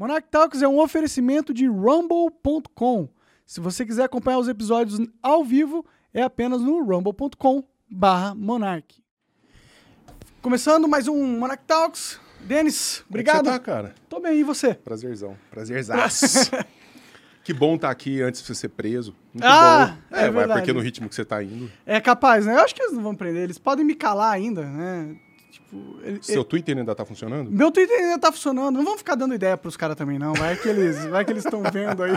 Monarch Talks é um oferecimento de rumble.com. Se você quiser acompanhar os episódios ao vivo, é apenas no rumble.com barra Monarch. Começando mais um Monarch Talks. Denis, obrigado. Como é que você tá, cara? Tô bem, e você? Prazerzão. Prazerzaço. que bom estar tá aqui antes de você ser preso. Muito ah, bom. É, é vai porque no ritmo que você tá indo. É capaz, né? Eu acho que eles não vão prender. Eles podem me calar ainda, né? Tipo, ele, Seu ele... Twitter ainda tá funcionando? Meu Twitter ainda tá funcionando. Não vamos ficar dando ideia pros caras também, não. Vai que eles vai que eles estão vendo aí.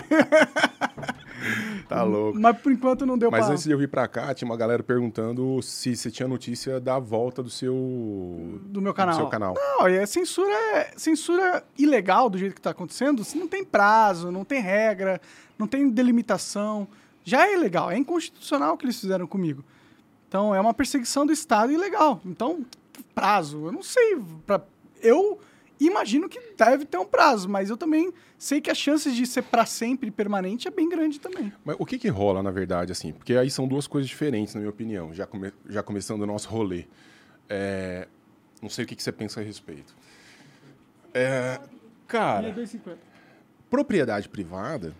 tá louco. Mas por enquanto não deu Mas pra... antes de eu vir pra cá, tinha uma galera perguntando se você tinha notícia da volta do seu... Do meu canal. Do seu canal. Não, é censura, censura ilegal do jeito que tá acontecendo. Não tem prazo, não tem regra, não tem delimitação. Já é ilegal, é inconstitucional o que eles fizeram comigo. Então, é uma perseguição do Estado ilegal. Então, prazo, eu não sei. Pra, eu imagino que deve ter um prazo, mas eu também sei que as chances de ser para sempre permanente é bem grande também. Mas o que que rola, na verdade, assim? Porque aí são duas coisas diferentes, na minha opinião, já, come, já começando o nosso rolê. É, não sei o que, que você pensa a respeito. É, cara, propriedade privada,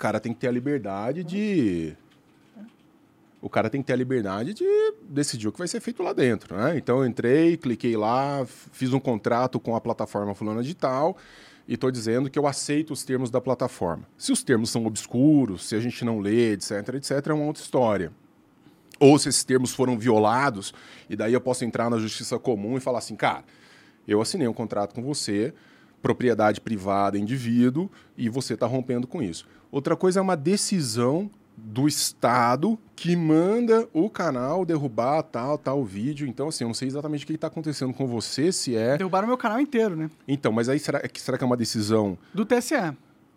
cara tem que ter a liberdade de o cara tem que ter a liberdade de decidir o que vai ser feito lá dentro, né? Então eu entrei, cliquei lá, fiz um contrato com a plataforma fulana de tal e estou dizendo que eu aceito os termos da plataforma. Se os termos são obscuros, se a gente não lê, etc, etc, é uma outra história. Ou se esses termos foram violados, e daí eu posso entrar na justiça comum e falar assim, cara, eu assinei um contrato com você, propriedade privada, indivíduo, e você está rompendo com isso. Outra coisa é uma decisão do Estado que manda o canal derrubar tal, tal vídeo. Então, assim, eu não sei exatamente o que está acontecendo com você, se é. Derrubaram meu canal inteiro, né? Então, mas aí será, será que é uma decisão. Do TSE.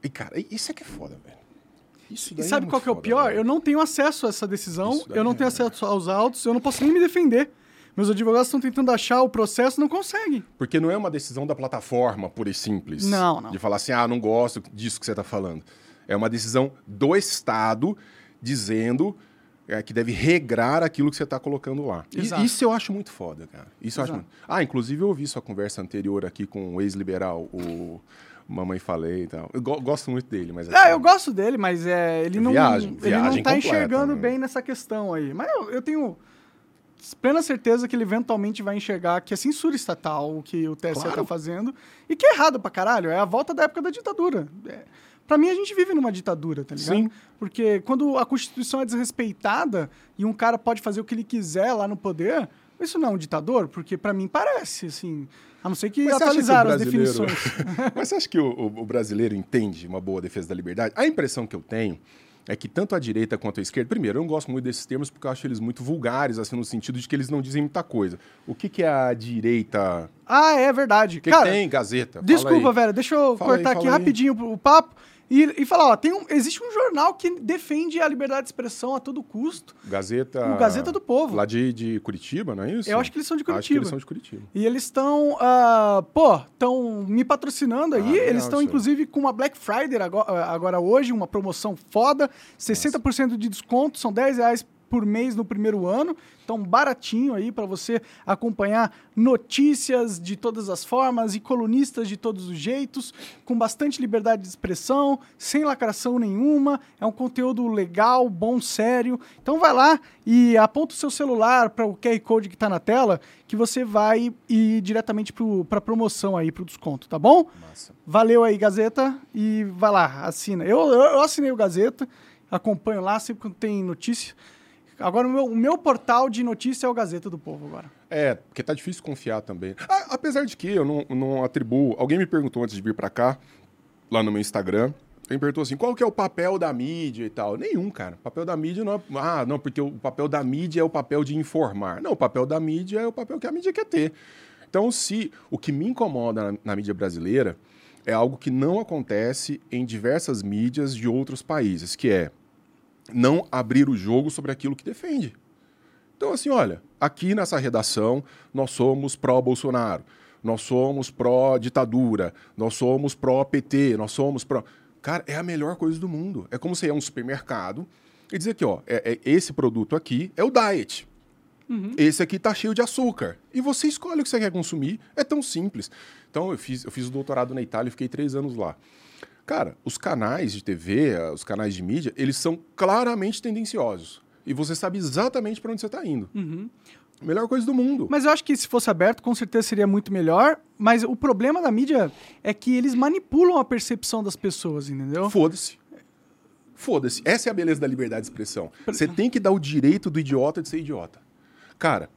E, cara, isso é que é foda, velho. Isso e sabe é qual que é o pior? Velho. Eu não tenho acesso a essa decisão, eu não tenho é... acesso aos autos, eu não posso nem me defender. Meus advogados estão tentando achar o processo, não conseguem. Porque não é uma decisão da plataforma, pura e simples. Não, não. De falar assim, ah, não gosto disso que você está falando. É uma decisão do Estado dizendo é, que deve regrar aquilo que você está colocando lá. E, isso eu acho muito foda, cara. Isso eu acho muito... Ah, inclusive eu ouvi sua conversa anterior aqui com o ex-liberal, o Mamãe Falei e tal. Eu go gosto muito dele, mas... É, eu gosto dele, mas é, ele, não, viagem, ele não tá enxergando né? bem nessa questão aí. Mas eu, eu tenho plena certeza que ele eventualmente vai enxergar que é censura estatal o que o TSE está claro. fazendo e que é errado pra caralho. É a volta da época da ditadura. É, Pra mim, a gente vive numa ditadura, tá ligado? Sim. Porque quando a Constituição é desrespeitada e um cara pode fazer o que ele quiser lá no poder, isso não é um ditador? Porque para mim parece, assim. A não ser que Mas atualizaram que as definições. Mas você acha que o, o brasileiro entende uma boa defesa da liberdade? A impressão que eu tenho é que tanto a direita quanto a esquerda, primeiro, eu não gosto muito desses termos porque eu acho eles muito vulgares, assim, no sentido de que eles não dizem muita coisa. O que, que é a direita? Ah, é verdade. O que, Cara, que tem, Gazeta? Desculpa, velho, deixa eu Fala cortar aí, aqui rapidinho o papo. E, e falar, ó, tem um, existe um jornal que defende a liberdade de expressão a todo custo. Gazeta. O Gazeta do Povo. Lá de, de Curitiba, não é isso? Eu acho que eles são de Curitiba. Acho que eles são de Curitiba. E eles estão, uh, pô, estão me patrocinando aí. Ah, eles estão, inclusive, com uma Black Friday agora, agora hoje, uma promoção foda. 60% Nossa. de desconto, são 10 reais por mês no primeiro ano. Então, baratinho aí para você acompanhar notícias de todas as formas e colunistas de todos os jeitos, com bastante liberdade de expressão, sem lacração nenhuma. É um conteúdo legal, bom, sério. Então, vai lá e aponta o seu celular para o QR Code que está na tela, que você vai ir diretamente para a promoção aí, para o desconto, tá bom? Massa. Valeu aí, Gazeta, e vai lá, assina. Eu, eu, eu assinei o Gazeta, acompanho lá sempre quando tem notícia. Agora, o meu, o meu, portal de notícia é o Gazeta do Povo agora. É, porque tá difícil confiar também. Ah, apesar de que eu não, não atribuo... Alguém me perguntou antes de vir para cá, lá no meu Instagram, ele perguntou assim, qual que é o papel da mídia e tal? Nenhum, cara. O papel da mídia não é... Ah, não, porque o papel da mídia é o papel de informar. Não, o papel da mídia é o papel que a mídia quer ter. Então, se o que me incomoda na, na mídia brasileira é algo que não acontece em diversas mídias de outros países, que é não abrir o jogo sobre aquilo que defende. Então, assim, olha, aqui nessa redação nós somos pró-Bolsonaro, nós somos pró-ditadura, nós somos pró-PT, nós somos pró. Cara, é a melhor coisa do mundo. É como você ir a um supermercado e dizer que, ó, é, é, esse produto aqui é o diet. Uhum. Esse aqui tá cheio de açúcar. E você escolhe o que você quer consumir. É tão simples. Então, eu fiz, eu fiz o doutorado na Itália e fiquei três anos lá. Cara, os canais de TV, os canais de mídia, eles são claramente tendenciosos. E você sabe exatamente para onde você está indo. Uhum. Melhor coisa do mundo. Mas eu acho que se fosse aberto, com certeza seria muito melhor. Mas o problema da mídia é que eles manipulam a percepção das pessoas, entendeu? Foda-se. Foda-se. Essa é a beleza da liberdade de expressão. Você tem que dar o direito do idiota de ser idiota. Cara,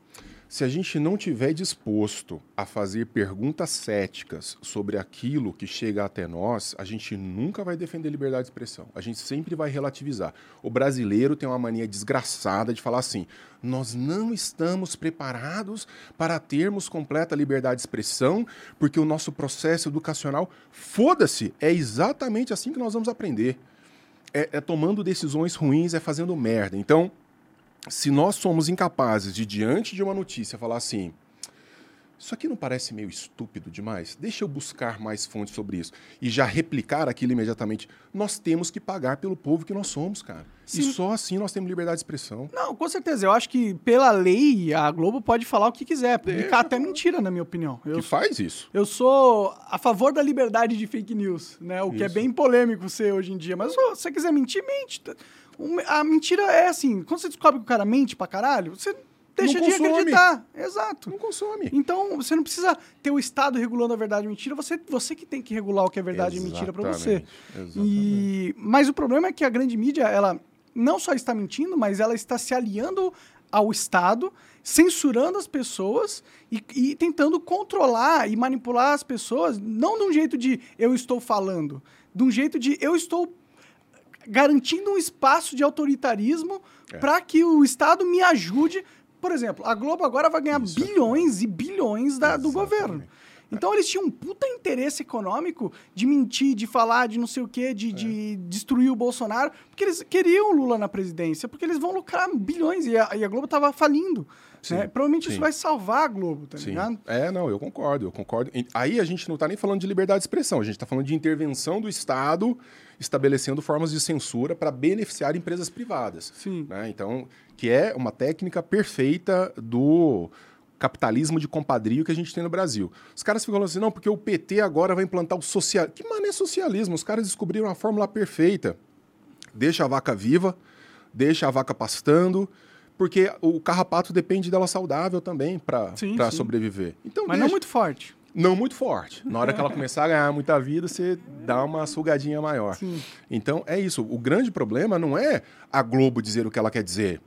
se a gente não tiver disposto a fazer perguntas céticas sobre aquilo que chega até nós, a gente nunca vai defender liberdade de expressão. A gente sempre vai relativizar. O brasileiro tem uma mania desgraçada de falar assim: nós não estamos preparados para termos completa liberdade de expressão, porque o nosso processo educacional, foda-se, é exatamente assim que nós vamos aprender. É, é tomando decisões ruins, é fazendo merda. Então, se nós somos incapazes de, diante de uma notícia, falar assim: isso aqui não parece meio estúpido demais? Deixa eu buscar mais fontes sobre isso. E já replicar aquilo imediatamente. Nós temos que pagar pelo povo que nós somos, cara. Sim. E só assim nós temos liberdade de expressão. Não, com certeza. Eu acho que, pela lei, a Globo pode falar o que quiser. Publicar até mentira, na minha opinião. Eu, que faz isso. Eu sou a favor da liberdade de fake news, né? O isso. que é bem polêmico ser hoje em dia. Mas se você quiser mentir, mente. A mentira é assim, quando você descobre que o cara mente pra caralho, você deixa de acreditar. Exato. Não consome. Então, você não precisa ter o Estado regulando a verdade e mentira, você, você que tem que regular o que é verdade Exatamente. e mentira para você. Exatamente. E, mas o problema é que a grande mídia, ela não só está mentindo, mas ela está se aliando ao Estado, censurando as pessoas e, e tentando controlar e manipular as pessoas, não de um jeito de eu estou falando, de um jeito de eu estou garantindo um espaço de autoritarismo é. para que o Estado me ajude. Por exemplo, a Globo agora vai ganhar Isso. bilhões e bilhões da, do governo. Então eles tinham um puta interesse econômico de mentir, de falar, de não sei o quê, de, é. de destruir o Bolsonaro, porque eles queriam o Lula na presidência, porque eles vão lucrar bilhões e a, e a Globo tava falindo. Né? Provavelmente sim. isso vai salvar a Globo, tá sim. ligado? É, não, eu concordo, eu concordo. Aí a gente não tá nem falando de liberdade de expressão, a gente tá falando de intervenção do Estado estabelecendo formas de censura para beneficiar empresas privadas. Sim. Né? Então, que é uma técnica perfeita do capitalismo de compadrio que a gente tem no Brasil. Os caras ficam falando assim, não, porque o PT agora vai implantar o social... Que mané socialismo? Os caras descobriram a fórmula perfeita. Deixa a vaca viva, deixa a vaca pastando, porque o carrapato depende dela saudável também para sobreviver. Então, Mas deixa... não muito forte. Não muito forte. Na hora que ela começar a ganhar muita vida, você dá uma sugadinha maior. Sim. Então, é isso. O grande problema não é a Globo dizer o que ela quer dizer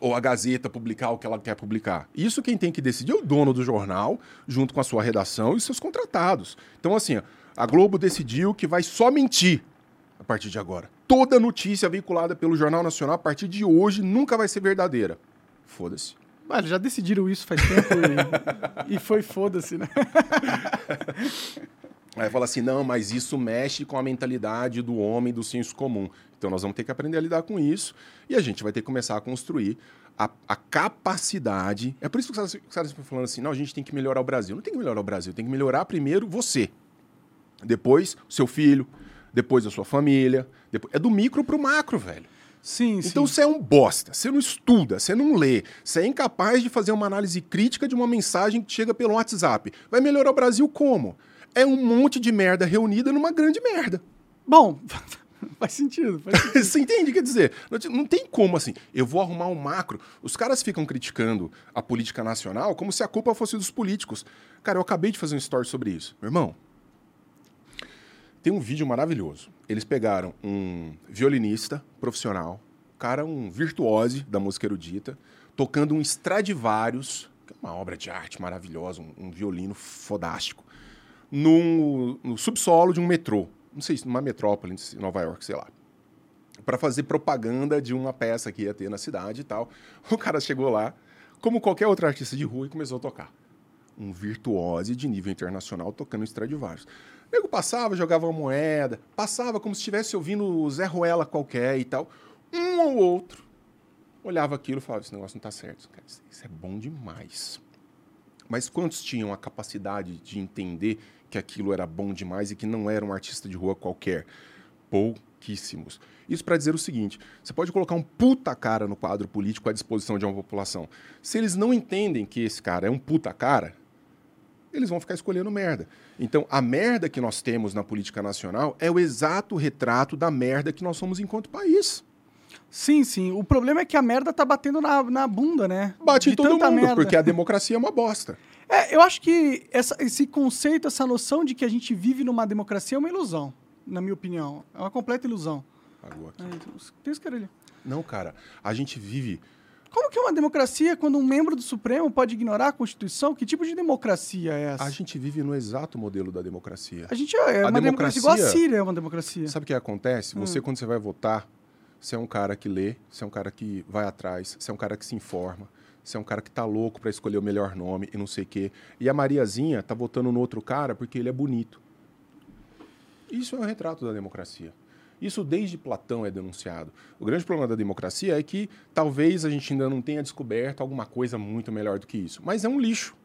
ou a Gazeta publicar o que ela quer publicar. Isso quem tem que decidir é o dono do jornal, junto com a sua redação e seus contratados. Então, assim, a Globo decidiu que vai só mentir a partir de agora. Toda notícia veiculada pelo Jornal Nacional a partir de hoje nunca vai ser verdadeira. Foda-se. Ah, já decidiram isso faz tempo e, e foi foda-se, né? Aí fala assim, não, mas isso mexe com a mentalidade do homem, do senso comum. Então nós vamos ter que aprender a lidar com isso e a gente vai ter que começar a construir a, a capacidade. É por isso que os caras estão falando assim, não, a gente tem que melhorar o Brasil. Não tem que melhorar o Brasil, tem que melhorar primeiro você. Depois, o seu filho, depois a sua família. Depois... É do micro pro macro, velho. Sim, então sim. você é um bosta, você não estuda, você não lê, você é incapaz de fazer uma análise crítica de uma mensagem que chega pelo WhatsApp. Vai melhorar o Brasil como? É um monte de merda reunida numa grande merda. Bom, faz sentido. Faz sentido. você entende? Quer dizer, não tem como assim. Eu vou arrumar um macro. Os caras ficam criticando a política nacional como se a culpa fosse dos políticos. Cara, eu acabei de fazer um story sobre isso. Meu irmão, tem um vídeo maravilhoso. Eles pegaram um violinista profissional, cara, um virtuose da música erudita, tocando um Stradivarius, que é uma obra de arte maravilhosa, um, um violino fodástico, no, no subsolo de um metrô. Não sei, numa metrópole em Nova York, sei lá para fazer propaganda de uma peça que ia ter na cidade e tal. O cara chegou lá, como qualquer outro artista de rua, e começou a tocar. Um virtuose de nível internacional tocando Stradivarius. O nego passava, jogava uma moeda, passava como se estivesse ouvindo o Zé Ruela qualquer e tal. Um ou outro olhava aquilo e falava: Esse negócio não está certo. Isso é bom demais. Mas quantos tinham a capacidade de entender que aquilo era bom demais e que não era um artista de rua qualquer? Pouquíssimos. Isso para dizer o seguinte: você pode colocar um puta cara no quadro político à disposição de uma população. Se eles não entendem que esse cara é um puta cara, eles vão ficar escolhendo merda. Então, a merda que nós temos na política nacional é o exato retrato da merda que nós somos enquanto país. Sim, sim. O problema é que a merda tá batendo na, na bunda, né? Bate em todo mundo, merda. porque a democracia é uma bosta. É, eu acho que essa, esse conceito, essa noção de que a gente vive numa democracia é uma ilusão, na minha opinião. É uma completa ilusão. Pagou aqui. É, tem esse cara ali. Não, cara. A gente vive como que é uma democracia quando um membro do Supremo pode ignorar a Constituição? Que tipo de democracia é essa? A gente vive no exato modelo da democracia. A gente é, é uma democracia, democracia igual a Síria é uma democracia. Sabe o que acontece? Hum. Você, quando você vai votar, você é um cara que lê, você é um cara que vai atrás, você é um cara que se informa, você é um cara que tá louco para escolher o melhor nome e não sei o quê. E a Mariazinha tá votando no outro cara porque ele é bonito. Isso é um retrato da democracia. Isso desde Platão é denunciado. O grande problema da democracia é que talvez a gente ainda não tenha descoberto alguma coisa muito melhor do que isso. Mas é um lixo.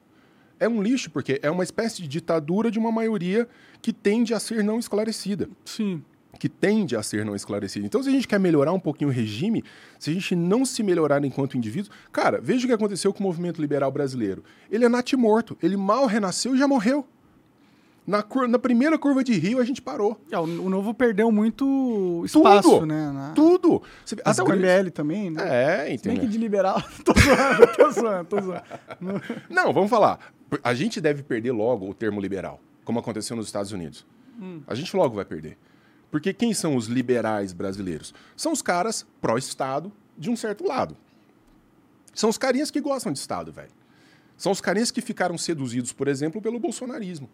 É um lixo porque é uma espécie de ditadura de uma maioria que tende a ser não esclarecida. Sim. Que tende a ser não esclarecida. Então, se a gente quer melhorar um pouquinho o regime, se a gente não se melhorar enquanto indivíduo. Cara, veja o que aconteceu com o movimento liberal brasileiro. Ele é natimorto. Ele mal renasceu e já morreu. Na, na primeira curva de Rio, a gente parou. É, o, o Novo perdeu muito espaço, tudo, né? Na... Tudo. Você, até o MBL também, né? É, entendeu? Nem que de liberal. tô zoando, tô zoando, tô zoando. Não, vamos falar. A gente deve perder logo o termo liberal, como aconteceu nos Estados Unidos. Hum. A gente logo vai perder. Porque quem são os liberais brasileiros? São os caras pró-Estado de um certo lado. São os carinhas que gostam de Estado, velho. São os carinhas que ficaram seduzidos, por exemplo, pelo bolsonarismo.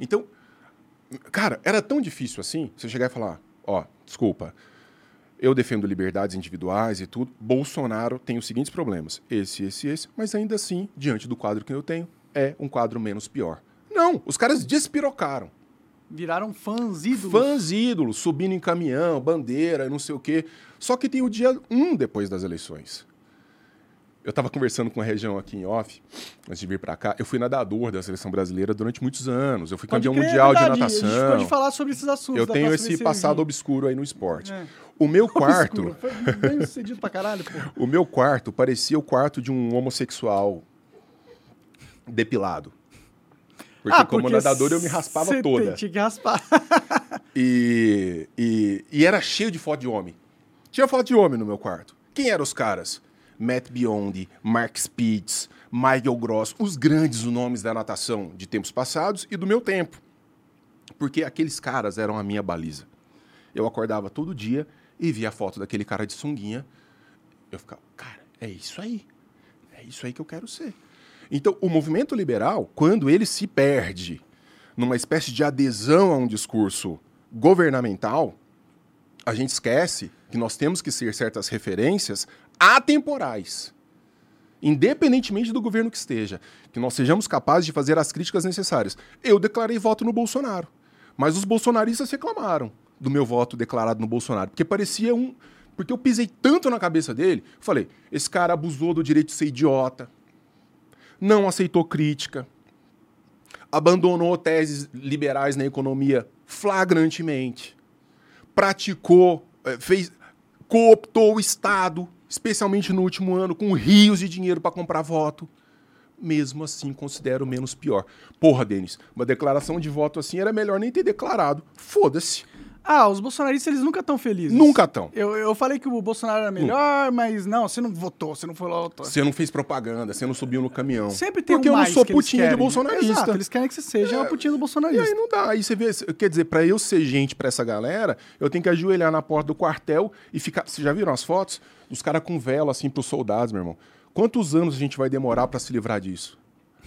Então, cara, era tão difícil assim, você chegar e falar, ó, desculpa, eu defendo liberdades individuais e tudo. Bolsonaro tem os seguintes problemas: esse, esse, esse, mas ainda assim, diante do quadro que eu tenho, é um quadro menos pior. Não, os caras despirocaram. Viraram fãs ídolos. Fãs ídolos, subindo em caminhão, bandeira, não sei o quê. Só que tem o dia um depois das eleições. Eu estava conversando com a região aqui em off, antes de vir para cá. Eu fui nadador da seleção brasileira durante muitos anos. Eu fui pode campeão crer, mundial é de natação. A gente pode falar sobre esses assuntos. Eu tenho esse passado obscuro aí no esporte. É. O meu quarto. Foi bem sucedido pra caralho, pô. O meu quarto parecia o quarto de um homossexual depilado. Porque, ah, porque como nadador eu me raspava toda. Tinha que raspar. e, e, e era cheio de foto de homem. Tinha foto de homem no meu quarto. Quem eram os caras? Matt Biondi, Mark Spitz, Michael Gross, os grandes nomes da natação de tempos passados e do meu tempo. Porque aqueles caras eram a minha baliza. Eu acordava todo dia e via a foto daquele cara de sunguinha. Eu ficava, cara, é isso aí. É isso aí que eu quero ser. Então, o movimento liberal, quando ele se perde numa espécie de adesão a um discurso governamental, a gente esquece que nós temos que ser certas referências atemporais. Independentemente do governo que esteja, que nós sejamos capazes de fazer as críticas necessárias. Eu declarei voto no Bolsonaro, mas os bolsonaristas reclamaram do meu voto declarado no Bolsonaro, porque parecia um. Porque eu pisei tanto na cabeça dele, falei: esse cara abusou do direito de ser idiota, não aceitou crítica, abandonou teses liberais na economia flagrantemente, praticou, eh, fez, cooptou o Estado especialmente no último ano, com rios de dinheiro para comprar voto. Mesmo assim, considero menos pior. Porra, Denis, uma declaração de voto assim era melhor nem ter declarado. Foda-se. Ah, os bolsonaristas, eles nunca estão felizes. Nunca estão. Eu, eu falei que o Bolsonaro era melhor, mas não, você não votou, você não foi lá votou. Você não fez propaganda, você não subiu no caminhão. Sempre tem Porque um eu não sou putinha de bolsonarista. Exato, eles querem que você seja é, uma putinha do bolsonarista. E aí não dá. Aí você vê, quer dizer, para eu ser gente para essa galera, eu tenho que ajoelhar na porta do quartel e ficar... Vocês já viram as fotos? Dos caras com vela, assim, pros soldados, meu irmão. Quantos anos a gente vai demorar para se livrar disso?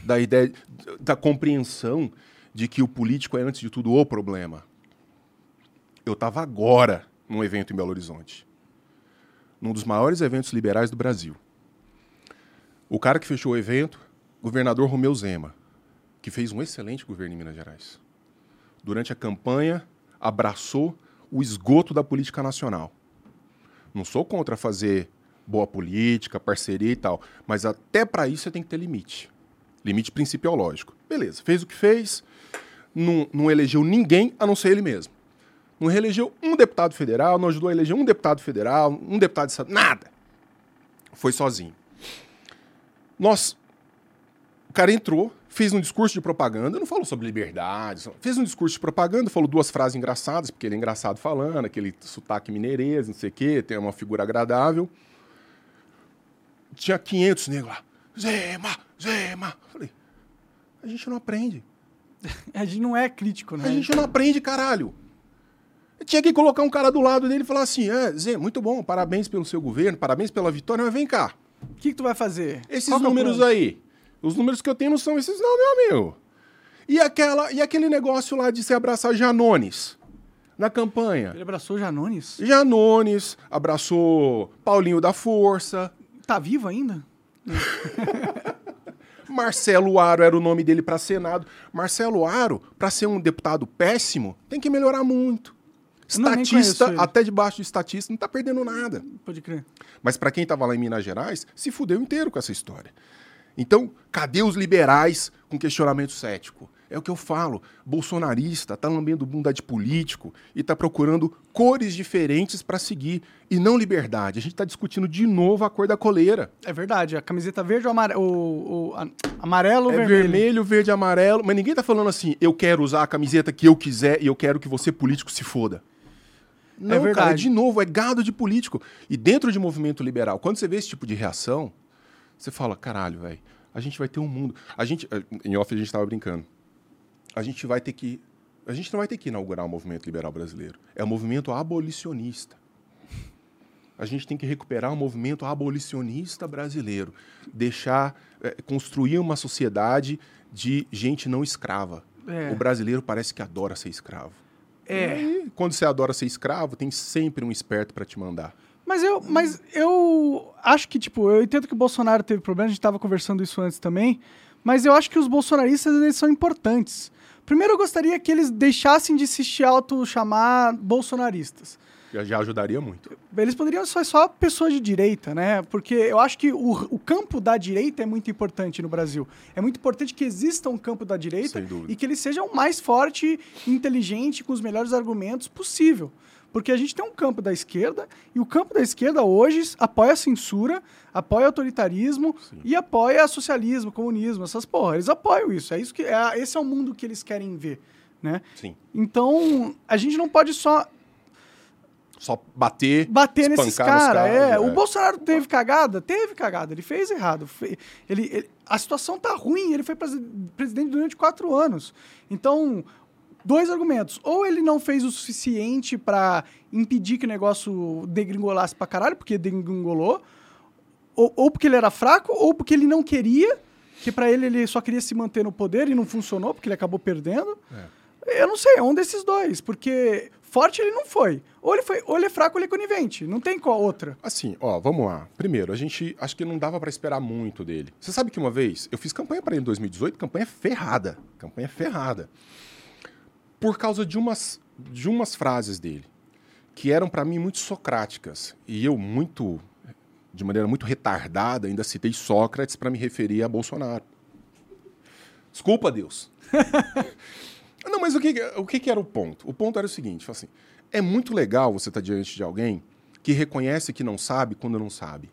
Da ideia, da compreensão de que o político é, antes de tudo, o problema eu estava agora num evento em Belo Horizonte, num dos maiores eventos liberais do Brasil. O cara que fechou o evento, governador Romeu Zema, que fez um excelente governo em Minas Gerais. Durante a campanha, abraçou o esgoto da política nacional. Não sou contra fazer boa política, parceria e tal, mas até para isso você tem que ter limite. Limite principiológico. Beleza, fez o que fez, não, não elegeu ninguém a não ser ele mesmo Não reelegeu um deputado federal, não ajudou a eleger um deputado federal, um deputado de estado, nada. Foi sozinho. Nós, o cara entrou, fez um discurso de propaganda, não falou sobre liberdade, fez um discurso de propaganda, falou duas frases engraçadas, porque ele é engraçado falando, aquele sotaque mineirês, não sei o quê, tem uma figura agradável. Tinha 500 negros lá. Zema, Zema. Falei, a gente não aprende. a gente não é crítico, né? A gente não aprende, caralho. Tinha que colocar um cara do lado dele e falar assim: é, Zé, muito bom, parabéns pelo seu governo, parabéns pela vitória, mas vem cá. O que, que tu vai fazer? Esses Qual é números é aí. Os números que eu tenho não são esses, não, meu amigo. E, aquela, e aquele negócio lá de se abraçar Janones na campanha? Ele abraçou Janones? Janones, abraçou Paulinho da Força. Tá vivo ainda? Marcelo Aro era o nome dele para Senado. Marcelo Aro, para ser um deputado péssimo, tem que melhorar muito. Estatista, até debaixo de estatista, não tá perdendo nada. Pode crer. Mas para quem tava lá em Minas Gerais, se fudeu inteiro com essa história. Então, cadê os liberais com questionamento cético? É o que eu falo. Bolsonarista tá lambendo bunda de político e tá procurando cores diferentes para seguir e não liberdade. A gente tá discutindo de novo a cor da coleira. É verdade. A camiseta verde ou amarelo? O, o amarelo ou é vermelho? vermelho, verde, amarelo. Mas ninguém tá falando assim, eu quero usar a camiseta que eu quiser e eu quero que você, político, se foda. É não, é verdade. cara, de novo, é gado de político. E dentro de movimento liberal, quando você vê esse tipo de reação, você fala, caralho, velho, a gente vai ter um mundo. A gente, eh, em off a gente estava brincando a gente vai ter que. A gente não vai ter que inaugurar o movimento liberal brasileiro. É o movimento abolicionista. A gente tem que recuperar o movimento abolicionista brasileiro. Deixar. É, construir uma sociedade de gente não escrava. É. O brasileiro parece que adora ser escravo. É. E quando você adora ser escravo, tem sempre um esperto para te mandar. Mas eu, mas eu acho que, tipo, eu entendo que o Bolsonaro teve problema, a gente estava conversando isso antes também, mas eu acho que os bolsonaristas eles são importantes. Primeiro, eu gostaria que eles deixassem de se auto-chamar bolsonaristas. Já, já, ajudaria muito. Eles poderiam ser só pessoas de direita, né? Porque eu acho que o, o, campo da direita é muito importante no Brasil. É muito importante que exista um campo da direita e que ele seja o mais forte, inteligente, com os melhores argumentos possível. Porque a gente tem um campo da esquerda e o campo da esquerda hoje apoia a censura, apoia o autoritarismo Sim. e apoia socialismo, comunismo, essas porra. Eles apoiam isso. É isso que é, esse é o mundo que eles querem ver, né? Sim. Então, a gente não pode só só bater, bater nesses caras. É. é. O Bolsonaro teve cagada? Teve cagada. Ele fez errado. Ele, ele, a situação tá ruim. Ele foi presidente durante quatro anos. Então, dois argumentos. Ou ele não fez o suficiente para impedir que o negócio degringolasse pra caralho, porque degringolou, ou, ou porque ele era fraco, ou porque ele não queria, que para ele ele só queria se manter no poder e não funcionou, porque ele acabou perdendo. É. Eu não sei, é um desses dois, porque forte ele não foi. Ou ele foi, ou ele é fraco ou ele é conivente. Não tem qual outra. Assim, ó, vamos lá. Primeiro, a gente acho que não dava para esperar muito dele. Você sabe que uma vez eu fiz campanha para ele em 2018, campanha ferrada, campanha ferrada por causa de umas, de umas frases dele, que eram para mim muito socráticas. E eu, muito, de maneira muito retardada, ainda citei Sócrates para me referir a Bolsonaro. Desculpa, Deus. Não, mas o que, o que era o ponto? O ponto era o seguinte: assim, é muito legal você estar tá diante de alguém que reconhece que não sabe quando não sabe.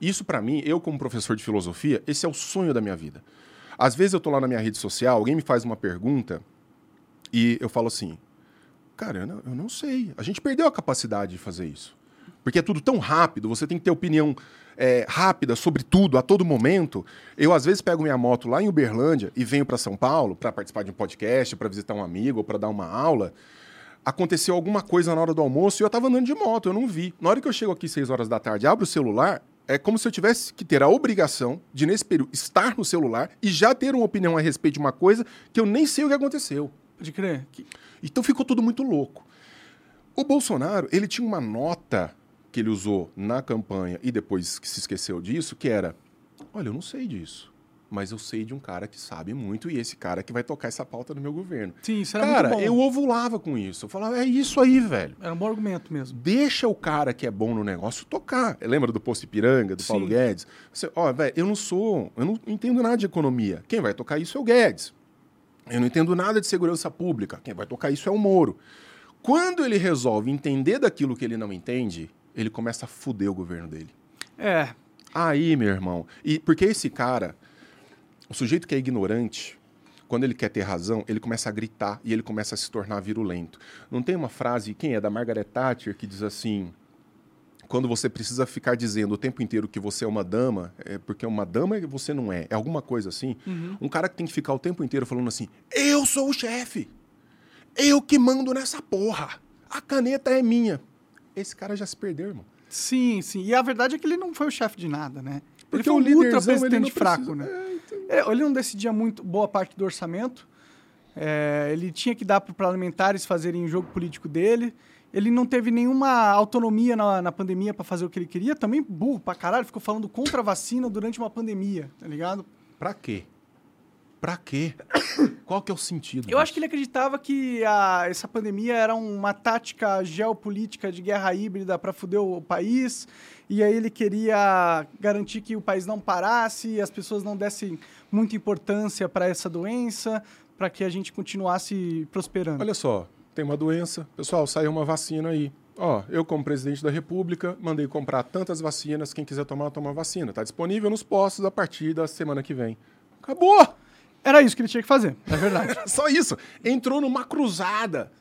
Isso, para mim, eu, como professor de filosofia, esse é o sonho da minha vida. Às vezes eu estou lá na minha rede social, alguém me faz uma pergunta e eu falo assim, cara, eu não, eu não sei. A gente perdeu a capacidade de fazer isso. Porque é tudo tão rápido, você tem que ter opinião é, rápida sobre tudo, a todo momento. Eu, às vezes, pego minha moto lá em Uberlândia e venho para São Paulo para participar de um podcast, para visitar um amigo ou para dar uma aula. Aconteceu alguma coisa na hora do almoço e eu estava andando de moto, eu não vi. Na hora que eu chego aqui 6 horas da tarde, abro o celular, é como se eu tivesse que ter a obrigação de, nesse período, estar no celular e já ter uma opinião a respeito de uma coisa que eu nem sei o que aconteceu. Pode crer. Então ficou tudo muito louco. O Bolsonaro, ele tinha uma nota que ele usou na campanha e depois que se esqueceu disso, que era: olha, eu não sei disso, mas eu sei de um cara que sabe muito e esse cara que vai tocar essa pauta no meu governo. Sim, isso era cara, eu ovulava com isso. Eu falava: é isso aí, velho. Era um bom argumento mesmo. Deixa o cara que é bom no negócio tocar. Lembra do Posto Ipiranga, do Sim. Paulo Guedes? Você, ó, velho, eu não sou, eu não entendo nada de economia. Quem vai tocar isso é o Guedes. Eu não entendo nada de segurança pública. Quem vai tocar isso é o Moro. Quando ele resolve entender daquilo que ele não entende, ele começa a fuder o governo dele. É. Aí, meu irmão. E porque esse cara, o sujeito que é ignorante, quando ele quer ter razão, ele começa a gritar e ele começa a se tornar virulento. Não tem uma frase, quem é da Margaret Thatcher, que diz assim: quando você precisa ficar dizendo o tempo inteiro que você é uma dama, é porque uma dama você não é. É alguma coisa assim. Uhum. Um cara que tem que ficar o tempo inteiro falando assim: eu sou o chefe. Eu que mando nessa porra. A caneta é minha. Esse cara já se perdeu, irmão. Sim, sim. E a verdade é que ele não foi o chefe de nada, né? Porque ele foi um ultra presidente fraco, né? É, então... É, ele não decidia muito boa parte do orçamento. É, ele tinha que dar para os parlamentares fazerem o jogo político dele. Ele não teve nenhuma autonomia na, na pandemia para fazer o que ele queria. Também burro pra caralho, ficou falando contra a vacina durante uma pandemia, tá ligado? Pra quê? Pra quê? Qual que é o sentido? Eu disso? acho que ele acreditava que a, essa pandemia era uma tática geopolítica de guerra híbrida para fuder o país. E aí ele queria garantir que o país não parasse e as pessoas não dessem muita importância para essa doença, para que a gente continuasse prosperando. Olha só, tem uma doença, pessoal, saiu uma vacina aí. Ó, eu como presidente da República mandei comprar tantas vacinas, quem quiser tomar, toma vacina. Está disponível nos postos a partir da semana que vem. Acabou! Era isso que ele tinha que fazer, é verdade. Só isso. Entrou numa cruzada.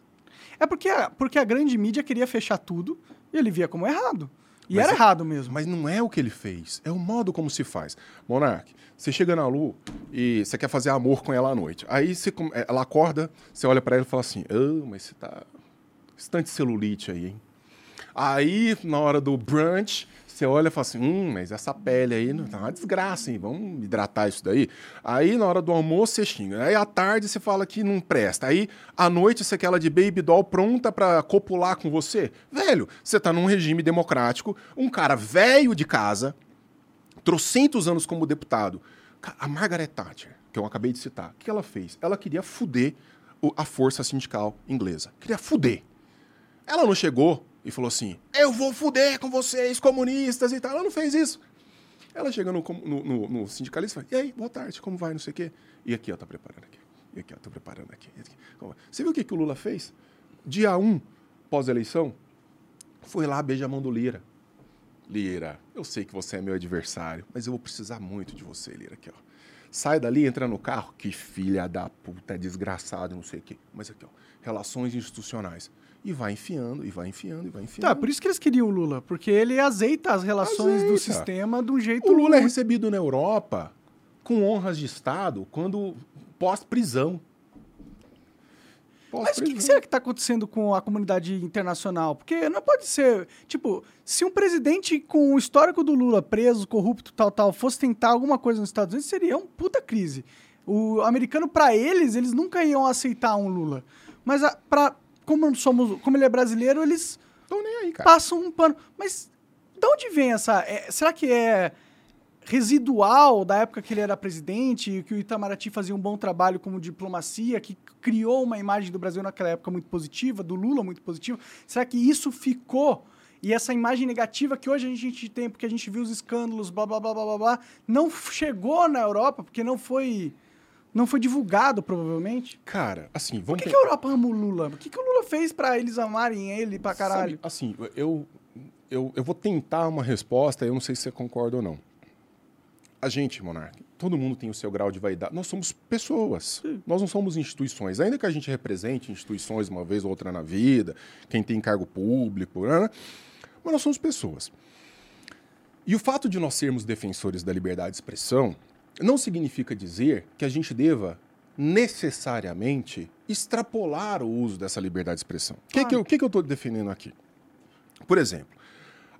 É porque, porque a grande mídia queria fechar tudo e ele via como errado. E mas era é, errado mesmo. Mas não é o que ele fez, é o modo como se faz. Monark, você chega na Lu e você quer fazer amor com ela à noite. Aí você, ela acorda, você olha para ela e fala assim: oh, mas você tá. Estante celulite aí, hein? Aí, na hora do brunch, você olha e fala assim, hum, mas essa pele aí não tá uma desgraça, hein? Vamos hidratar isso daí. Aí na hora do almoço você xinga. Aí à tarde você fala que não presta. Aí à noite você quer ela de baby doll pronta para copular com você. Velho, você tá num regime democrático, um cara velho de casa, trocentos anos como deputado. A Margaret Thatcher, que eu acabei de citar, o que ela fez? Ela queria fuder a força sindical inglesa. Queria fuder. Ela não chegou e falou assim: Eu vou fuder com vocês, comunistas e tal. Ela não fez isso. Ela chega no, no, no, no sindicalista e fala: E aí, boa tarde, como vai? Não sei o quê. E aqui, ó, tá preparando aqui. E aqui, ó, tô preparando aqui. Você viu o que, que o Lula fez? Dia 1, um, pós-eleição, foi lá, beija a mão do Lira. Lira, eu sei que você é meu adversário, mas eu vou precisar muito de você, Lira. Aqui, ó. Sai dali, entra no carro. Que filha da puta, desgraçado, não sei o quê. Mas aqui, ó, relações institucionais e vai enfiando, e vai enfiando, e vai enfiando. Tá, por isso que eles queriam o Lula, porque ele azeita as relações azeita. do sistema de um jeito. O Lula é recebido na Europa com honras de Estado quando pós-prisão. Pós Mas o que, que, será que está acontecendo com a comunidade internacional? Porque não pode ser. Tipo, se um presidente com o histórico do Lula, preso, corrupto, tal, tal, fosse tentar alguma coisa nos Estados Unidos, seria uma puta crise. O americano, para eles, eles nunca iam aceitar um Lula. Mas para como somos, como ele é brasileiro, eles aí, passam um pano. Mas de onde vem essa? É, será que é residual da época que ele era presidente, que o Itamaraty fazia um bom trabalho como diplomacia, que criou uma imagem do Brasil naquela época muito positiva, do Lula muito positiva? Será que isso ficou? E essa imagem negativa que hoje a gente tem, porque a gente viu os escândalos, blá blá blá blá blá, blá não chegou na Europa, porque não foi não foi divulgado, provavelmente. Cara, assim, vamos... Por que, que a Europa ama o Lula? O que, que o Lula fez para eles amarem ele pra caralho? Sabe, assim, eu, eu, eu vou tentar uma resposta, eu não sei se você concorda ou não. A gente, Monark, todo mundo tem o seu grau de vaidade. Nós somos pessoas. Sim. Nós não somos instituições. Ainda que a gente represente instituições uma vez ou outra na vida, quem tem cargo público, né? mas nós somos pessoas. E o fato de nós sermos defensores da liberdade de expressão não significa dizer que a gente deva necessariamente extrapolar o uso dessa liberdade de expressão. O que, que, eu, que, que eu estou defendendo aqui? Por exemplo,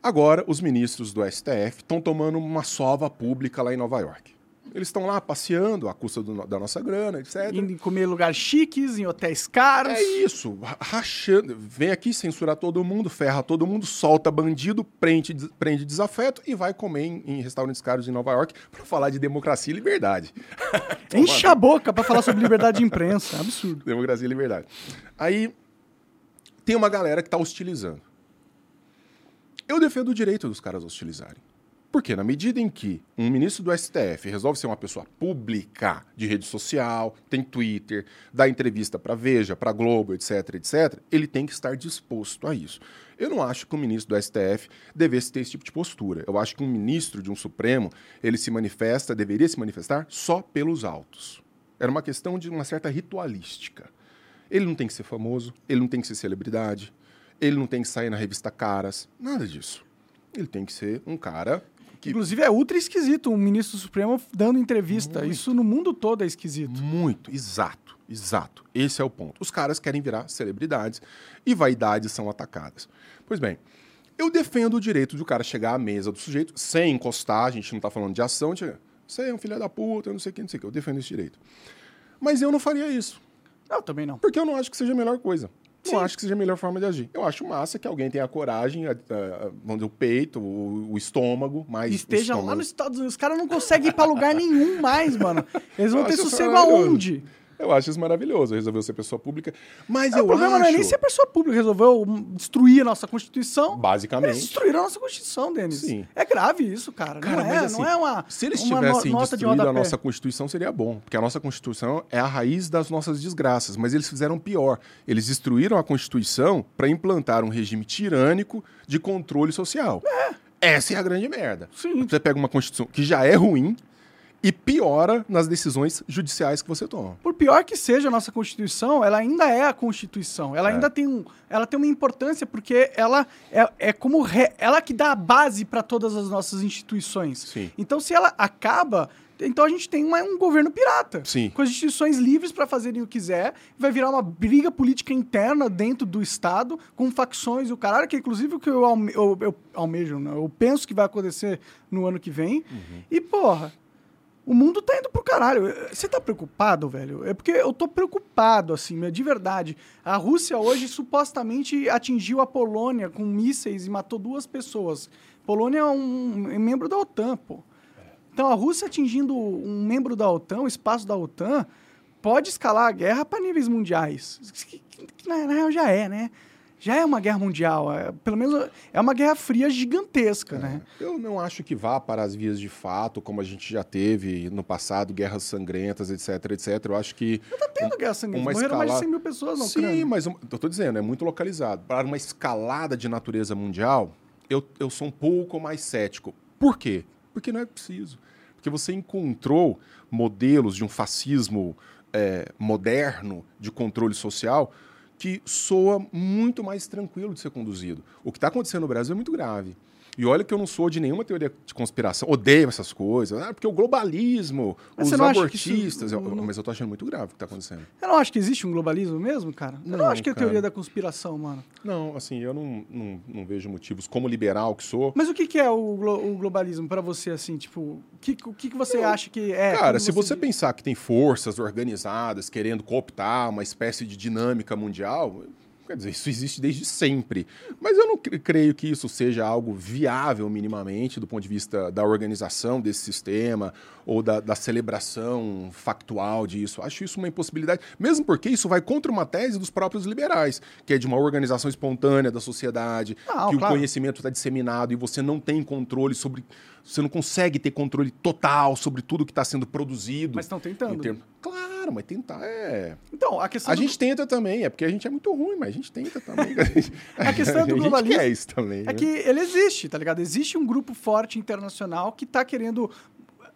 agora os ministros do STF estão tomando uma sova pública lá em Nova York. Eles estão lá passeando à custa do, da nossa grana, etc. Indo comer lugares chiques, em hotéis caros. É isso, rachando. Vem aqui censurar todo mundo, ferra todo mundo, solta bandido, prende, prende desafeto e vai comer em, em restaurantes caros em Nova York para falar de democracia e liberdade. Enche a boca para falar sobre liberdade de imprensa. É absurdo. Democracia e liberdade. Aí tem uma galera que está hostilizando. Eu defendo o direito dos caras hostilizarem. Porque na medida em que um ministro do STF resolve ser uma pessoa pública de rede social, tem Twitter, dá entrevista para Veja, para Globo, etc, etc, ele tem que estar disposto a isso. Eu não acho que um ministro do STF devesse ter esse tipo de postura. Eu acho que um ministro de um Supremo, ele se manifesta, deveria se manifestar só pelos autos. Era uma questão de uma certa ritualística. Ele não tem que ser famoso, ele não tem que ser celebridade, ele não tem que sair na revista Caras, nada disso. Ele tem que ser um cara que... Inclusive é ultra esquisito um ministro supremo dando entrevista. Muito. Isso no mundo todo é esquisito. Muito, exato, exato. Esse é o ponto. Os caras querem virar celebridades e vaidades são atacadas. Pois bem, eu defendo o direito de o cara chegar à mesa do sujeito sem encostar, a gente não está falando de ação, você é um filho da puta, eu não sei o que, não sei o que. Eu defendo esse direito. Mas eu não faria isso. Eu também não. Porque eu não acho que seja a melhor coisa. Sim. Não acho que seja a melhor forma de agir. Eu acho massa que alguém tenha a coragem, a, a, a, o peito, o, o estômago, mais. Estejam lá nos Estados Unidos. Os caras não conseguem ir pra lugar nenhum mais, mano. Eles vão ter sossego aonde? Eu acho isso maravilhoso, resolveu ser pessoa pública. Mas é, eu o problema acho... não é nem ser pessoa pública, resolveu destruir a nossa Constituição. Basicamente. Eles destruíram a nossa Constituição, Denis. Sim. É grave isso, cara. cara não, é, assim, não é uma. Se eles uma tivessem no, destruído de a nossa Constituição, seria bom. Porque a nossa Constituição é a raiz das nossas desgraças. Mas eles fizeram pior. Eles destruíram a Constituição para implantar um regime tirânico de controle social. É. Essa é a grande merda. Sim. Você pega uma Constituição que já é ruim, e piora nas decisões judiciais que você toma. Por pior que seja a nossa Constituição, ela ainda é a Constituição. Ela é. ainda tem, um, ela tem uma importância porque ela é, é como re, ela que dá a base para todas as nossas instituições. Sim. Então, se ela acaba, então a gente tem uma, um governo pirata. Sim. Com as instituições livres para fazerem o que quiser. Vai virar uma briga política interna dentro do Estado, com facções e o caralho, que é inclusive o que eu, alme, eu, eu almejo, né? eu penso que vai acontecer no ano que vem. Uhum. E, porra, o mundo tá indo pro caralho. Você tá preocupado, velho? É porque eu tô preocupado, assim, de verdade. A Rússia hoje supostamente atingiu a Polônia com mísseis e matou duas pessoas. Polônia é um, membro da OTAN, pô. Então a Rússia atingindo um membro da OTAN, o espaço da OTAN, pode escalar a guerra para níveis mundiais. Que, que, que, na real já é, né? Já é uma guerra mundial. É, pelo menos é uma guerra fria gigantesca, é. né? Eu não acho que vá para as vias de fato, como a gente já teve no passado, guerras sangrentas, etc, etc. Eu acho que... Não tá tendo um, guerra sangrenta. Morreram escala... mais de 100 mil pessoas na Ucrânia. Sim, mas eu tô dizendo, é muito localizado. Para uma escalada de natureza mundial, eu, eu sou um pouco mais cético. Por quê? Porque não é preciso. Porque você encontrou modelos de um fascismo é, moderno de controle social que soa muito mais tranquilo de ser conduzido. O que está acontecendo no Brasil é muito grave. E olha que eu não sou de nenhuma teoria de conspiração, odeio essas coisas, ah, porque o globalismo, mas os abortistas. Isso, eu, mas eu tô achando muito grave o que está acontecendo. Eu não acho que existe um globalismo mesmo, cara. Eu não, não acho que é cara. teoria da conspiração, mano. Não, assim, eu não, não, não vejo motivos como liberal que sou. Mas o que, que é o, glo o globalismo para você, assim, tipo, o que, o que, que você eu, acha que é? Cara, se você, você pensar que tem forças organizadas querendo cooptar uma espécie de dinâmica mundial, Quer dizer, isso existe desde sempre. Mas eu não creio que isso seja algo viável minimamente do ponto de vista da organização desse sistema ou da, da celebração factual disso. Acho isso uma impossibilidade, mesmo porque isso vai contra uma tese dos próprios liberais, que é de uma organização espontânea da sociedade, não, que claro. o conhecimento está disseminado e você não tem controle sobre. Você não consegue ter controle total sobre tudo que está sendo produzido. Mas estão tentando. Termos... Claro mas tentar é. Então, a questão. A do... gente tenta também, é porque a gente é muito ruim, mas a gente tenta também. a questão do globalismo. é isso também. É né? que ele existe, tá ligado? Existe um grupo forte internacional que está querendo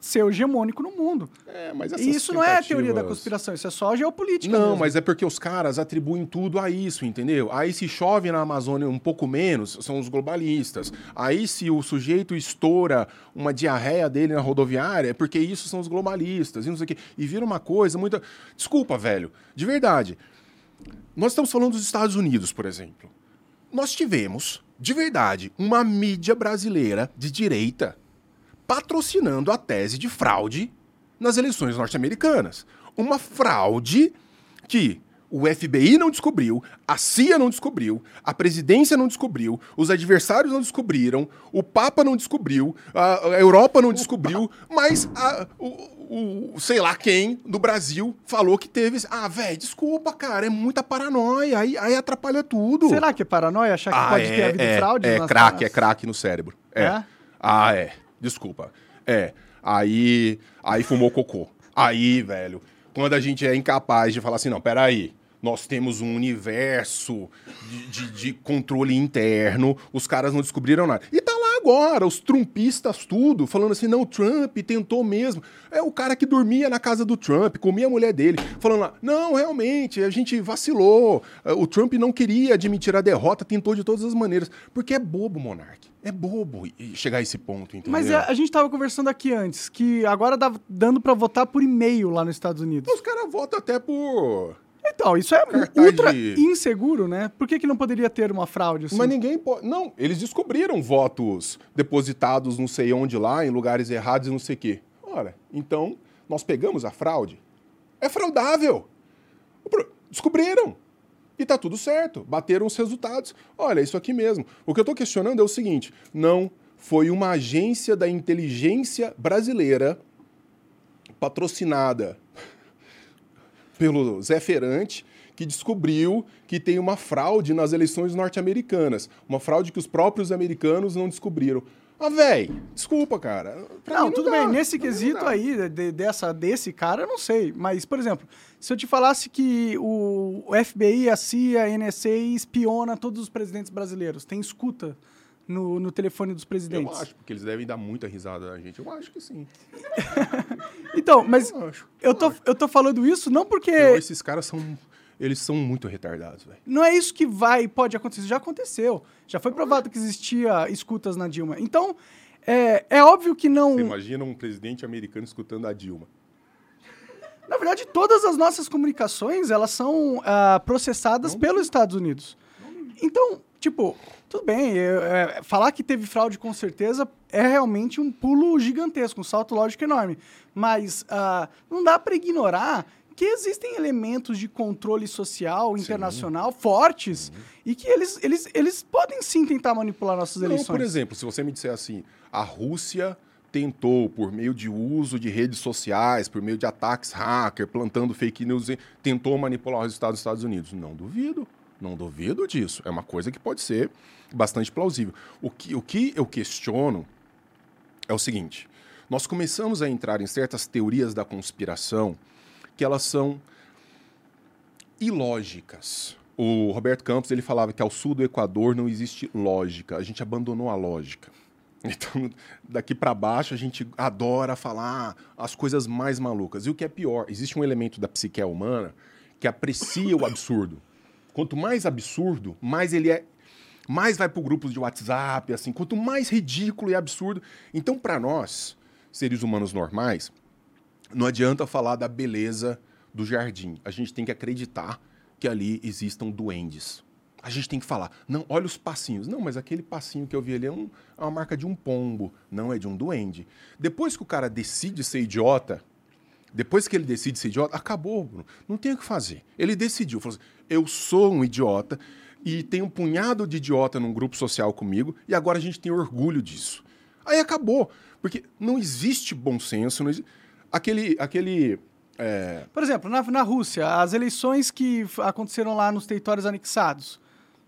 ser hegemônico no mundo. É, mas e isso não é a teoria da conspiração, isso é só geopolítica. Não, mesmo. mas é porque os caras atribuem tudo a isso, entendeu? Aí se chove na Amazônia um pouco menos, são os globalistas. Aí se o sujeito estoura uma diarreia dele na rodoviária, é porque isso são os globalistas, e não sei o quê. E vira uma coisa muito. Desculpa, velho, de verdade. Nós estamos falando dos Estados Unidos, por exemplo. Nós tivemos, de verdade, uma mídia brasileira de direita patrocinando a tese de fraude nas eleições norte-americanas. Uma fraude que o FBI não descobriu, a CIA não descobriu, a presidência não descobriu, os adversários não descobriram, o Papa não descobriu, a Europa não descobriu, mas a, o, o, sei lá quem do Brasil falou que teve. Ah, velho, desculpa, cara, é muita paranoia, aí, aí atrapalha tudo. Será que é paranoia achar que ah, pode é, ter havido é, fraude? É craque, é craque no cérebro. É. é? Ah, é. Desculpa. É. Aí, aí fumou cocô. Aí, velho, quando a gente é incapaz de falar assim, não, peraí, nós temos um universo de, de, de, controle interno, os caras não descobriram nada. E tá lá agora, os trumpistas tudo, falando assim, não, o Trump tentou mesmo. É o cara que dormia na casa do Trump, comia a mulher dele, falando lá, não, realmente, a gente vacilou, o Trump não queria admitir a derrota, tentou de todas as maneiras. Porque é bobo, Monark. É bobo chegar a esse ponto, entendeu? Mas a, a gente estava conversando aqui antes, que agora dá dando para votar por e-mail lá nos Estados Unidos. Os caras votam até por então, isso é Cartaz ultra de... inseguro, né? Por que, que não poderia ter uma fraude assim? Mas ninguém pode. Não, eles descobriram votos depositados não sei onde lá, em lugares errados e não sei o quê. Ora, então, nós pegamos a fraude. É fraudável. Descobriram. E tá tudo certo. Bateram os resultados. Olha, isso aqui mesmo. O que eu tô questionando é o seguinte: não foi uma agência da inteligência brasileira patrocinada pelo Zé Ferante, que descobriu que tem uma fraude nas eleições norte-americanas. Uma fraude que os próprios americanos não descobriram. Ah, velho, desculpa, cara. Pra não, não tudo dá. bem. Nesse quesito aí, de, dessa, desse cara, eu não sei. Mas, por exemplo, se eu te falasse que o, o FBI, a CIA, a NSA espiona todos os presidentes brasileiros, tem escuta no, no telefone dos presidentes. Eu acho, porque eles devem dar muita risada na gente. Eu acho que sim. então, mas eu, acho, eu, eu, tô, acho. eu tô falando isso não porque. Não, esses caras são. Eles são muito retardados, velho. Não é isso que vai, pode acontecer. Já aconteceu. Já foi provado que existia escutas na Dilma. Então, é, é óbvio que não. Você imagina um presidente americano escutando a Dilma. Na verdade, todas as nossas comunicações elas são uh, processadas não, pelos Estados Unidos. Então, tipo, tudo bem, é, é, falar que teve fraude com certeza é realmente um pulo gigantesco, um salto lógico enorme. Mas uh, não dá para ignorar que existem elementos de controle social internacional sim. fortes sim. e que eles, eles, eles podem sim tentar manipular nossas não, eleições. Por exemplo, se você me disser assim, a Rússia tentou, por meio de uso de redes sociais, por meio de ataques hacker, plantando fake news, tentou manipular os resultados dos Estados Unidos. Não duvido. Não duvido disso. É uma coisa que pode ser bastante plausível. O que, o que eu questiono é o seguinte: nós começamos a entrar em certas teorias da conspiração que elas são ilógicas. O Roberto Campos ele falava que ao sul do Equador não existe lógica. A gente abandonou a lógica. Então, daqui para baixo, a gente adora falar as coisas mais malucas. E o que é pior, existe um elemento da psique humana que aprecia o absurdo. Quanto mais absurdo, mais ele é mais vai para grupos de WhatsApp, assim, quanto mais ridículo e absurdo. Então, para nós, seres humanos normais, não adianta falar da beleza do jardim. A gente tem que acreditar que ali existam duendes. A gente tem que falar, não, olha os passinhos. Não, mas aquele passinho que eu vi ali é, um, é uma marca de um pombo, não é de um duende. Depois que o cara decide ser idiota, depois que ele decide ser idiota, acabou, Bruno. Não tem o que fazer. Ele decidiu, falou assim, eu sou um idiota e tem um punhado de idiota num grupo social comigo e agora a gente tem orgulho disso. Aí acabou, porque não existe bom senso, existe... aquele, aquele é... Por exemplo, na, na Rússia, as eleições que aconteceram lá nos territórios anexados,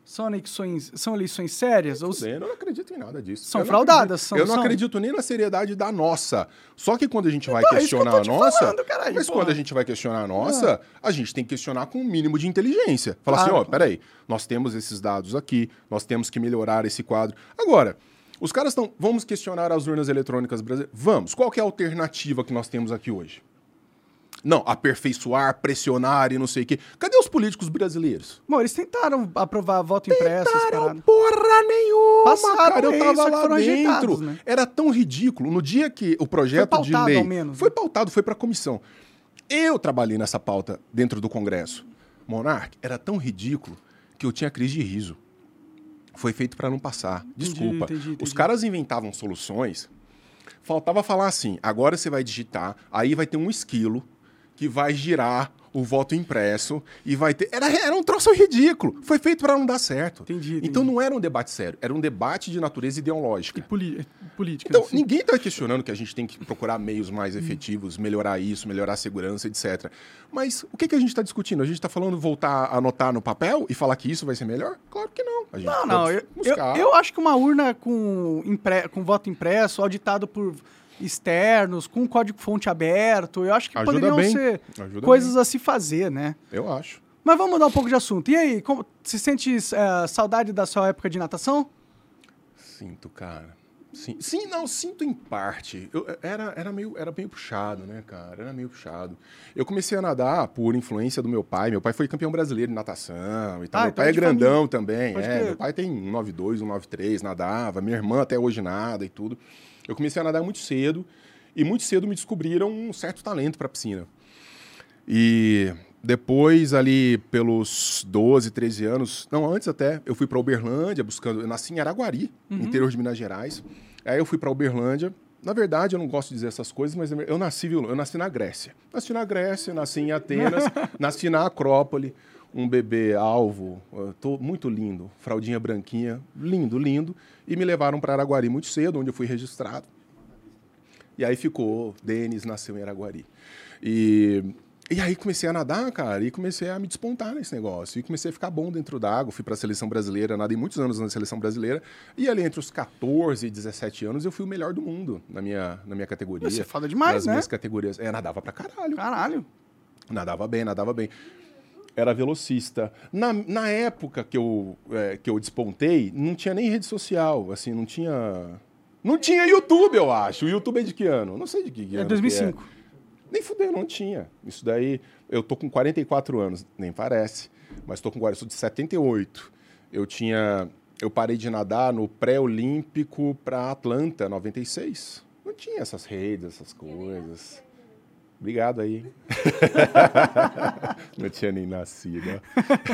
são eleições, são eleições sérias? Ou... Eu não acredito em nada disso. São eu fraudadas. São, eu não são... acredito nem na seriedade da nossa. Só que quando a gente vai então, questionar que a nossa. Falando, caralho, mas quando a gente vai questionar a nossa, ah. a gente tem que questionar com um mínimo de inteligência. Falar assim, claro. assim, ó, peraí, nós temos esses dados aqui, nós temos que melhorar esse quadro. Agora, os caras estão. Vamos questionar as urnas eletrônicas brasileiras? Vamos. Qual é a alternativa que nós temos aqui hoje? Não, aperfeiçoar, pressionar e não sei o quê. Cadê os políticos brasileiros? Bom, eles tentaram aprovar voto impresso. Tentaram porra nenhuma, Passaram cara. Eu tava lá dentro. Né? Era tão ridículo. No dia que o projeto de lei... Menos, foi né? pautado, foi pra comissão. Eu trabalhei nessa pauta dentro do Congresso. Monark, era tão ridículo que eu tinha crise de riso. Foi feito para não passar. Desculpa. Entendi, entendi, entendi. Os caras inventavam soluções. Faltava falar assim: agora você vai digitar, aí vai ter um esquilo que vai girar o voto impresso e vai ter. Era, era um troço ridículo. Foi feito para não dar certo. Entendi, entendi, Então não era um debate sério, era um debate de natureza ideológica. E política. Então, assim. ninguém está questionando que a gente tem que procurar meios mais efetivos, melhorar isso, melhorar a segurança, etc. Mas o que, que a gente está discutindo? A gente está falando voltar a anotar no papel e falar que isso vai ser melhor? Claro que não. não, não. Eu, eu, eu, acho que uma urna com, impre... com voto impresso, auditado por externos, com código-fonte aberto. Eu acho que Ajuda poderiam bem. ser Ajuda coisas bem. a se fazer, né? Eu acho. Mas vamos mudar um pouco de assunto. E aí, como, você sente é, saudade da sua época de natação? Sinto, cara. Sim, sim não, sinto em parte. Eu, era, era, meio, era meio puxado, né, cara? Era meio puxado. Eu comecei a nadar por influência do meu pai. Meu pai foi campeão brasileiro de natação e tal. Ah, meu então pai é é grandão também. Pode É, meu pai tem 192, 193, nadava. Minha irmã até hoje nada e tudo. Eu comecei a nadar muito cedo e muito cedo me descobriram um certo talento para piscina. E depois, ali pelos 12, 13 anos, não, antes até, eu fui para Uberlândia buscando. Eu nasci em Araguari, Uhum. interior de Minas Gerais. Aí eu fui para Uberlândia. Na verdade, eu não gosto de dizer essas coisas, mas eu nasci, eu nasci na Grécia. Nasci na Grécia, nasci em Atenas, nasci na Acrópole. Um bebê alvo, tô muito lindo, fraldinha branquinha, lindo, lindo. E me levaram para Araguari muito cedo, onde eu fui registrado. E aí ficou, Denis nasceu em Araguari. E, e aí comecei a nadar, cara, e comecei a me despontar nesse negócio. E comecei a ficar bom dentro d'água, fui para a seleção brasileira, nadei muitos anos na seleção brasileira. E ali entre os 14 e 17 anos eu fui o melhor do mundo na minha, na minha categoria. Isso é foda demais, nas né? minhas categorias. É, nadava pra caralho. Caralho. Nadava bem, nadava bem. Era velocista. Na, na época que eu, é, que eu despontei, não tinha nem rede social, assim, não tinha... Não tinha YouTube, eu acho. O YouTube é de que ano? Não sei de que, que É ano 2005. que é. Nem fudeu, não tinha. Isso daí, eu tô com 44 anos, nem parece, mas tô com 40, sou de 78. Eu tinha, eu parei de nadar no pré-olímpico para Atlanta, 96. Não tinha essas redes, essas coisas. Obrigado aí. não tinha nem nascido.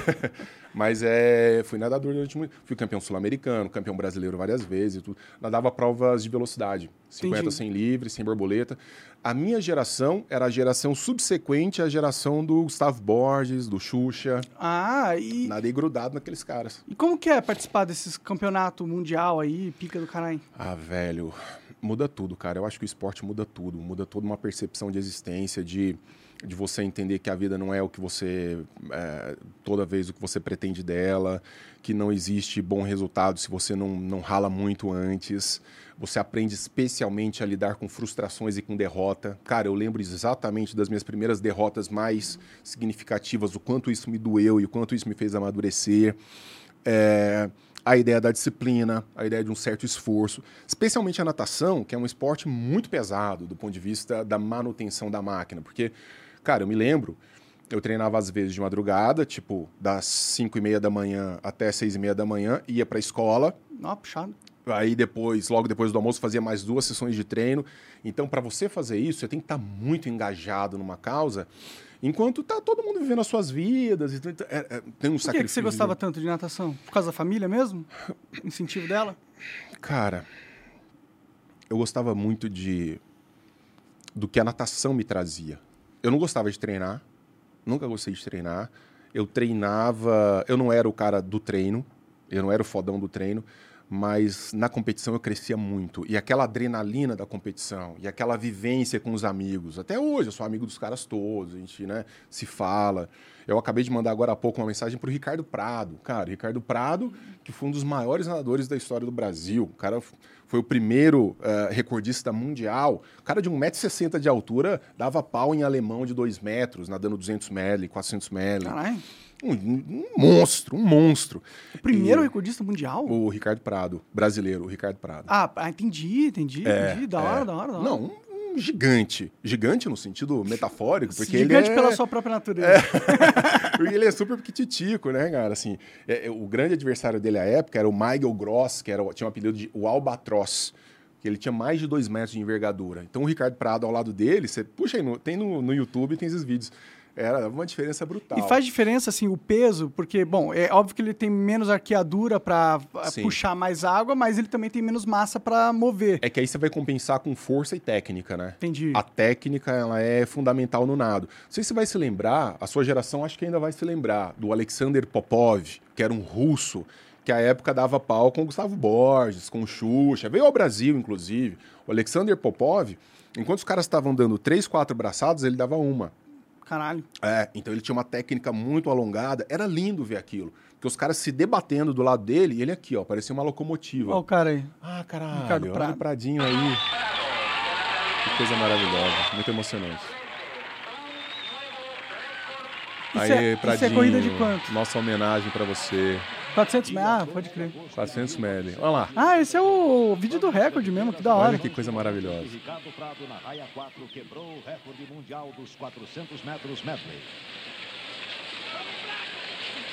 Mas é, fui nadador durante muito. Fui campeão sul-americano, campeão brasileiro várias vezes. Tudo. Nadava provas de velocidade: 50, Entendi. 100 livre, 100 borboleta. A minha geração era a geração subsequente à geração do Gustavo Borges, do Xuxa. Ah, e, Nadei grudado naqueles caras. e como que é participar desses campeonato mundial aí, pica do caralho? Ah, velho, muda tudo, cara. Eu acho que o esporte muda tudo. Muda toda uma percepção de existência, de, de você entender que a vida não é o que você. é, toda vez o que você pretende dela, que não existe bom resultado se você não, não rala muito antes. Você aprende especialmente a lidar com frustrações e com derrota. Cara, eu lembro exatamente das minhas primeiras derrotas mais significativas, o quanto isso me doeu e o quanto isso me fez amadurecer. É, a ideia da disciplina, a ideia de um certo esforço, especialmente a natação, que é um esporte muito pesado do ponto de vista da manutenção da máquina, porque, cara, eu me lembro, eu treinava às vezes de madrugada, tipo das 5 e meia da manhã até 6 e meia da manhã, ia para a escola, Ó, puxado. Aí depois, logo depois do almoço, fazia mais duas sessões de treino. Então, para você fazer isso, você tem que estar muito engajado numa causa, enquanto tá todo mundo vivendo as suas vidas. Então, é- é- tem um Por que, sacrifício. que você gostava tanto de natação? Por causa da família mesmo? Incentivo dela? Cara, eu gostava muito de do que a natação me trazia. Eu não gostava de treinar, nunca gostei de treinar. Eu treinava, eu não era o cara do treino, eu não era o fodão do treino, mas na competição eu crescia muito. E aquela adrenalina da competição, e aquela vivência com os amigos. Até hoje eu sou amigo dos caras todos, a gente né, se fala. Eu acabei de mandar agora há pouco uma mensagem para o Ricardo Prado. Cara, Ricardo Prado, que foi um dos maiores nadadores da história do Brasil. O cara foi o primeiro eh, recordista mundial. O cara de 1,60m de altura dava pau em alemão de 2 metros, nadando 200 ml, 400 ml. Caralho. Um, um monstro, um monstro. O primeiro E- recordista mundial? O Ricardo Prado, brasileiro, o Ricardo Prado. Ah, ah, entendi, entendi, entendi. Da hora, da hora, da hora. Não, um, gigante. Gigante no sentido metafórico, porque Gigante ele é... pela sua própria natureza. Porque ele é super piquititico, né, cara? Assim, é- é, o grande adversário dele à época era o Michael Gross, que era, o- tinha um apelido de o Albatross, que ele tinha mais de dois metros de envergadura. Então o Ricardo Prado ao lado dele, você puxa aí, no- tem no, no YouTube, tem esses vídeos. Era uma diferença brutal. E faz diferença, assim, o peso, porque, bom, é óbvio que ele tem menos arqueadura para puxar mais água, mas ele também tem menos massa para mover. É que aí você vai compensar com força e técnica, né? Entendi. A técnica, ela é fundamental no nado. Não sei se você vai se lembrar, a sua geração acho que ainda vai se lembrar, do Alexander Popov, que era um russo, que à época dava pau com o Gustavo Borges, com o Xuxa, veio ao Brasil, inclusive. O Alexander Popov, enquanto os caras estavam dando três, quatro braçadas, ele dava uma. Caralho. É, então ele tinha uma técnica muito alongada. Era lindo ver aquilo. Porque os caras se debatendo do lado dele e ele aqui, ó, parecia uma locomotiva. Olha o cara aí. Ah, caralho. Ricardo olha Prado. o Pradinho aí. Que coisa maravilhosa. Muito emocionante. Isso aí, é, Pradinho. Isso é corrida de quanto? Nossa homenagem para você. 400 metros? Ah, pode crer. 400 metros. Olha lá. Ah, esse é o vídeo do recorde mesmo, que da hora. Olha que coisa maravilhosa. Ricardo Prado na raia 4 quebrou o recorde mundial dos 400 metros medley.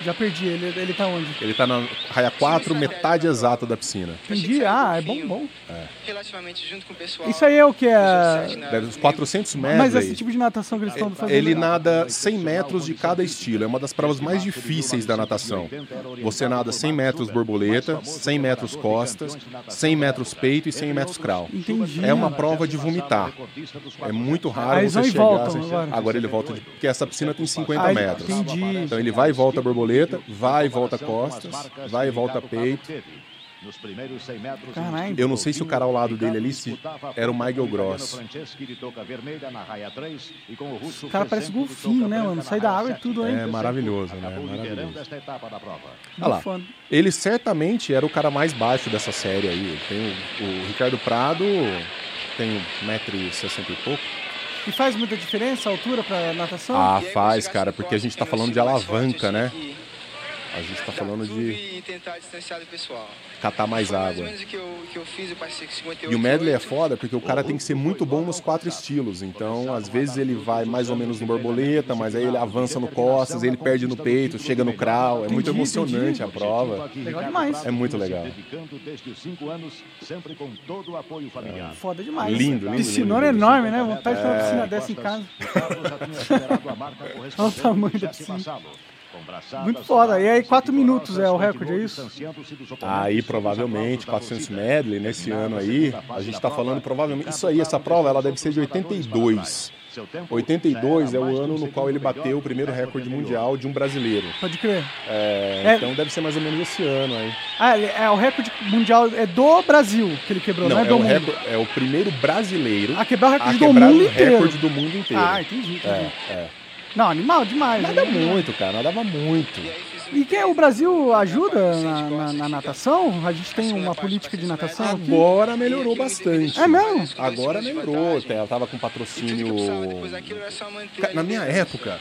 Já perdi ele, ele tá onde? Ele tá na raia 4, metade exata da piscina. Entendi, ah, é bom, bom. É. Relativamente junto com o pessoal. Isso aí é o que é... Deve uns 400 metros. Mas esse tipo de natação que eles estão fazendo... Ele nada 100 metros de cada estilo, é uma das provas mais difíceis da natação. Você nada 100 metros borboleta, 100 metros costas, 100 metros peito e 100 metros crawl. Entendi. É uma prova de vomitar. É muito raro Aí você chegar... Voltam, agora. agora ele volta, de... porque essa piscina tem 50 Aí, metros. Entendi. Então ele vai e volta a borboleta borboleta, vai e volta costas, vai e volta peito. Caralho. Eu não sei se o cara ao lado dele ali se era o Michael Gross. O cara parece golfinho, né, mano? Sai da água e tudo aí. É maravilhoso, né? Maravilhoso. Olha lá. Ele certamente era o cara mais baixo dessa série aí. Tem o, o Ricardo Prado, tem 1,60m e pouco. E faz muita diferença a altura para natação? Ah, faz, cara, porque a gente está falando de alavanca, né? A gente está falando de catar mais água. E o medley é foda porque o cara tem que ser muito bom nos quatro estilos. Então, às vezes ele vai mais ou menos no borboleta, mas aí ele avança no costas, ele perde no peito, chega no crawl. É muito emocionante a prova. Legal demais. É muito legal. É. Foda demais. Lindo, lindo. Piscinona é enorme, né? Vontade de ter uma piscina dessa em casa. Olha o tamanho da piscina. Muito foda. E aí, 4 minutos é o recorde, é isso? Aí, provavelmente, 400 medley nesse ano aí. A gente está falando provavelmente. Isso aí, essa prova, ela deve ser de 82. 82 é o ano no qual ele bateu o primeiro recorde mundial de um brasileiro. Pode crer. É, é... Então deve ser mais ou menos esse ano aí. Ah, é o recorde mundial é do Brasil que ele quebrou, não, não é, é, do o mundo. Recorde, é o primeiro brasileiro a quebrar o recorde do mundo inteiro. recorde do mundo inteiro. Ah, entendi. entendi. É, é. Não, animal demais. Nada né? muito, cara, nadava muito. E que o Brasil ajuda na, na, na, natação? A gente tem uma política de natação aqui? Agora melhorou bastante. É mesmo? Agora melhorou. Ela tava com patrocínio. Na minha época,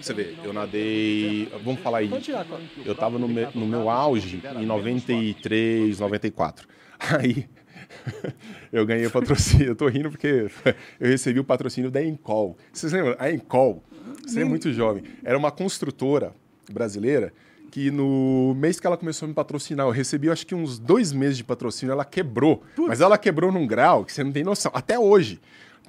você vê, eu nadei. Vamos falar aí. Eu tava no meu, no meu auge em 93, 94. Aí eu ganhei o patrocínio. Eu tô rindo porque eu recebi o patrocínio da Encol. Vocês lembram? A Encol, você é muito jovem, era uma construtora brasileira que no mês que ela começou a me patrocinar, eu recebi acho que uns dois meses de patrocínio, ela quebrou. Putz. Mas ela quebrou num grau que você não tem noção. Até hoje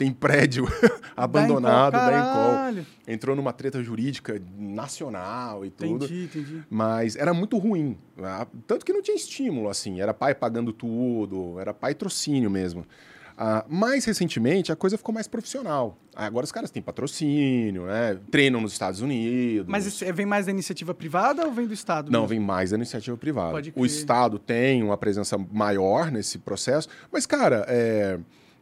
tem prédio abandonado da Encol. Entrou numa treta jurídica nacional e tudo. Entendi, entendi. Mas era muito ruim. Né? Tanto que não tinha estímulo, assim. Era pai pagando tudo, era pai trocínio mesmo. Ah, mais recentemente, a coisa ficou mais profissional. Agora os caras têm patrocínio, né? treinam nos Estados Unidos. Mas vem mais da iniciativa privada ou vem do Estado? Não, mesmo? vem mais da iniciativa privada. O Estado tem uma presença maior nesse processo. Mas, cara, é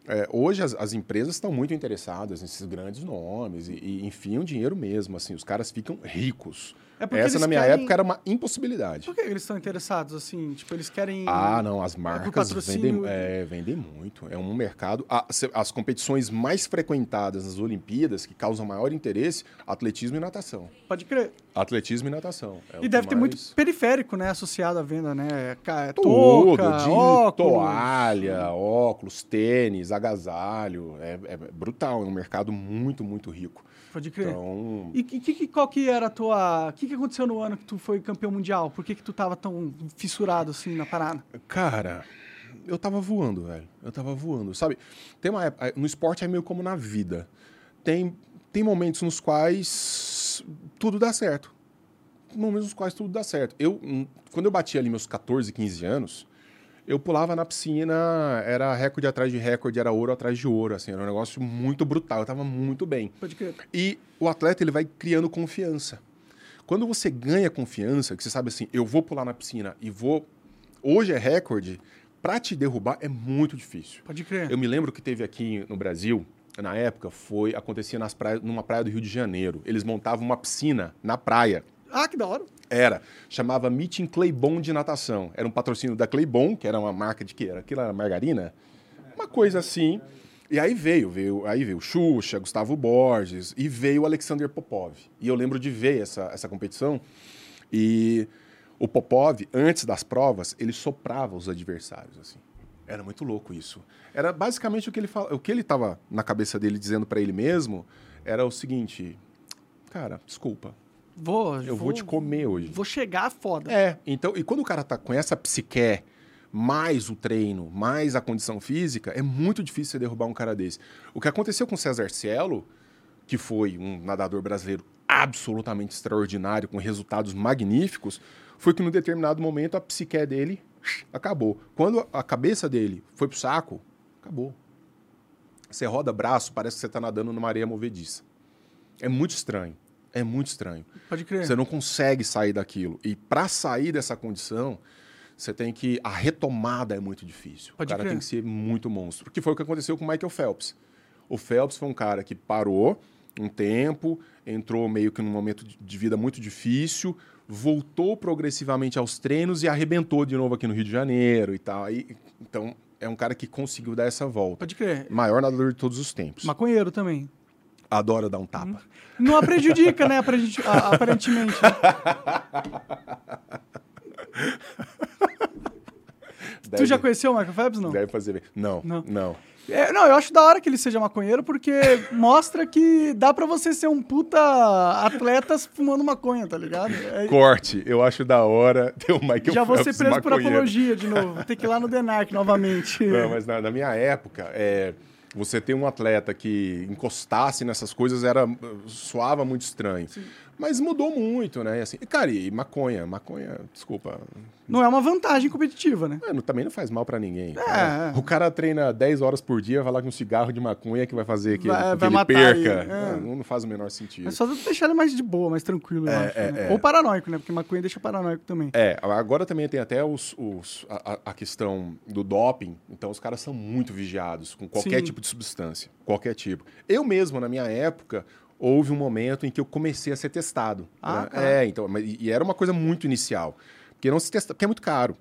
é, hoje as, as, empresas estão muito interessadas nesses grandes nomes e, e enfiam dinheiro mesmo. Assim, os caras ficam ricos. É Essa, na minha querem... época, era uma impossibilidade. Por que eles estão interessados, assim? Tipo, eles querem... Ah, não, as marcas vendem, é, vendem muito. É um mercado... As competições mais frequentadas nas Olimpíadas, que causam maior interesse, atletismo e natação. Pode crer. Atletismo e natação. É e deve ter mais... muito periférico, né? Associado à venda, né? Tudo, de óculos. toalha, óculos, tênis, agasalho. É, é brutal, é um mercado muito, muito rico. Pode crer. Então... E que, qual que era a tua... O que, que aconteceu no ano que tu foi campeão mundial? Por que que tu tava tão fissurado assim na parada? Cara, eu tava voando, velho. Eu tava voando, sabe? Tem uma época... No esporte é meio como na vida. Tem tem momentos nos quais tudo dá certo. Momentos nos quais tudo dá certo. Eu, hum, quando eu bati ali meus 14, 15 anos, eu pulava na piscina, era recorde atrás de recorde, era ouro atrás de ouro, assim, era um negócio muito brutal, eu tava muito bem. Pode crer. E o atleta, ele vai criando confiança. Quando você ganha confiança, que você sabe assim, eu vou pular na piscina e vou... Hoje é recorde, pra te derrubar é muito difícil. Pode crer. Eu me lembro que teve aqui no Brasil, na época, foi acontecia nas praias, numa praia do Rio de Janeiro. Eles montavam uma piscina na praia. Ah, que da hora. Era. Chamava Meeting Claybon de natação. Era um patrocínio da Claybon, que era uma marca de que era? Aquilo era margarina? Uma coisa assim. E aí veio, veio, aí veio Xuxa, Gustavo Borges e veio o Alexander Popov. E eu lembro de ver essa, essa competição e o Popov, antes das provas, ele soprava os adversários assim. Era muito louco isso. Era basicamente o que ele fala, o que ele estava na cabeça dele dizendo para ele mesmo era o seguinte: cara, desculpa, Vou, eu vou, te comer hoje. Vou chegar foda. É, então, e quando o cara tá com essa psique, mais o treino, mais a condição física, é muito difícil você derrubar um cara desse. O que aconteceu com o César Cielo, que foi um nadador brasileiro absolutamente extraordinário, com resultados magníficos, foi que num determinado momento a psique dele acabou. Quando a cabeça dele foi pro saco, acabou. Você roda braço, parece que você tá nadando numa areia movediça. É muito estranho. É muito estranho. Pode crer. Você não consegue sair daquilo. E para sair dessa condição, você tem que. A retomada é muito difícil. Pode o cara crer. tem que ser muito monstro. Que foi o que aconteceu com o Michael Phelps. O Phelps foi um cara que parou um tempo, entrou meio que num momento de- vida muito difícil, voltou progressivamente aos treinos e arrebentou de novo aqui no Rio de Janeiro e tal. Aí, então, é um cara que conseguiu dar essa volta. Pode crer. Maior nadador de todos os tempos. Maconheiro também. Adora dar um tapa. Não a prejudica, né? aparenti- a- Aparentemente. Tu já conheceu o Michael Phelps, não? Deve fazer bem. Não, Não. não. É, não, eu acho da hora que ele seja maconheiro, porque mostra que dá pra você ser um puta atleta fumando maconha, tá ligado? É- Corte, eu acho da hora ter o Michael já vou ser preso por maconheiro. apologia de novo. Vou ter que ir lá no Denarc novamente. Não, mas na, na minha época, é, você ter um atleta que encostasse nessas coisas era soava muito estranho. Mas mudou muito, né? E Assim, cara, e maconha, maconha, desculpa, Não é uma vantagem competitiva, né? é, não- também não faz mal pra ninguém. É. cara. O cara treina 10 horas por dia, vai lá com um cigarro de maconha que vai fazer que, Vai- ele- que vai ele perca. ele, é. Não, não faz o menor sentido. É só deixar ele mais de boa, mais tranquilo, É, acho. é, né? é. Ou paranoico, né? Porque maconha deixa paranoico também. É, agora também tem até os, os- a, a- a questão do doping. Então, os caras são muito vigiados com qualquer Sim. tipo de substância. Qualquer tipo. Eu mesmo, na minha época, houve um momento em que eu comecei a ser testado. Ah, né? É, então, mas- e e era uma coisa muito inicial. Porque não se testa, porque é muito caro.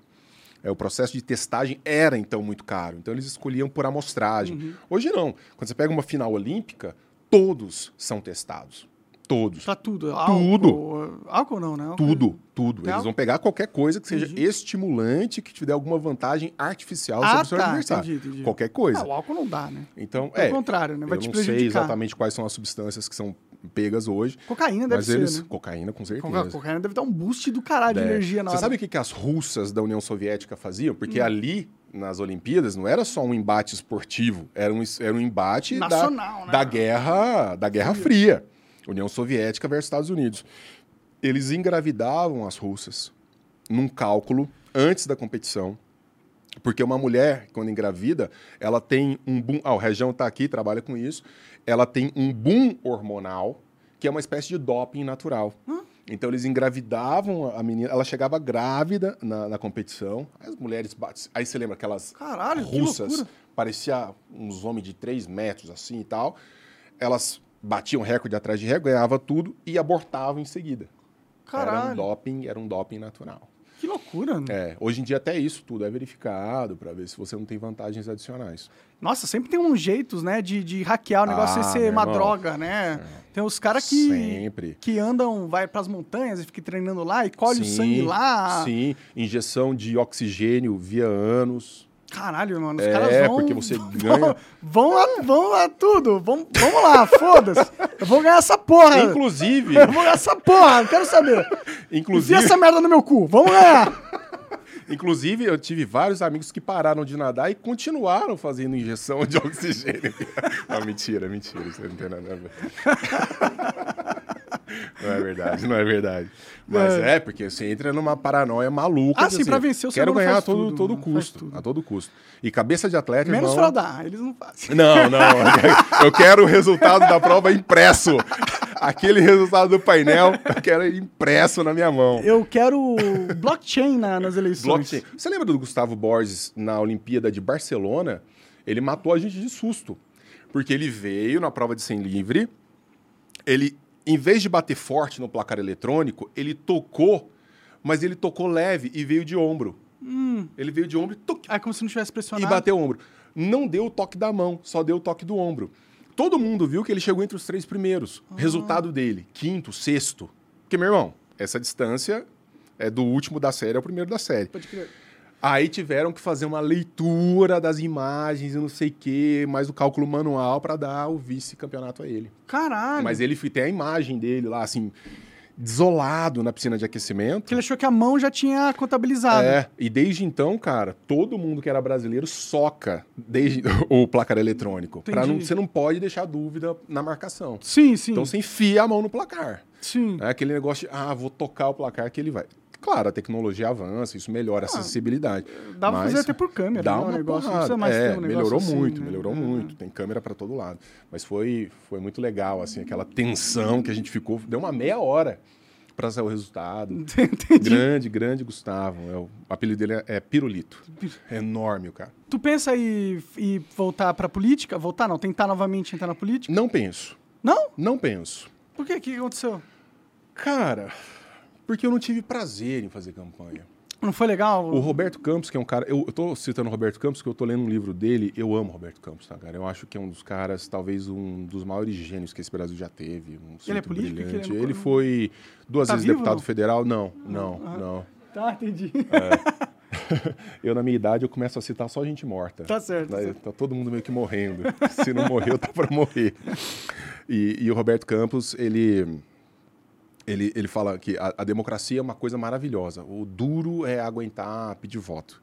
É, o processo de testagem era, então, muito caro. Então, eles escolhiam por amostragem. Uhum. Hoje, não. Quando você pega uma final olímpica, todos são testados. Todos. Pra tudo. Tudo. Álcool, álcool não, né? Álcool- Tudo, tudo. Tem Eles vão pegar qualquer coisa que seja Entendi. estimulante, que te dê alguma vantagem artificial Ah, sobre o seu tá, adversário. entendi, entendi. Qualquer coisa. Ah, o álcool não dá, né? Então, Pelo é. contrário, né? Vai eu te não sei prejudicar. exatamente quais são as substâncias que são pegas hoje. Cocaína deve ser, eles. né? Cocaína, com certeza. Coca- Cocaína deve dar um boost do caralho de É. energia na Você hora. sabe o que, que as russas da União Soviética faziam? Hum. Porque ali, nas Olimpíadas, não era só um embate esportivo, era um, era um embate Nacional, da, né? da guerra, da Guerra Fria. União Soviética versus Estados Unidos. Eles engravidavam as russas num cálculo antes da competição. Porque uma mulher, quando engravida, ela tem um boom. Ah, o Região está aqui, trabalha com isso. Ela tem um boom hormonal, que é uma espécie de doping natural. Então eles engravidavam a menina, ela chegava grávida na, na competição. As mulheres batem. Aí você lembra aquelas Caralho, russas, parecia uns homens de 3 metros assim e tal. Elas batiam recorde atrás de recorde, ganhavam tudo e abortavam em seguida. Era um Caralho, doping, era um doping natural. que loucura. né? É, hoje em dia até isso tudo é verificado para ver se você não tem vantagens adicionais. Nossa, sempre tem uns jeitos, né, de, de hackear o negócio Ah, sem ser uma irmão. É. droga, né? Tem os caras que, Sempre. que andam, vai pras montanhas e fica treinando lá e colhe o Sim, sangue lá. Sim, injeção de oxigênio via ânus. Caralho, mano, os É, caras vão... porque você ganha- Vão lá, vão lá tudo. Vão, vamos lá, foda-se. Eu vou ganhar essa porra. Inclusive, Eu vou ganhar essa porra, não quero saber. Enfia inclusive, essa merda no meu cu, vamos ganhar. Inclusive, eu tive vários amigos que pararam de nadar e continuaram fazendo injeção de oxigênio. não, mentira, mentira. Isso não tem nada a ver. Não é verdade, não é verdade. Mas é, é porque você entra numa paranoia maluca. Ah, sim, pra vencer o Quero ganhar a todo, tudo, todo custo. A todo custo. E cabeça de atleta. Menos irmão... fraudar, eles não fazem. Não, não. eu quero o resultado da prova impresso. Aquele resultado do painel, eu quero impresso na minha mão. Eu quero blockchain na, nas eleições. Blockchain. Você lembra do Gustavo Borges na Olimpíada de Barcelona? Ele matou a gente de susto. Porque ele veio na prova de 100 livre, ele em vez de bater forte no placar eletrônico, ele tocou, mas ele tocou leve e veio de ombro. Hum. Ele veio de ombro e toque. Ah, como se não tivesse pressionado. E bateu o ombro. Não deu o toque da mão, só deu o toque do ombro. Todo mundo viu que ele chegou entre os três primeiros. Ah. Resultado dele, quinto, sexto. Porque, meu irmão, essa distância é do último da série ao primeiro da série. Pode crer. Aí tiveram que fazer uma leitura das imagens e não sei o quê, mais o cálculo manual para dar o vice-campeonato a ele. Caralho! Mas ele tem a imagem dele lá, assim, desolado na piscina de aquecimento. Que ele achou que a mão já tinha contabilizado. É, e desde então, cara, todo mundo que era brasileiro soca desde o placar eletrônico. Pra não, você não pode deixar dúvida na marcação. Sim, sim. Então você enfia a mão no placar. Sim. É aquele negócio de, ah, vou tocar o placar que ele vai. Claro, a tecnologia avança, isso melhora ah, a acessibilidade. Dá pra fazer até por câmera, dá né? uma negócio, porrada. mais é, um melhorou assim, muito, né? melhorou muito. Tem câmera para todo lado. Mas foi, foi muito legal, assim, aquela tensão que a gente ficou. Deu uma meia hora para sair o resultado. Entendi. Grande, grande Gustavo. É, o apelido dele é, é Pirulito. É enorme o cara. Tu pensa em, em voltar pra política? Voltar não, tentar novamente entrar na política? Não penso. Não? Não penso. Por quê? O que aconteceu? Cara, porque eu não tive prazer em fazer campanha. Não foi legal? O Roberto Campos, que é um cara. Eu, eu tô citando o Roberto Campos, que eu tô lendo um livro dele. Eu amo o Roberto Campos, tá, cara? Eu acho que é um dos caras, talvez um dos maiores gênios que esse Brasil já teve. Um ele é político? Brilhante. Ele, ele, foi duas tá vezes vivo, deputado não? federal. Não, não, ah, não. Tá, entendi. É. eu, na minha idade, eu começo a citar só gente morta. Tá certo. Tá, tá todo mundo meio que morrendo. Se não morreu, tá para morrer. E, e o Roberto Campos, ele ele, ele fala que a, a, democracia é uma coisa maravilhosa. O duro é aguentar pedir voto.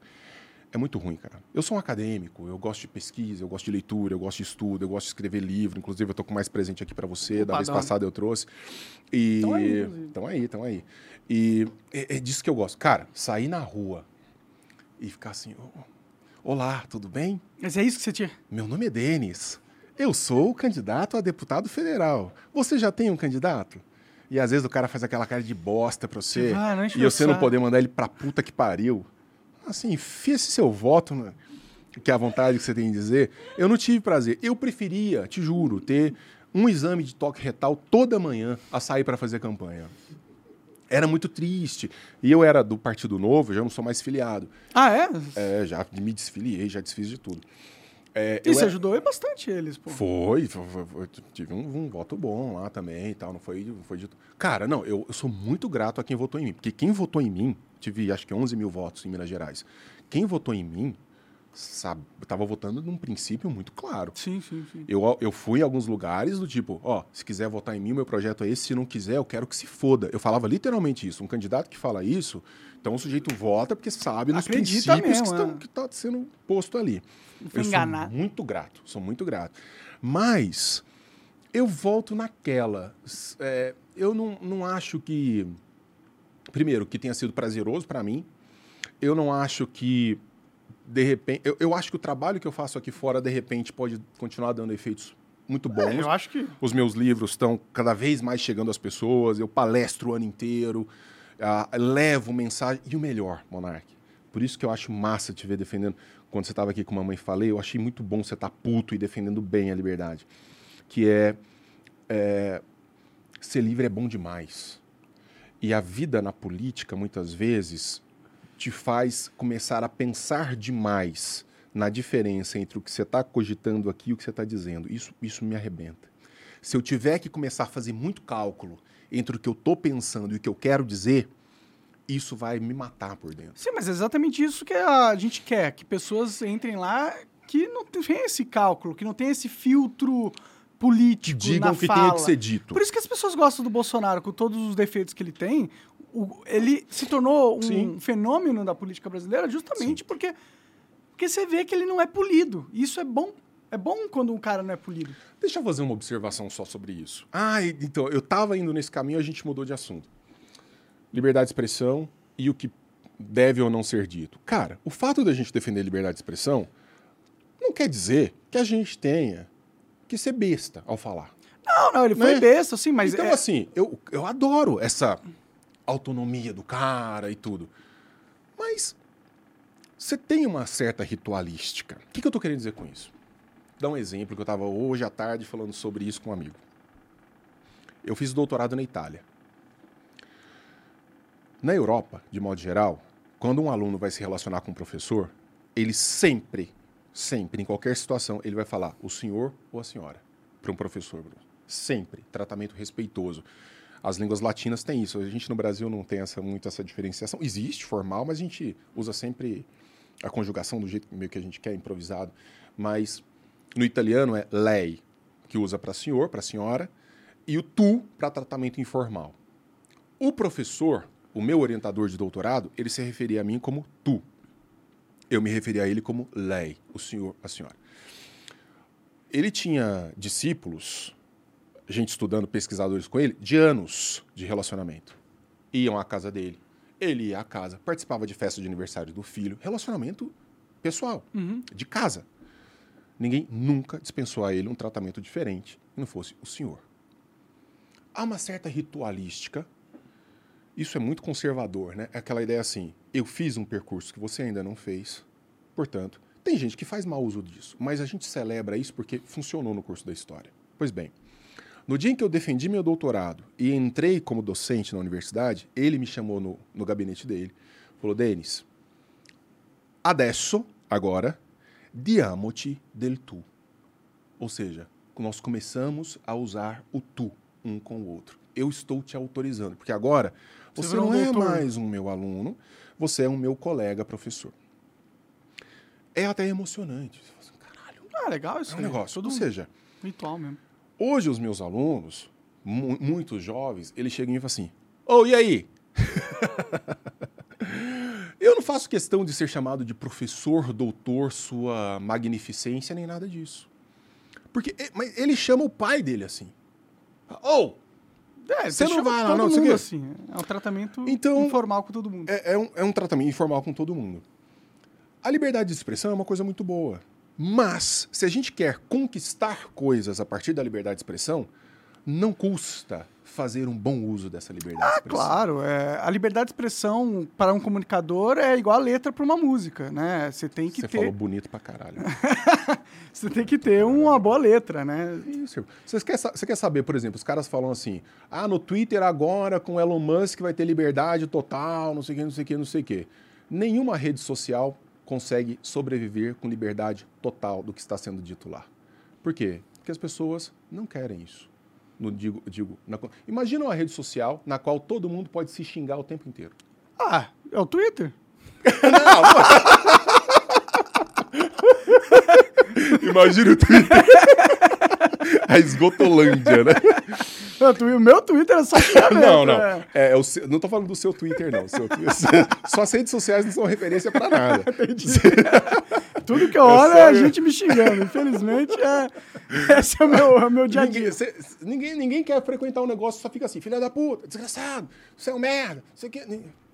É muito ruim, cara. Eu sou um acadêmico, eu gosto de pesquisa, eu gosto de leitura, eu gosto de estudo, eu gosto de escrever livro. Inclusive, eu estou com mais presente aqui para você. Opa, da vez passada eu trouxe. E... Estão aí, estão aí, aí. E é, é, disso que eu gosto. Cara, sair na rua e ficar assim... Olá, tudo bem? Mas é isso que você tinha? Meu nome é Denis. Eu sou o candidato a deputado federal. Você já tem um candidato? E às vezes o cara faz aquela cara de bosta pra você. Ah, e você não poder mandar ele pra puta que pariu. Assim, enfia esse seu voto, né? que é a vontade que você tem de dizer. Eu não tive prazer. Eu preferia, te juro, ter um exame de toque retal toda manhã a sair para fazer campanha. Era muito triste. E eu era do Partido Novo, já não sou mais filiado. Ah, é? É, já me desfiliei, já desfiz de tudo. É, você era... ajudou bastante eles, pô. Foi, foi, foi, foi tive um, um, voto bom lá também e tal. Não foi, não foi de... Cara, não, eu, eu, sou muito grato a quem votou em mim. Porque quem votou em mim, tive acho que 11 mil votos em Minas Gerais. Quem votou em mim, sabe, estava votando num princípio muito claro. Sim, sim, sim. Eu, eu fui em alguns lugares do tipo, ó, se quiser votar em mim, o meu projeto é esse. Se não quiser, eu quero que se foda. Eu falava literalmente isso. Um candidato que fala isso, então o sujeito vota porque sabe nos Acredita princípios mesmo, que, estão, é. que está sendo posto ali. Não eu enganar. sou muito grato, sou muito grato. Mas eu volto naquela. É, eu não, não acho que. Primeiro, que tenha sido prazeroso para mim. Eu não acho que. De repente. Eu, eu acho que o trabalho que eu faço aqui fora, de repente, pode continuar dando efeitos muito bons. É, eu acho que. Os meus livros estão cada vez mais chegando às pessoas. Eu palestro o ano inteiro. Uh, levo mensagem. E o melhor, Monark. Por isso que eu acho massa te ver defendendo quando você estava aqui com a mamãe falei, eu achei muito bom você estar tá puto e defendendo bem a liberdade. Que é, é, ser livre é bom demais. E a vida na política, muitas vezes, te faz começar a pensar demais na diferença entre o que você está cogitando aqui e o que você está dizendo. Isso, isso me arrebenta. Se eu tiver que começar a fazer muito cálculo entre o que eu estou pensando e o que eu quero dizer, isso vai me matar por dentro. Sim, mas é exatamente isso que a gente quer, que pessoas entrem lá que não tem esse cálculo, que não tem esse filtro político que digam na que fala. tem que ser dito. Por isso que as pessoas gostam do Bolsonaro, com todos os defeitos que ele tem. O- ele se tornou um Sim. fenômeno da política brasileira justamente porque, porque você vê que ele não é polido. Isso é bom. É bom quando um cara não é polido. Deixa eu fazer uma observação só sobre isso. Ah, então, eu tava indo nesse caminho, a gente mudou de assunto. Liberdade de expressão e o que deve ou não ser dito. Cara, o fato da gente defender liberdade de expressão não quer dizer que a gente tenha que ser besta ao falar. Não, não, ele foi Né? besta, assim, mas então, é- assim, eu, eu adoro essa autonomia do cara e tudo. Mas você tem uma certa ritualística. O que, que eu tô querendo dizer com isso? Dá um exemplo que eu estava hoje à tarde falando sobre isso com um amigo. Eu fiz doutorado na Itália. Na Europa, de modo geral, quando um aluno vai se relacionar com um professor, ele sempre, sempre, em qualquer situação, ele vai falar o senhor ou a senhora para um professor. Sempre. Tratamento respeitoso. As línguas latinas têm isso. A gente no Brasil não tem essa, muito essa diferenciação. Existe formal, mas a gente usa sempre a conjugação do jeito meio que a gente quer, improvisado. Mas no italiano é lei, que usa para senhor, para senhora, e o tu para tratamento informal. O professor, o meu orientador de doutorado, ele se referia a mim como tu. Eu me referia a ele como lei, o senhor, a senhora. Ele tinha discípulos, gente estudando, pesquisadores com ele, de anos de relacionamento. Iam à casa dele, ele ia à casa, participava de festa de aniversário do filho, relacionamento pessoal, de casa. Ninguém nunca dispensou a ele um tratamento diferente que não fosse o senhor. Há uma certa ritualística. Isso é muito conservador, né? É aquela ideia assim: eu fiz um percurso que você ainda não fez, portanto, tem gente que faz mau uso disso, mas a gente celebra isso porque funcionou no curso da história. Pois bem, no dia em que eu defendi meu doutorado e entrei como docente na universidade, ele me chamou no, no gabinete dele, falou: Denis, adesso, agora, diamo-te del tu. Ou seja, nós começamos a usar o tu um com o outro. Eu estou te autorizando, porque agora Você você, virou um não é doutor. mais um meu aluno, você é um meu colega professor. É até emocionante. Assim, Caralho, Ah, legal isso é um aí. negócio. Todo Ou seja, ritual mesmo. Hoje, os meus alunos, mu- muitos jovens, eles chegam e falam assim: Ô, e aí? Eu não faço questão de ser chamado de professor, doutor, sua magnificência, nem nada disso. Porque mas ele chama o pai dele assim. Ô, É, Você não vai lá, não, mundo assim. É um tratamento Então- informal com todo mundo. é, é um, é um tratamento informal com todo mundo. A liberdade de expressão é uma coisa muito boa. Mas, se a gente quer conquistar coisas a partir da liberdade de expressão, não custa fazer um bom uso dessa liberdade de Ah, expressão. claro. é, a liberdade de expressão para um comunicador é igual a letra para uma música, né? Você tem que Você ter, falou bonito pra caralho. você tem que ter uma boa letra, né? Isso. Você quer, você quer saber, por exemplo, os caras falam assim: ah, no Twitter agora com Elon Musk vai ter liberdade total, não sei o que, não sei o que, não sei o que. Nenhuma rede social consegue sobreviver com liberdade total do que está sendo dito lá. Por quê? Porque as pessoas não querem isso. No, digo, digo, na imagina uma rede social na qual todo mundo pode se xingar o tempo inteiro. Ah, é o Twitter. Imagina o Twitter. A esgotolândia, né? O twi- O meu Twitter é só Não, não. é. É, é o seu- não tô falando do seu Twitter, não. Seu, suas redes sociais não são referência pra nada. Tudo que eu olho é a só- gente me xingando. Infelizmente, é... esse é o meu, é o meu dia a Ninguém, dia. cê- ninguém, ninguém quer frequentar um negócio, só fica assim, filha da puta, desgraçado, você é um merda, você quer.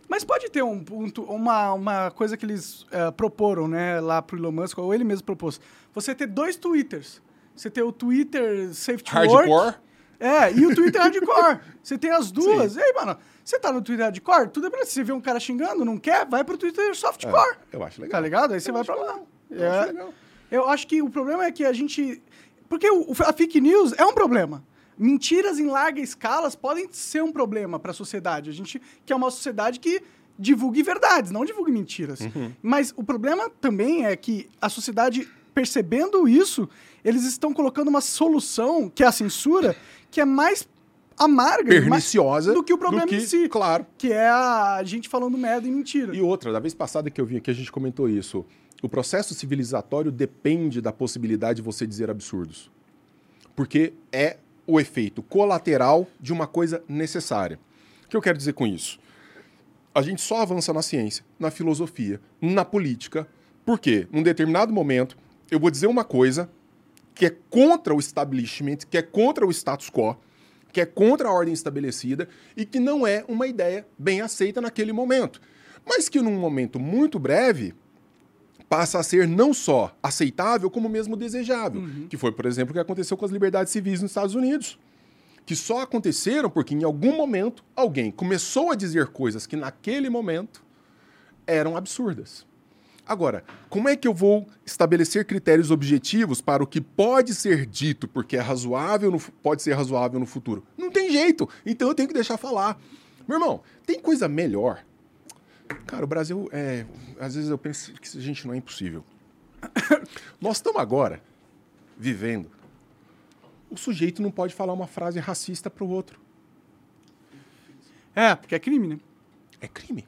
Mas pode ter um ponto, uma, uma coisa que eles eh, proporam, né, lá pro Elon Musk, ou ele mesmo propôs. Você ter dois Twitters. Você ter o Twitter Safety Hardcore? Work. É, e o Twitter Hardcore. Você tem as duas. E aí, mano, você tá no Twitter Hardcore, tudo é pra você ver um cara xingando, não quer? Vai pro Twitter Softcore. Eu acho legal. Tá ligado? Aí você Eu vai pra lá. Eu É. acho legal. Eu acho que o problema é que a gente. Porque o- a fake news é um problema. Mentiras em larga escala podem ser um problema para a sociedade. A gente quer uma sociedade que divulgue verdades, não divulgue mentiras. Uhum. Mas o problema também é que a sociedade, percebendo isso, eles estão colocando uma solução, que é a censura, que é mais amarga mais- Perniciosa do que o problema que- em si. claro. Que é a gente falando merda e mentira. E outra, da vez passada que eu vim aqui, a gente comentou isso. O processo civilizatório depende da possibilidade de você dizer absurdos. Porque é o efeito colateral de uma coisa necessária. O que eu quero dizer com isso? a gente só avança na ciência, na filosofia, na política. Por quê? Num determinado momento, eu vou dizer uma coisa que é contra o establishment, que é contra o status quo, que é contra a ordem estabelecida e que não é uma ideia bem aceita naquele momento. Mas que num momento muito breve passa a ser não só aceitável, como mesmo desejável. Uhum. Que foi, por exemplo, o que aconteceu com as liberdades civis nos Estados Unidos. Que só aconteceram porque em algum momento alguém começou a dizer coisas que naquele momento eram absurdas. Agora, como é que eu vou estabelecer critérios objetivos para o que pode ser dito porque é razoável, no, pode ser razoável no futuro? Não tem jeito. Então eu tenho que deixar falar. Meu irmão, tem coisa melhor. Cara, o Brasil é, às vezes eu penso que a gente não é impossível. Nós estamos agora vivendo. O sujeito não pode falar uma frase racista para o outro. É, porque é crime, né? É crime.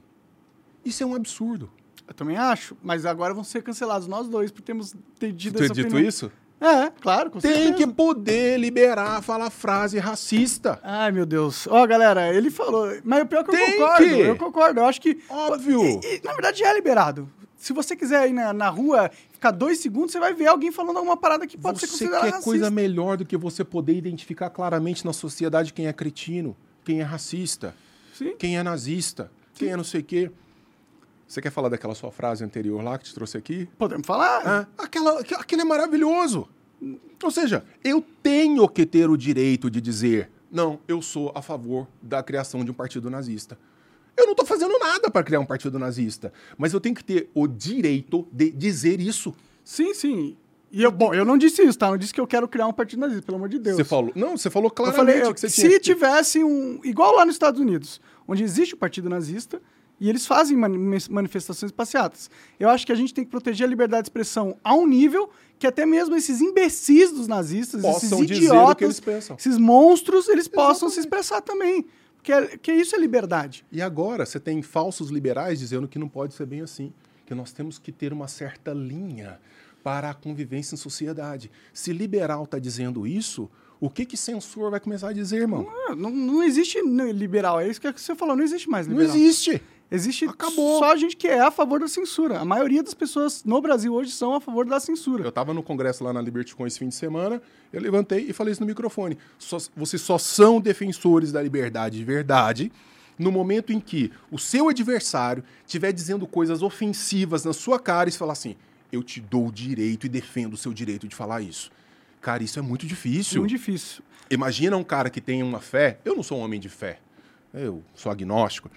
Isso é um absurdo. Eu também acho, mas agora vão ser cancelados nós dois por termos dito essa dito opinião. isso? É, claro, com Tem certeza. que poder liberar falar frase racista. Ai, meu Deus. Ó, oh, galera, ele falou. Mas o pior é que Tem eu concordo. Que. Eu concordo. Eu acho que. Óbvio. E, e, na verdade, é liberado. Se você quiser ir na, na rua, ficar dois segundos, você vai ver alguém falando alguma parada que pode você ser considerada racista. Quer coisa melhor do que você poder identificar claramente na sociedade quem é cretino, quem é racista, Sim. quem é nazista, Sim. quem é não sei o quê. Você quer falar daquela sua frase anterior lá que te trouxe aqui? Podemos falar. Ah, aquela, aquilo é maravilhoso. Ou seja, eu tenho que ter o direito de dizer, não, eu sou a favor da criação de um partido nazista. Eu não estou fazendo nada para criar um partido nazista, mas eu tenho que ter o direito de dizer isso. Sim, sim. E eu, bom, eu não disse isso, tá? Não disse que eu quero criar um partido nazista, pelo amor de Deus. Você falou, não, você falou claramente eu falei, eu, que você tinha. Se tivesse um, igual lá nos Estados Unidos, onde existe o partido nazista, e eles fazem manifestações passeatas. Eu acho que a gente tem que proteger a liberdade de expressão a um nível que até mesmo esses imbecis dos nazistas, possam esses idiotas, esses monstros, eles Exatamente. possam se expressar também. Porque é, que isso é liberdade. E agora você tem falsos liberais dizendo que não pode ser bem assim, que nós temos que ter uma certa linha para a convivência em sociedade. Se liberal está dizendo isso, o que que censor vai começar a dizer, irmão? Não, não, não existe liberal, é isso que você falou, não existe mais liberal. Não existe. Existe Acabou. só gente que é a favor da censura. A maioria das pessoas no Brasil hoje são a favor da censura. Eu estava no congresso lá na LibertyCon esse fim de semana, eu levantei e falei isso no microfone. Só, vocês só são defensores da liberdade de verdade no momento em que o seu adversário estiver dizendo coisas ofensivas na sua cara e falar assim: eu te dou o direito e defendo o seu direito de falar isso. Cara, isso é muito difícil. Muito difícil. Imagina um cara que tem uma fé. Eu não sou um homem de fé. Eu sou agnóstico.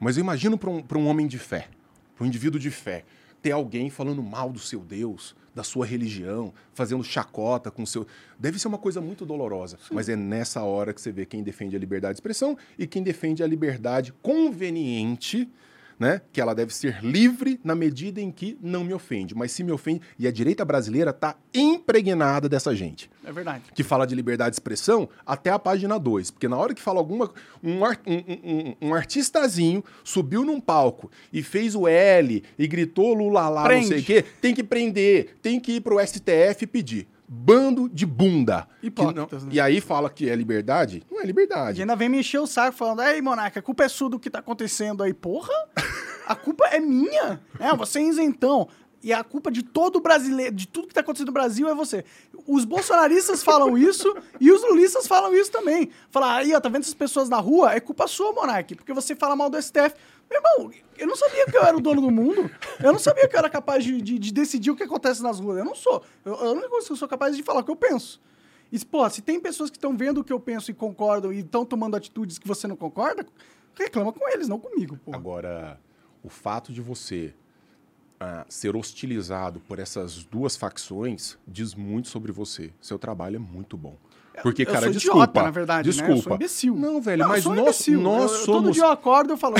Mas eu imagino para um, um homem de fé, para um indivíduo de fé, ter alguém falando mal do seu Deus, da sua religião, fazendo chacota com o seu. Deve ser uma coisa muito dolorosa. Sim. Mas é nessa hora que você vê quem defende a liberdade de expressão e quem defende a liberdade conveniente né? Que ela deve ser livre na medida em que não me ofende. Mas se me ofende. E a direita brasileira está impregnada dessa gente. É verdade. Que fala de liberdade de expressão até a página 2. Porque na hora que fala alguma. Um, um, um, um, artistazinho subiu num palco e fez o L e gritou Lula lá, Prende. não sei o quê, tem que prender, tem que ir pro STF pedir bando de bunda. Hipócritas, né? E aí fala que é liberdade? Não é liberdade. E ainda vem me encher o saco falando, ei, Monarca, a culpa é sua do que tá acontecendo aí. Porra, a culpa é minha. É, você é isentão. E a culpa de todo brasileiro, de tudo que tá acontecendo no Brasil é você. Os bolsonaristas falam isso e os lulistas falam isso também. Falar, aí, ó, tá vendo essas pessoas na rua? É culpa sua, Monark, porque você fala mal do STF. Meu irmão, eu não sabia que eu era o dono do mundo. Eu não sabia que eu era capaz de, de, de decidir o que acontece nas ruas. Eu não sou. Eu, eu não eu sou capaz de falar o que eu penso. E, pô, se tem pessoas que estão vendo o que eu penso e concordam e estão tomando atitudes que você não concorda, reclama com eles, não comigo, pô. Agora, o fato de você uh, ser hostilizado por essas duas facções diz muito sobre você. Seu trabalho é muito bom. Porque, cara, eu sou desculpa. Idiota, na verdade, desculpa. Né? Eu sou imbecil. Não, velho, não, mas nós, nós eu, somos... Todo dia eu acordo e falo...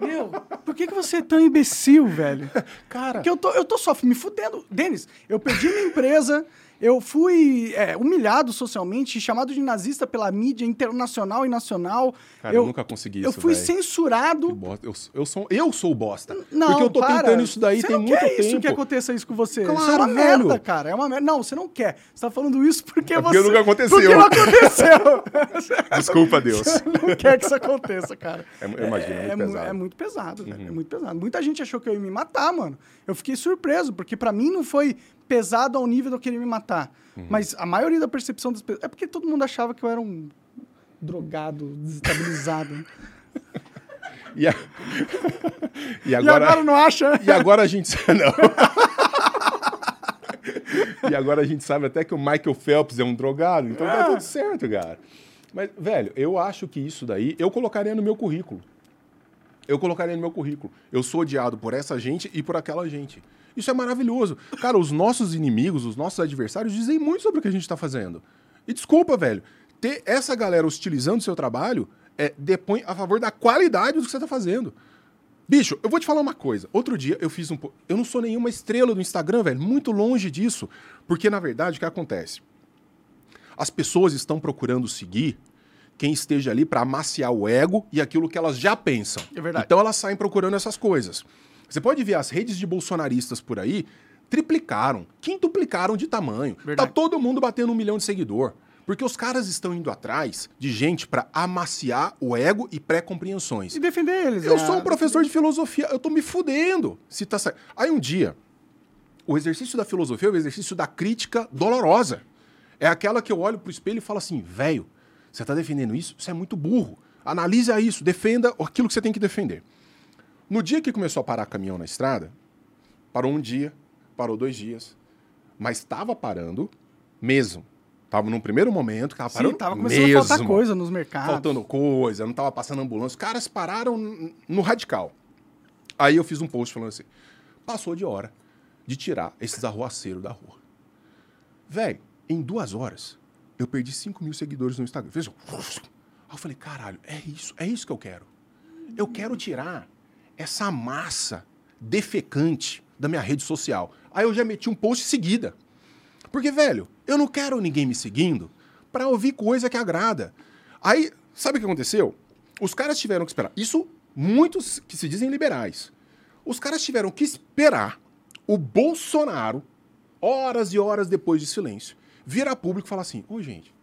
Meu, por que, que você é tão imbecil, velho? Cara. Porque eu tô, eu tô só me fudendo. Denis, eu perdi minha empresa, Eu fui é, humilhado socialmente, chamado de nazista pela mídia internacional e nacional. Cara, eu, eu nunca consegui isso, Eu fui véio. censurado. Eu, eu, sou, eu sou o bosta. Não, porque eu tô para. tentando isso daí você tem não muito quer tempo. isso que aconteça isso com você. Claro, isso é uma velho. merda, cara. É uma merda. Não, você não quer. Você tá falando isso porque É porque você... nunca aconteceu. Porque não aconteceu. Desculpa, Deus. Você não quer que isso aconteça, cara. É, eu imagino, é muito mu- pesado. É muito pesado, velho. Uhum. É muito pesado. Muita gente achou que eu ia me matar, mano. Eu fiquei surpreso, porque pra mim não foi pesado ao nível de eu querer me matar. Uhum. Mas a maioria da percepção das pessoas... É porque todo mundo achava que eu era um drogado, desestabilizado. E, a- e E agora, agora não acha? e agora a gente não. e agora a gente sabe até que o Michael Phelps é um drogado, então tá tudo certo, cara. Mas, velho, eu acho que isso daí eu colocaria no meu currículo. Eu colocaria no meu currículo. Eu sou odiado por essa gente e por aquela gente. Isso é maravilhoso. Cara, os nossos inimigos, os nossos adversários dizem muito sobre o que a gente tá fazendo. E desculpa, velho, ter essa galera hostilizando o seu trabalho é, depõe a favor da qualidade do que você tá fazendo. Bicho, eu vou te falar uma coisa. Outro dia eu fiz um. Eu não sou nenhuma estrela do Instagram, velho. Muito longe disso. Porque, na verdade, o que acontece? As pessoas estão procurando seguir quem esteja ali para amaciar o ego e aquilo que elas já pensam. É verdade. Então elas saem procurando essas coisas. Você pode ver as redes de bolsonaristas por aí triplicaram, quintuplicaram de tamanho. Verdade. Tá todo mundo batendo um milhão de seguidor. Porque os caras estão indo atrás de gente para amaciar o ego e pré-compreensões. E defender eles. Eu é. sou um professor de filosofia, eu tô me fudendo. Se tá sa... Aí um dia, o exercício da filosofia é o exercício da crítica dolorosa. É aquela que eu olho pro espelho e falo assim, velho, você tá defendendo isso? Você é muito burro. Analisa isso, defenda aquilo que você tem que defender. No dia que começou a parar caminhão na estrada, parou um dia, parou dois dias, mas estava parando mesmo. Tava num primeiro momento, que tava parando Sim, tava começando mesmo a faltar coisa nos mercados. faltando coisa, não tava passando ambulância. Os caras pararam no radical. Aí eu fiz um post falando assim: passou de hora de tirar esses arruaceiros da rua. Véi, em duas horas, eu perdi 5 mil seguidores no Instagram. Fez. Aí eu falei: caralho, é isso, é isso que eu quero. Eu quero tirar essa massa defecante da minha rede social. Aí eu já meti um post em seguida. Porque, velho, eu não quero ninguém me seguindo pra ouvir coisa que agrada. Aí, sabe o que aconteceu? Os caras tiveram que esperar. Isso, muitos que se dizem liberais. Os caras tiveram que esperar o Bolsonaro, horas e horas depois de silêncio, virar público e falar assim: Ô, gente,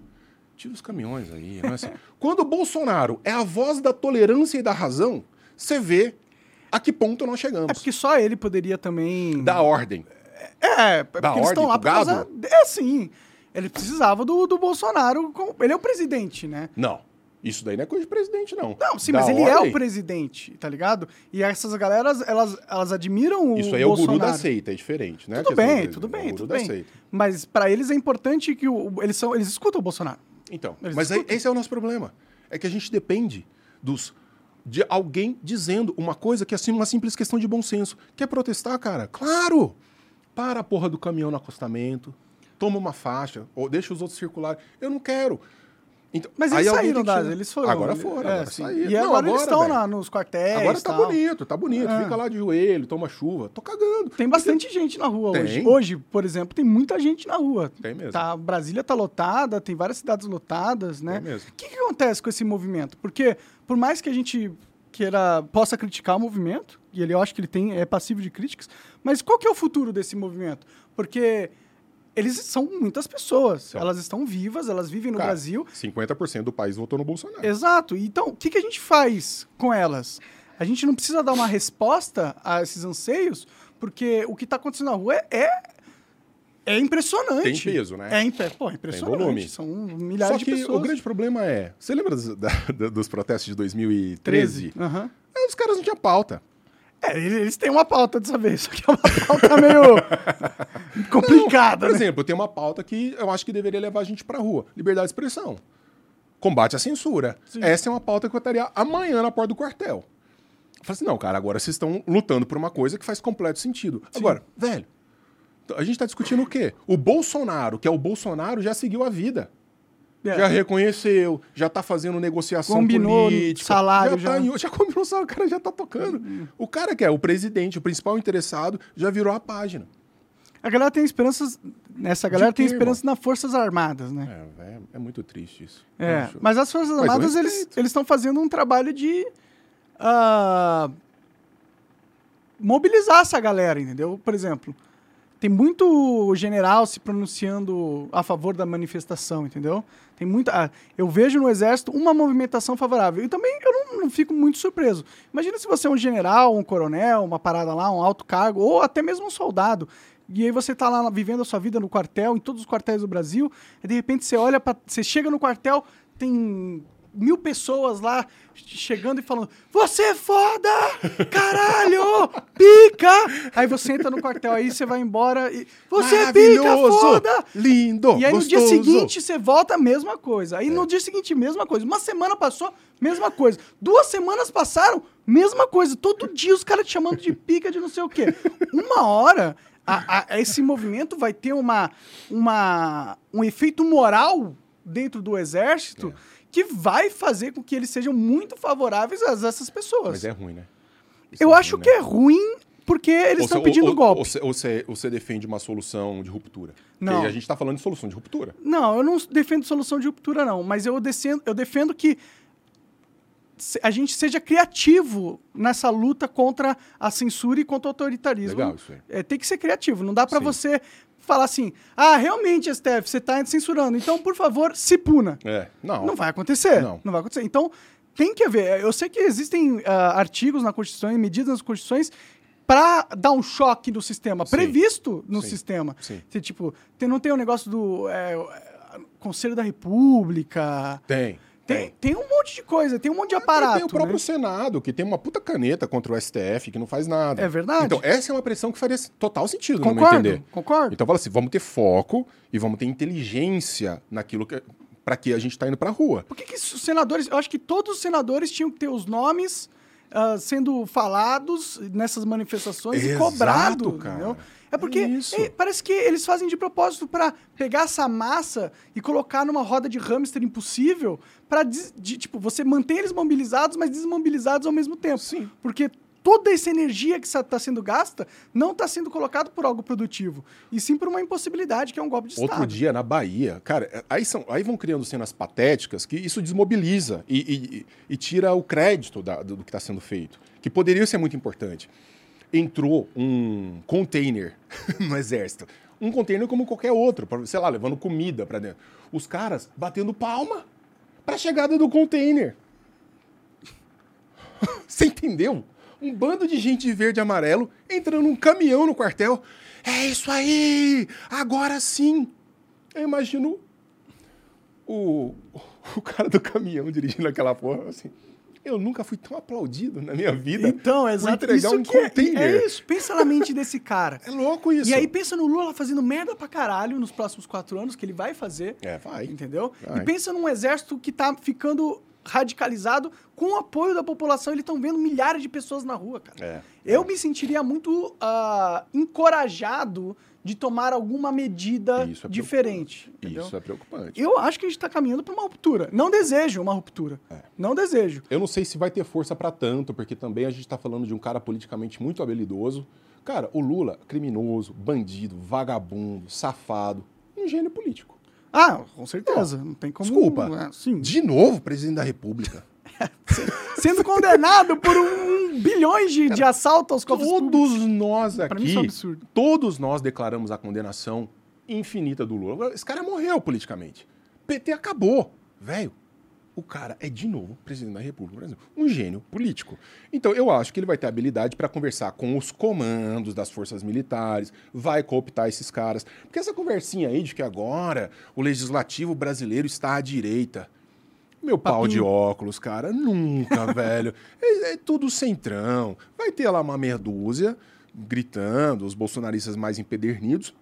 tira os caminhões aí. é assim." Quando o Bolsonaro é a voz da tolerância e da razão, você vê a que ponto nós chegamos. É porque só ele poderia também. Da ordem. É, porque Da eles estão lá por causa. É sim. Ele precisava do, do Bolsonaro. como- Ele é o presidente, né? Não. Isso daí não é coisa de presidente, não. Não, sim, Da mas ele é ordem, o presidente, tá ligado? E essas galeras, elas, elas admiram o Isso aí é o guru da seita, é diferente, né? Tudo bem, tudo é o bem, guru tudo da bem. seita. Mas pra eles é importante que o, eles, são, eles escutam o Bolsonaro. Então, Eles mas aí, escutam. esse é o nosso problema. É que a gente depende dos de alguém dizendo uma coisa que é assim, uma simples questão de bom senso. Quer protestar, cara? Claro! Para a porra do caminhão no acostamento, toma uma faixa, ou deixa os outros circularem. Eu não quero. Então, Mas eles saíram tem das, eles foram. Agora ele- foram, é, agora saíram. E Não, agora, eles estão lá nos quartéis. Agora tá tal. bonito, tá bonito. É. Fica lá de joelho, toma chuva. Tô cagando. Tem bastante gente na rua Tem. hoje. Hoje, por exemplo, tem muita gente na rua. Tem mesmo. Tá, Brasília tá lotada, tem várias cidades lotadas, né? Tem mesmo. O que, que acontece com esse movimento? Porque, por mais que a gente queira, possa criticar o movimento, e ele eu acho que ele tem, é passivo de críticas, mas qual que é o futuro desse movimento? Porque eles são muitas pessoas, São. elas estão vivas, elas vivem no Cara, Brasil. 50% do país votou no Bolsonaro. Exato. Então, o que, que a gente faz com elas? A gente não precisa dar uma resposta a esses anseios, porque o que está acontecendo na rua é, é, é impressionante. Tem peso, né? É, impre... Pô, é impressionante. volume. São milhares Só de que pessoas. o grande problema é. Você lembra dos, da- dos protestos de 2013? 13. Aham. É, Os caras não tinham pauta. É, eles, têm uma pauta dessa vez, só que é uma pauta meio complicada, Por né? exemplo, tem uma pauta que eu acho que deveria levar a gente pra rua: liberdade de expressão. Combate à censura. Sim. Essa é uma pauta que eu estaria amanhã na porta do quartel. Eu falei assim: não, cara, agora vocês estão lutando por uma coisa que faz completo sentido. Agora, velho, a gente tá discutindo o quê? O Bolsonaro, que é o Bolsonaro, já seguiu a vida. É. Já reconheceu, já tá fazendo negociação Combinou política. salário, já. tá já. em- já combinou salário, o cara já tá tocando. O cara que é o presidente, o principal interessado, já virou a página. A galera tem esperanças essa galera tem esperança nas Forças Armadas, né? É, é, é muito triste isso. É, Acho- mas as Forças Mas Armadas, eles estão fazendo um trabalho de ah, mobilizar essa galera, entendeu? Por exemplo, tem muito general se pronunciando a favor da manifestação, entendeu? Tem muita, ah, eu vejo no exército uma movimentação favorável. E também eu não, não fico muito surpreso. Imagina se você é um general, um coronel, uma parada lá, um alto cargo, ou até mesmo um soldado. E aí você tá lá vivendo a sua vida no quartel, em todos os quartéis do Brasil, e de repente você olha para, você chega no quartel, tem mil pessoas lá chegando e falando: "Você é foda! Caralho! Pica!" Aí você entra no quartel, aí você vai embora e você é pica, foda! Lindo! E aí no dia gostoso. seguinte você volta a mesma coisa. Aí no dia seguinte, mesma coisa. Uma semana passou, mesma coisa. Duas semanas passaram, mesma coisa. Todo dia os caras te chamando de pica de não sei o quê. Uma hora, a- a- esse movimento vai ter uma, uma, um efeito moral dentro do exército que vai fazer com que eles sejam muito favoráveis a essas pessoas. Mas é ruim, né? Isso Eu é acho ruim, que né? é ruim porque eles estão pedindo ou- golpe. Ou você, ou você- ou você defende uma solução de ruptura? Não. Porque a gente tá falando de solução de ruptura. Não, eu não defendo solução de ruptura, não. Mas eu, descendo, eu defendo que a gente seja criativo nessa luta contra a censura e contra o autoritarismo. Legal isso aí. É, tem que ser criativo. Não dá Sim. você falar assim, ah, realmente, STF, você tá censurando. Então, por favor, se puna. É. Não. Não vai acontecer. Não. vai acontecer. Então, tem que haver. Eu sei que existem ah, artigos na Constituição e medidas nas Constituições para dar um choque no sistema, Sim. previsto no Sim. sistema. Sim. Você, tipo, tem, não tem o negócio do é, Conselho da República. Tem. Tem, tem um monte de coisa, tem um monte de aparato. tem o próprio né? Senado, que tem uma puta caneta contra o STF, que não faz nada. É verdade. Então, essa é uma pressão que faria total sentido, no meu Concordo, entender. concordo. Então, fala assim, vamos ter foco e vamos ter inteligência naquilo que... para que a gente tá indo pra rua. Por que, que os senadores. Eu acho que todos os senadores tinham que ter os nomes ah, sendo falados nessas manifestações e Exato, cobrado. cara. Entendeu? É porque Isso. é, parece que eles fazem de propósito para pegar essa massa e colocar numa roda de hamster impossível para tipo você manter eles mobilizados, mas desmobilizados ao mesmo tempo. Sim. Porque toda essa energia que está sendo gasta não está sendo colocado por algo produtivo, e sim por uma impossibilidade que é um golpe de Outro Estado. dia, na Bahia, cara, aí, são, aí vão criando cenas patéticas que isso desmobiliza e, e- e tira o crédito da- do, do que está sendo feito, que poderia ser muito importante. Entrou um container no exército, um container como qualquer outro, sei lá, levando comida para dentro. Os caras batendo palma para a chegada do container. Você entendeu? Um bando de gente de verde e amarelo entrando num caminhão no quartel. É isso aí! Agora sim! Eu imagino o, o cara do caminhão dirigindo aquela porra assim. Eu nunca fui tão aplaudido na minha vida. Então, exato. entregar Isso um é, container. é isso. Pensa na mente desse cara. É louco isso. E aí pensa no Lula fazendo merda pra caralho nos próximos quatro anos, que ele vai fazer. É, vai. Entendeu? Vai. E pensa num exército que tá ficando radicalizado com o apoio da população. Eles estão vendo milhares de pessoas na rua, cara. É, Eu me sentiria muito ah, encorajado de tomar alguma medida Isso é diferente. Isso é preocupante. Eu acho que a gente tá caminhando pra uma ruptura. Não desejo uma ruptura. É. Não desejo. Eu não sei se vai ter força pra tanto, porque também a gente tá falando de um cara politicamente muito habilidoso. Cara, o Lula, criminoso, bandido, vagabundo, safado, um gênio político. Ah, com certeza. Não tem como. Desculpa. é, sim. De novo, presidente da República. Sendo condenado por um, um bilhões de, de assalto aos cofres públicos. Todos nós Pra mim isso é um aqui, absurdo. todos nós declaramos a condenação infinita do Lula. Esse cara morreu politicamente. PT acabou. Velho, o cara é de novo presidente da República do Brasil. Um gênio político. Então, eu acho que ele vai ter habilidade para conversar com os comandos das forças militares, vai cooptar esses caras. Porque essa conversinha aí de que agora o legislativo brasileiro está à direita. Meu pau Papinho. de óculos, cara. Nunca, velho. É, é tudo centrão. Vai ter lá uma meia dúzia gritando, os bolsonaristas mais empedernidos.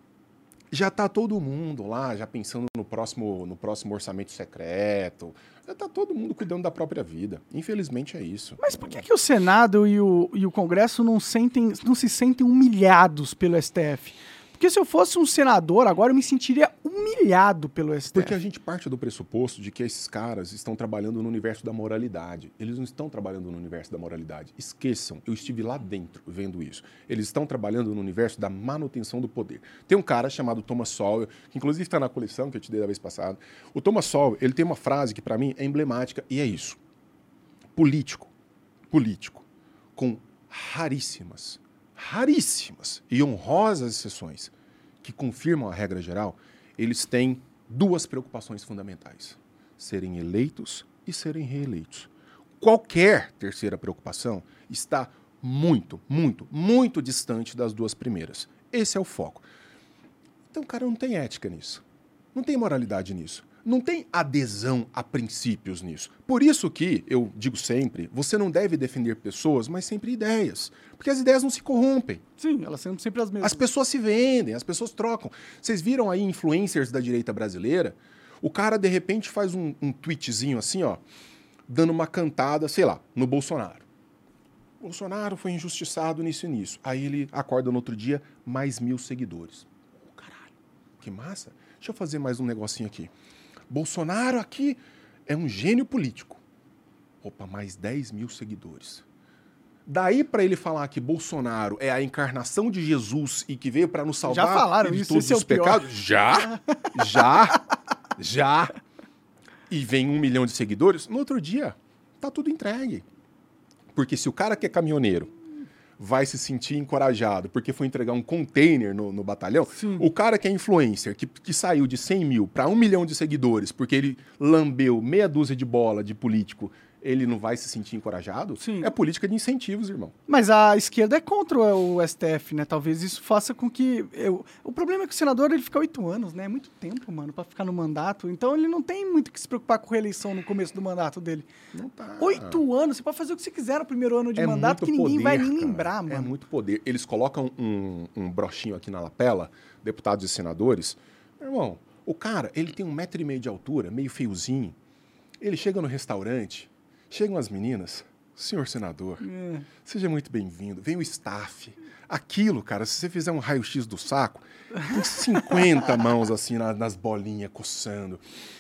Já tá todo mundo lá, já pensando no próximo, no próximo orçamento secreto. Já tá todo mundo cuidando da própria vida. Infelizmente é isso. Mas por que, que o Senado e o, e o Congresso não, sentem, não se sentem humilhados pelo STF? Porque se eu fosse um senador agora, eu me sentiria humilhado pelo STF. Porque a gente parte do pressuposto de que esses caras estão trabalhando no universo da moralidade. Eles não estão trabalhando no universo da moralidade. Esqueçam, eu estive lá dentro vendo isso. Eles estão trabalhando no universo da manutenção do poder. Tem um cara chamado Thomas Sowell, que inclusive está na coleção que eu te dei da vez passada. O Thomas Sowell, ele tem uma frase que para mim é emblemática e é isso. Político, político, com raríssimas raríssimas e honrosas exceções que confirmam a regra geral, eles têm duas preocupações fundamentais: serem eleitos e serem reeleitos. Qualquer terceira preocupação está muito, muito, muito distante das duas primeiras. Esse é o foco. Então, cara, não tem ética nisso. Não tem moralidade nisso não tem adesão a princípios nisso. Por isso que eu digo sempre, você não deve defender pessoas, mas sempre ideias. Porque as ideias não se corrompem. Sim, elas são sempre as mesmas. As pessoas se vendem, as pessoas trocam. Vocês viram aí influencers da direita brasileira? O cara, de repente, faz um, um tweetzinho assim, ó, dando uma cantada, sei lá, no Bolsonaro. Bolsonaro foi injustiçado nisso e nisso. Aí ele acorda no outro dia, mais mil seguidores. Oh, caralho, que massa. Deixa eu fazer mais um negocinho aqui. Bolsonaro aqui é um gênio político. Opa, mais 10 mil seguidores. Daí para ele falar que Bolsonaro é a encarnação de Jesus e que veio para nos salvar já falaram de isso, todos é os pecados, já, já, já. E vem um milhão de seguidores, no outro dia tá tudo entregue. Porque se o cara que é caminhoneiro vai se sentir encorajado porque foi entregar um container no, no batalhão. Sim. O cara que é influencer, que, que saiu de 100 mil para um milhão de seguidores porque ele lambeu meia dúzia de bola de político ele não vai se sentir encorajado? Sim. É política de incentivos, irmão. Mas a esquerda é contra o STF, né? Talvez isso faça com que. Eu... O problema é que o senador ele fica oito anos, né? É muito tempo, mano, para ficar no mandato. Então ele não tem muito que se preocupar com reeleição no começo do mandato dele. Não tá. Oito anos, você pode fazer o que você quiser no primeiro ano de é mandato que ninguém poder, vai nem cara. lembrar, mano. É muito poder. Eles colocam um, um brochinho aqui na lapela, deputados e senadores. Irmão, o cara, ele tem um metro e meio de altura, meio feiozinho. Ele chega no restaurante, Chegam as meninas, senhor senador, é. seja muito bem-vindo. Vem o staff. Aquilo, cara, se você fizer um raio-x do saco, tem 50 mãos assim nas, nas bolinhas coçando.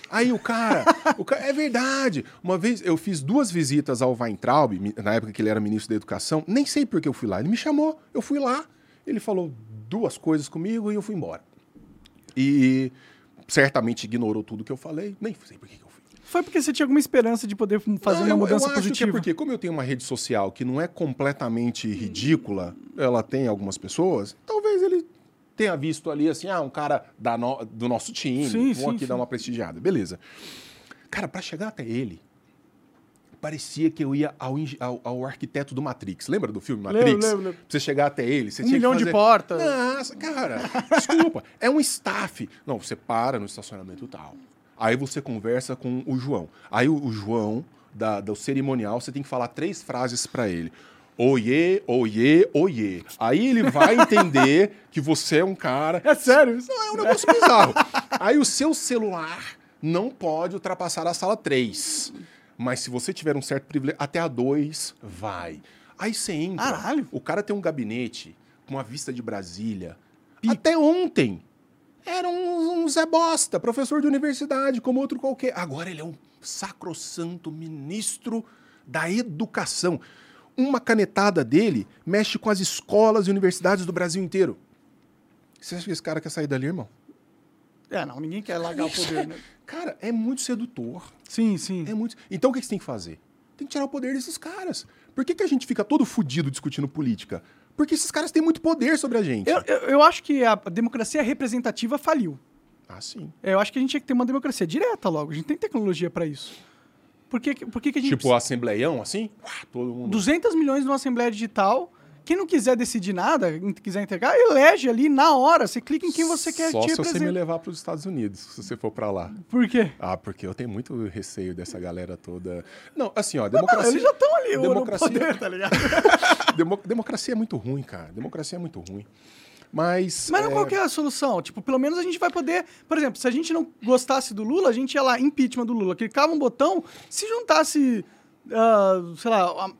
Aí o cara, o cara, é verdade. Uma vez eu fiz duas visitas ao Weintraub, na época que ele era ministro da Educação, nem sei por que eu fui lá. Ele me chamou, eu fui lá, ele falou duas coisas comigo e eu fui embora. E certamente ignorou tudo que eu falei, nem sei por que foi porque você tinha alguma esperança de poder fazer não, uma mudança eu acho positiva? Que é porque, como eu tenho uma rede social que não é completamente ridícula, ela tem algumas pessoas, talvez ele tenha visto ali assim, ah, um cara da no, do nosso time, sim, vou sim, aqui sim. dar uma prestigiada. Beleza. Cara, para chegar até ele, parecia que eu ia ao, ao, ao, arquiteto do Matrix. Lembra do filme Matrix? Lembro, lembro, lembro. Pra você chegar até ele, você um tinha milhão que fazer... de portas. Nossa, cara, desculpa. É um staff. Não, você para no estacionamento tal. Aí você conversa com o João. Aí o, o João, da, do cerimonial, você tem que falar três frases para ele. Oiê, oiê, oiê. Aí ele vai entender que você é um cara. É sério? Não, é um negócio bizarro. Aí o seu celular não pode ultrapassar a sala 3. Mas se você tiver um certo privilégio, até a 2 vai. Aí você entra. Caralho. O cara tem um gabinete com uma vista de Brasília. Até ontem era um, um Zé Bosta, professor de universidade, como outro qualquer. Agora ele é um sacrossanto ministro da educação. Uma canetada dele mexe com as escolas e universidades do Brasil inteiro. Você acha que esse cara quer sair dali, irmão? É, não, ninguém quer largar o poder, né? Cara, é muito sedutor. Sim, sim. É muito. Então o que você tem que fazer? Tem que tirar o poder desses caras. Por que, que a gente fica todo fudido discutindo política? Porque esses caras têm muito poder sobre a gente. Eu, eu, eu acho que a democracia representativa faliu. Ah, sim. Eu acho que a gente tinha que ter uma democracia direta logo. A gente tem tecnologia para isso. Por que, por que, que a gente. Tipo, precisa... assembleião, assim? todo mundo. 200 milhões numa Assembleia Digital quem não quiser decidir nada, quiser entregar, elege ali na hora. Você clica em quem você quer Só te se você me levar para os Estados Unidos, se você for para lá. Por quê? Ah, porque eu tenho muito receio dessa galera toda. Não, assim, ó, democracia. Não, eles já estão ali, democracia... poder, tá ligado? Demo... Democracia é muito ruim, cara. Democracia é muito ruim. Mas. Mas é... qual que é a solução? Tipo, pelo menos a gente vai poder. Por exemplo, se a gente não gostasse do Lula, a gente ia lá, impeachment do Lula, clicava um botão, se juntasse uh, sei lá, a,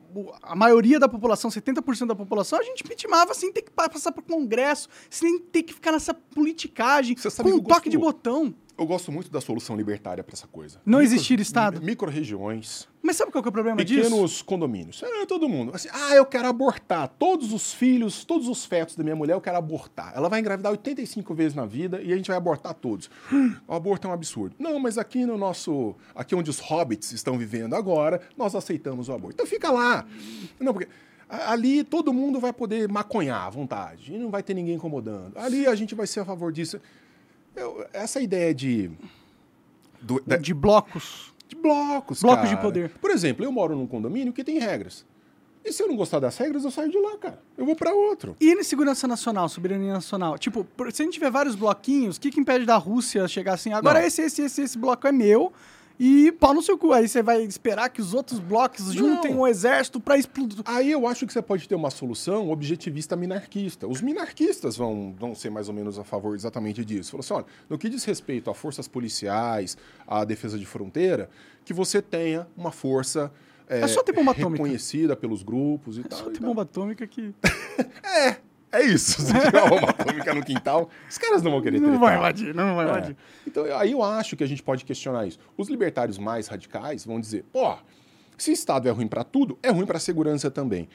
a, maioria da população, 70% da população, a gente intimava sem ter que passar o Congresso, sem ter que ficar nessa politicagem, com um toque de botão. Eu gosto muito da solução libertária para essa coisa. Não Micro, existir Estado. Micro-regiões. Mas sabe qual é o problema pequenos disso? Pequenos condomínios. É, todo mundo. Assim, ah, eu quero abortar. Todos os filhos, todos os fetos da minha mulher, eu quero abortar. Ela vai engravidar 85 vezes na vida e a gente vai abortar todos. O aborto é um absurdo. Não, mas aqui no nosso. Aqui onde os hobbits estão vivendo agora, nós aceitamos o aborto. Então fica lá. Não, porque. Ali todo mundo vai poder maconhar à vontade. E não vai ter ninguém incomodando. Ali a gente vai ser a favor disso. Eu, essa ideia de. Do, da, de blocos. De blocos. Blocos cara. de poder. Por exemplo, eu moro num condomínio que tem regras. E se eu não gostar das regras, eu saio de lá, cara. Eu vou para outro. E na segurança nacional, soberania nacional? Tipo, se a gente tiver vários bloquinhos, o que, que impede da Rússia chegar assim? Agora não. esse, esse, esse, esse bloco é meu e pau no seu cu. Aí você vai esperar que os outros blocos juntem um exército para explodir. Aí eu acho que você pode ter uma solução objetivista minarquista. Os minarquistas vão, vão ser mais ou menos a favor exatamente disso. Falou assim: olha, no que diz respeito a forças policiais, à defesa de fronteira, que você tenha uma força. É, é só ter bomba atômica. Reconhecida pelos grupos e é tal. Só ter bomba atômica que. é, é isso. Se tiver uma bomba atômica no quintal, os caras não vão querer ter. Não vai invadir, não vai é. invadir. Então, aí eu acho que a gente pode questionar isso. Os libertários mais radicais vão dizer: pô, se o Estado é ruim para tudo, é ruim para a segurança também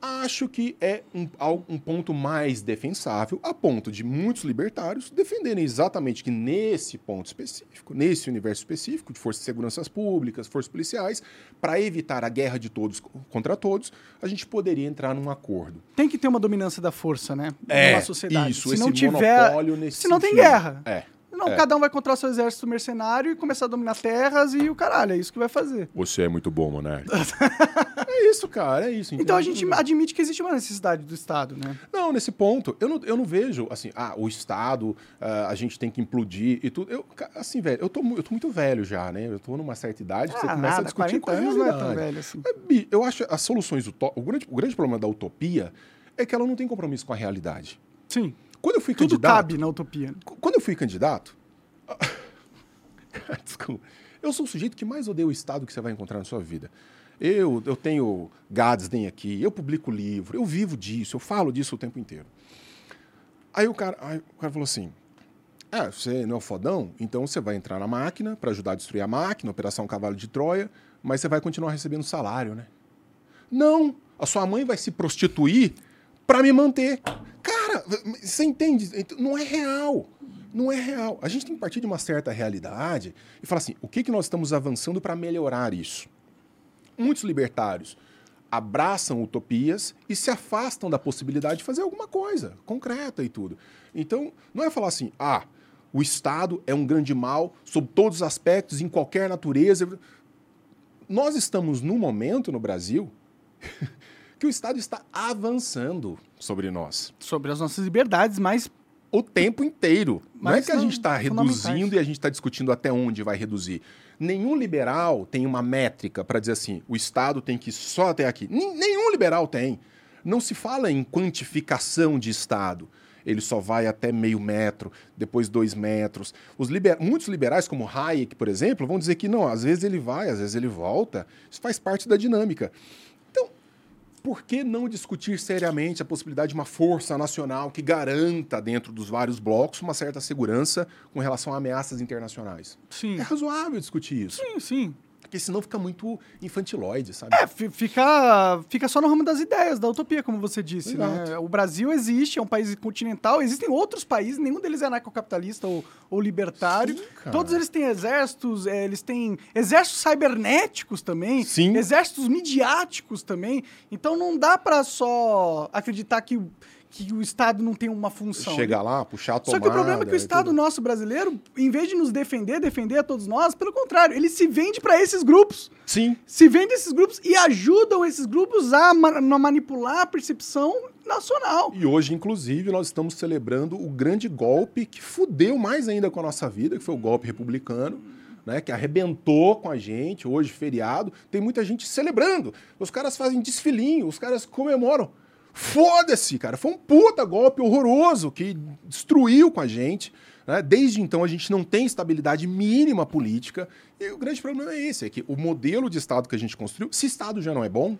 acho que é um, um, ponto mais defensável, a ponto de muitos libertários defenderem exatamente que nesse ponto específico, nesse universo específico de forças de segurança públicas, forças policiais, para evitar a guerra de todos contra todos, a gente poderia entrar num acordo. Tem que ter uma dominância da força, né? É, numa sociedade. Isso, se não tiver, se não tem guerra. É. Não, é. cada um vai contra o seu exército mercenário e começar a dominar terras e o caralho, é isso que vai fazer. Você é muito bom, Monark. é isso, cara, é isso. Então a gente admite que existe uma necessidade do Estado, né? Não, nesse ponto, eu não, eu não vejo, assim, ah, o Estado, uh, a gente tem que implodir e tudo. Eu, assim, velho, eu tô, eu tô muito velho já, né? Eu tô numa certa idade, ah, você começa nada, a discutir 40 com a anos não é tão velho assim. É, eu acho as soluções, o grande, o grande problema da utopia é que ela não tem compromisso com a realidade. Sim. Quando eu fui Tudo candidato. cabe na utopia. Quando eu fui candidato. Desculpa. Eu sou o sujeito que mais odeia o Estado que você vai encontrar na sua vida. Eu, eu tenho Gadsden aqui, eu publico livro, eu vivo disso, eu falo disso o tempo inteiro. Aí o cara, aí o cara falou assim: Ah, você não é fodão? Então você vai entrar na máquina para ajudar a destruir a máquina, Operação Cavalo de Troia, mas você vai continuar recebendo salário, né? Não! A sua mãe vai se prostituir para me manter. Cara, você entende? Não é real. Não é real. A gente tem que partir de uma certa realidade e falar assim: o que, que nós estamos avançando para melhorar isso? Muitos libertários abraçam utopias e se afastam da possibilidade de fazer alguma coisa concreta e tudo. Então, não é falar assim: ah, o Estado é um grande mal sob todos os aspectos, em qualquer natureza. Nós estamos num momento no Brasil que o Estado está avançando sobre nós. Sobre as nossas liberdades mais o tempo inteiro. Mas não é que a gente está reduzindo e a gente está discutindo até onde vai reduzir. Nenhum liberal tem uma métrica para dizer assim, o Estado tem que ir só até aqui. Nenhum liberal tem. Não se fala em quantificação de Estado. Ele só vai até meio metro, depois dois metros. Os liber... Muitos liberais, como Hayek, por exemplo, vão dizer que não, às vezes ele vai, às vezes ele volta. Isso faz parte da dinâmica por que não discutir seriamente a possibilidade de uma força nacional que garanta, dentro dos vários blocos, uma certa segurança com relação a ameaças internacionais? Sim. É razoável discutir isso. Sim, sim. Porque senão fica muito infantiloide, sabe? É, fica, fica só no ramo das ideias, da utopia, como você disse. Né? O Brasil existe, é um país continental, existem outros países, nenhum deles é anarcocapitalista ou, ou libertário. Sim, Todos eles têm exércitos, é, eles têm exércitos cibernéticos também, Sim. exércitos midiáticos também. Então não dá para só acreditar que que o Estado não tem uma função. Chegar lá, puxar a tomada. Só que o problema é que o Estado nosso brasileiro, em vez de nos defender, defender a todos nós, pelo contrário, ele se vende para esses grupos. Sim. Se vende esses grupos e ajudam esses grupos a manipular a percepção nacional. E hoje, inclusive, nós estamos celebrando o grande golpe que fudeu mais ainda com a nossa vida, que foi o golpe republicano. Né, que arrebentou com a gente, hoje feriado, tem muita gente celebrando. Os caras fazem desfilinho, os caras comemoram. Foda-se, cara. Foi um puta golpe horroroso que destruiu com a gente. Né? Desde então a gente não tem estabilidade mínima política. E o grande problema é esse: é que o modelo de Estado que a gente construiu, se Estado já não é bom,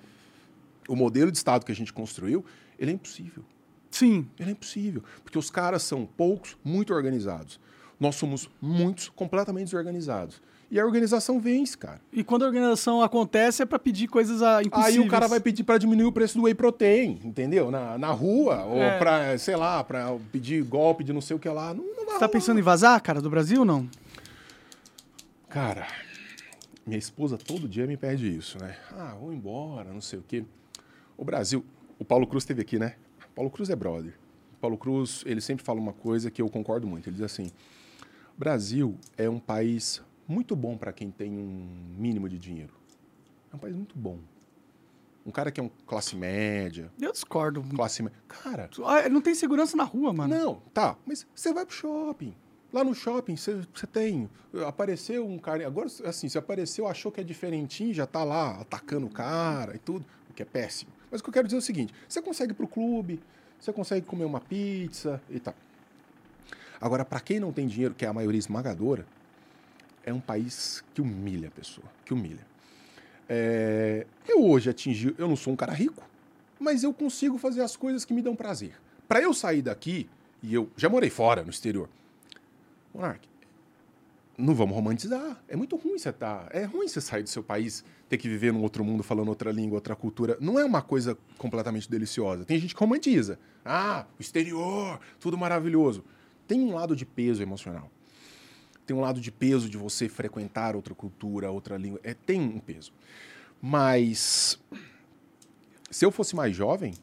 o modelo de Estado que a gente construiu, ele é impossível. Sim. Ele é impossível. Porque os caras são poucos, muito organizados. Nós somos muitos, completamente desorganizados. E a organização vence, cara. E quando a organização acontece é para pedir coisas ah, impossíveis. Aí o cara vai pedir para diminuir o preço do whey protein, entendeu? Na, na rua, ou É. para, sei lá, para pedir golpe de não sei o que lá. Não, não Você tá pensando em vazar, cara, do Brasil não? Cara, minha esposa todo dia me pede isso, né? Ah, vou embora, não sei o quê. O Brasil, o Paulo Cruz esteve aqui, né? Paulo Cruz é brother. O Paulo Cruz, ele sempre fala uma coisa que eu concordo muito. Ele diz assim: o Brasil é um país muito bom para quem tem um mínimo de dinheiro. É um país muito bom. Um cara que é um classe média, Eu discordo. classe média. Cara, Ah, Não tem segurança na rua, mano. não, tá, mas você vai pro shopping. Lá no shopping você você tem. Apareceu um cara. Agora, assim, se apareceu, achou que é diferentinho, já tá lá atacando o cara e tudo, o que é péssimo. Mas o que eu quero dizer é o seguinte: você consegue ir pro clube, você consegue comer uma pizza e tal. Agora, para quem não tem dinheiro, que é a maioria esmagadora, é um país que humilha a pessoa, que humilha. É, eu hoje atingi, eu não sou um cara rico, mas eu consigo fazer as coisas que me dão prazer. Para eu sair daqui, e eu já morei fora, no exterior, Monark, não vamos romantizar. É muito ruim você tá, é ruim você sair do seu país, ter que viver num outro mundo, falando outra língua, outra cultura. Não é uma coisa completamente deliciosa. Tem gente que romantiza. Ah, o exterior, tudo maravilhoso. Tem um lado de peso emocional. Tem um lado de peso de você frequentar outra cultura, outra língua. É, tem um peso. Mas se eu fosse mais jovem,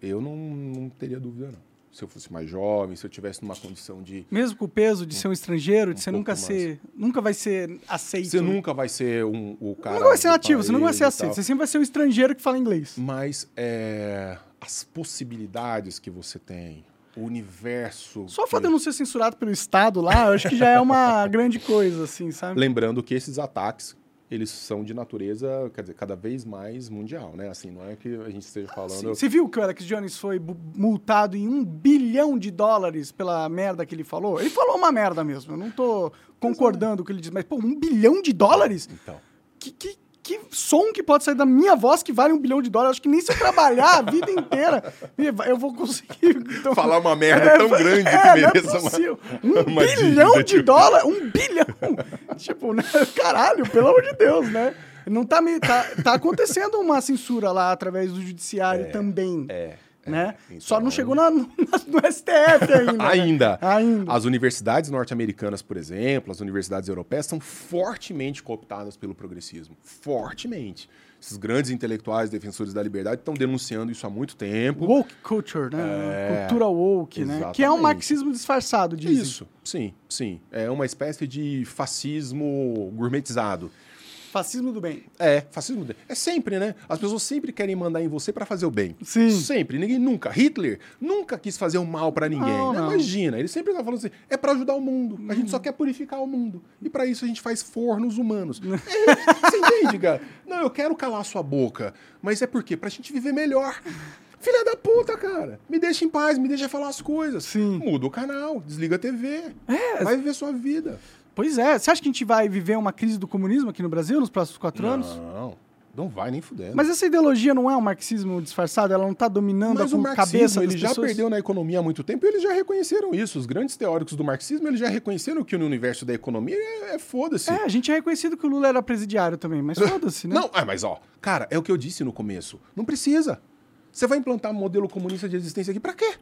eu não, não teria dúvida, não. Se eu fosse mais jovem, se eu tivesse numa condição de. Mesmo com o peso de ser um estrangeiro, de um você pouco nunca mais. ser. Nunca vai ser aceito. Você nunca vai ser um, o cara. nunca vai ser nativo, você nunca vai ser aceito. Você sempre vai ser um estrangeiro que fala inglês. Mas é, as possibilidades que você tem, o universo. Só o fato de eu não ser censurado pelo Estado lá, eu acho que já é uma grande coisa, assim, sabe? Lembrando que esses ataques, eles são de natureza, quer dizer, cada vez mais mundial, né? Assim, não é que a gente esteja falando. Sim. Você viu que o Alex Jones foi multado em um bilhão de dólares pela merda que ele falou? Ele falou uma merda mesmo, eu não tô concordando com o que ele diz, mas, pô, um bilhão de dólares? Então. Que, que, que som que pode sair da minha voz que vale um bilhão de dólares? Acho que nem se eu trabalhar a vida inteira eu vou conseguir. então- Falar uma merda tão grande que não é mereça uma- possível. Um uma bilhão dívida, de tipo. dólares? Um bilhão! tipo, né? caralho, pelo amor de Deus, né? Não tá, me, tá, tá acontecendo uma censura lá através do judiciário também. É. Né? então- Só não chegou na- no, no STF ainda. né? Ainda. Ainda. As universidades norte-americanas, por exemplo, as universidades europeias são fortemente cooptadas pelo progressismo. Fortemente. Esses grandes intelectuais defensores da liberdade estão denunciando isso há muito tempo. Woke culture, né? É, Cultura woke, né? Que é um exatamente. marxismo disfarçado, dizem. Isso, sim, sim. É uma espécie de fascismo gourmetizado. Fascismo do bem. É, fascismo. É sempre, né? As pessoas sempre querem mandar em você para fazer o bem. Sim. Sempre. Ninguém nunca. Hitler nunca quis fazer o mal para ninguém. Não, né? não. Imagina, ele sempre tá falando assim: é para ajudar o mundo. A gente só quer purificar o mundo. E para isso a gente faz fornos humanos. É, você entende, cara? Não, eu quero calar sua boca. Mas é por quê? Pra gente viver melhor. Filha da puta, cara. Me deixa em paz, me deixa falar as coisas. Sim. Muda o canal, desliga a TV. É. Vai viver sua vida. Pois é. Você acha que a gente vai viver uma crise do comunismo aqui no Brasil nos próximos quatro anos? Não, não vai nem fudendo. Mas essa ideologia não é um marxismo disfarçado? Ela não tá dominando Mas a o cabeça marxismo das ele já pessoas? perdeu na economia há muito tempo e eles já reconheceram isso. Os grandes teóricos do marxismo eles já reconheceram que no universo da economia é, é foda-se. É, a gente é reconhecido que o Lula era presidiário também, mas foda-se, né? Não, ah, mas ó, cara, é o que eu disse no começo. Não precisa. Você vai implantar um modelo comunista de existência aqui pra quê?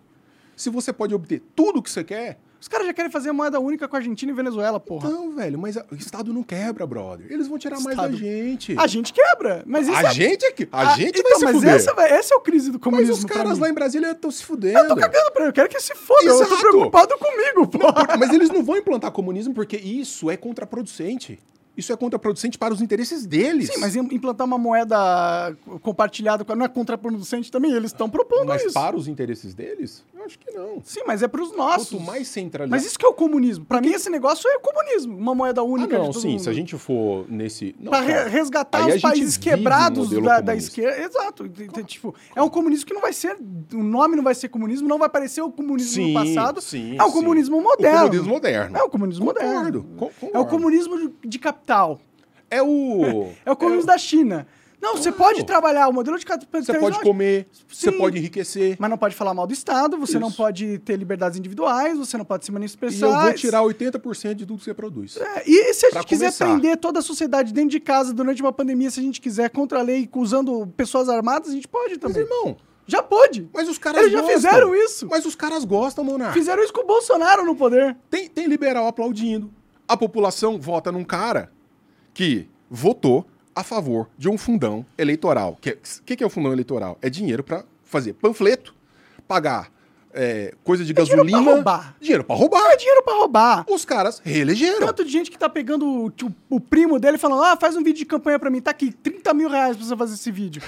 Se você pode obter tudo o que você quer. Os caras já querem fazer moeda única com a Argentina e Venezuela, porra. Não, velho, mas a- o Estado não quebra, brother. Eles vão tirar mais Estado- da gente. A gente quebra, mas isso A é... gente é que. A Ah, gente então, vai se mas fuder. essa, essa é o crise do Mas comunismo os pra caras lá em Brasília estão se fudendo. Eu tô cagando pra ele, eu quero que se foda, eu tô Exato. preocupado comigo, porra. Mas eles não vão implantar comunismo porque isso é contraproducente. Isso é contraproducente para os interesses deles. Sim, mas im- implantar uma moeda compartilhada com- não é contraproducente também? Eles estão propondo Mas isso. para os interesses deles, eu acho que não. Sim, mas é pros nossos. Quanto mais centralizado. Mas isso que é o comunismo. Pra mim, esse negócio é o comunismo. Uma moeda Ah, única não, de todo sim, mundo. se a gente for nesse. Não, re- cara, resgatar aí os países um quebrados modelo da, da esquerda. Exato. E, Tipo, é um comunismo que não vai ser. O nome não vai ser comunismo, não vai parecer o comunismo Sim, do passado. sim, é o sim. comunismo O moderno. comunismo moderno. É o comunismo Concordo, moderno. co- É o concordo. comunismo de- de capital. É o. É o comunismo da China. Não, você pode trabalhar o modelo de capitalismo. Você pode comer, você pode enriquecer. Mas não pode falar mal do Estado, você não Isso. pode ter liberdades individuais, você não pode se E manifestar. eu vou tirar 80% de tudo que você produz. É, e se a gente quiser começar. prender toda a sociedade dentro de casa durante uma pandemia, se a gente quiser, contra a lei, usando pessoas armadas, a gente pode Mas, também. irmão, Já pode. mas os caras Eles já gostam. fizeram isso. Mas os caras gostam, Monark. Fizeram isso com o Bolsonaro no poder. Tem, tem liberal aplaudindo. A população vota num cara que votou a favor de um fundão eleitoral. O que, que, que é o fundão eleitoral? É dinheiro pra fazer panfleto, pagar é, coisa de dinheiro pra gasolina. roubar. Dinheiro pra roubar. É dinheiro pra roubar. Os caras reelegeram. Tanto de gente que tá pegando o, o- o primo dele e falando, ah, faz um vídeo de campanha pra mim, tá aqui, 30 mil reais pra você fazer esse vídeo.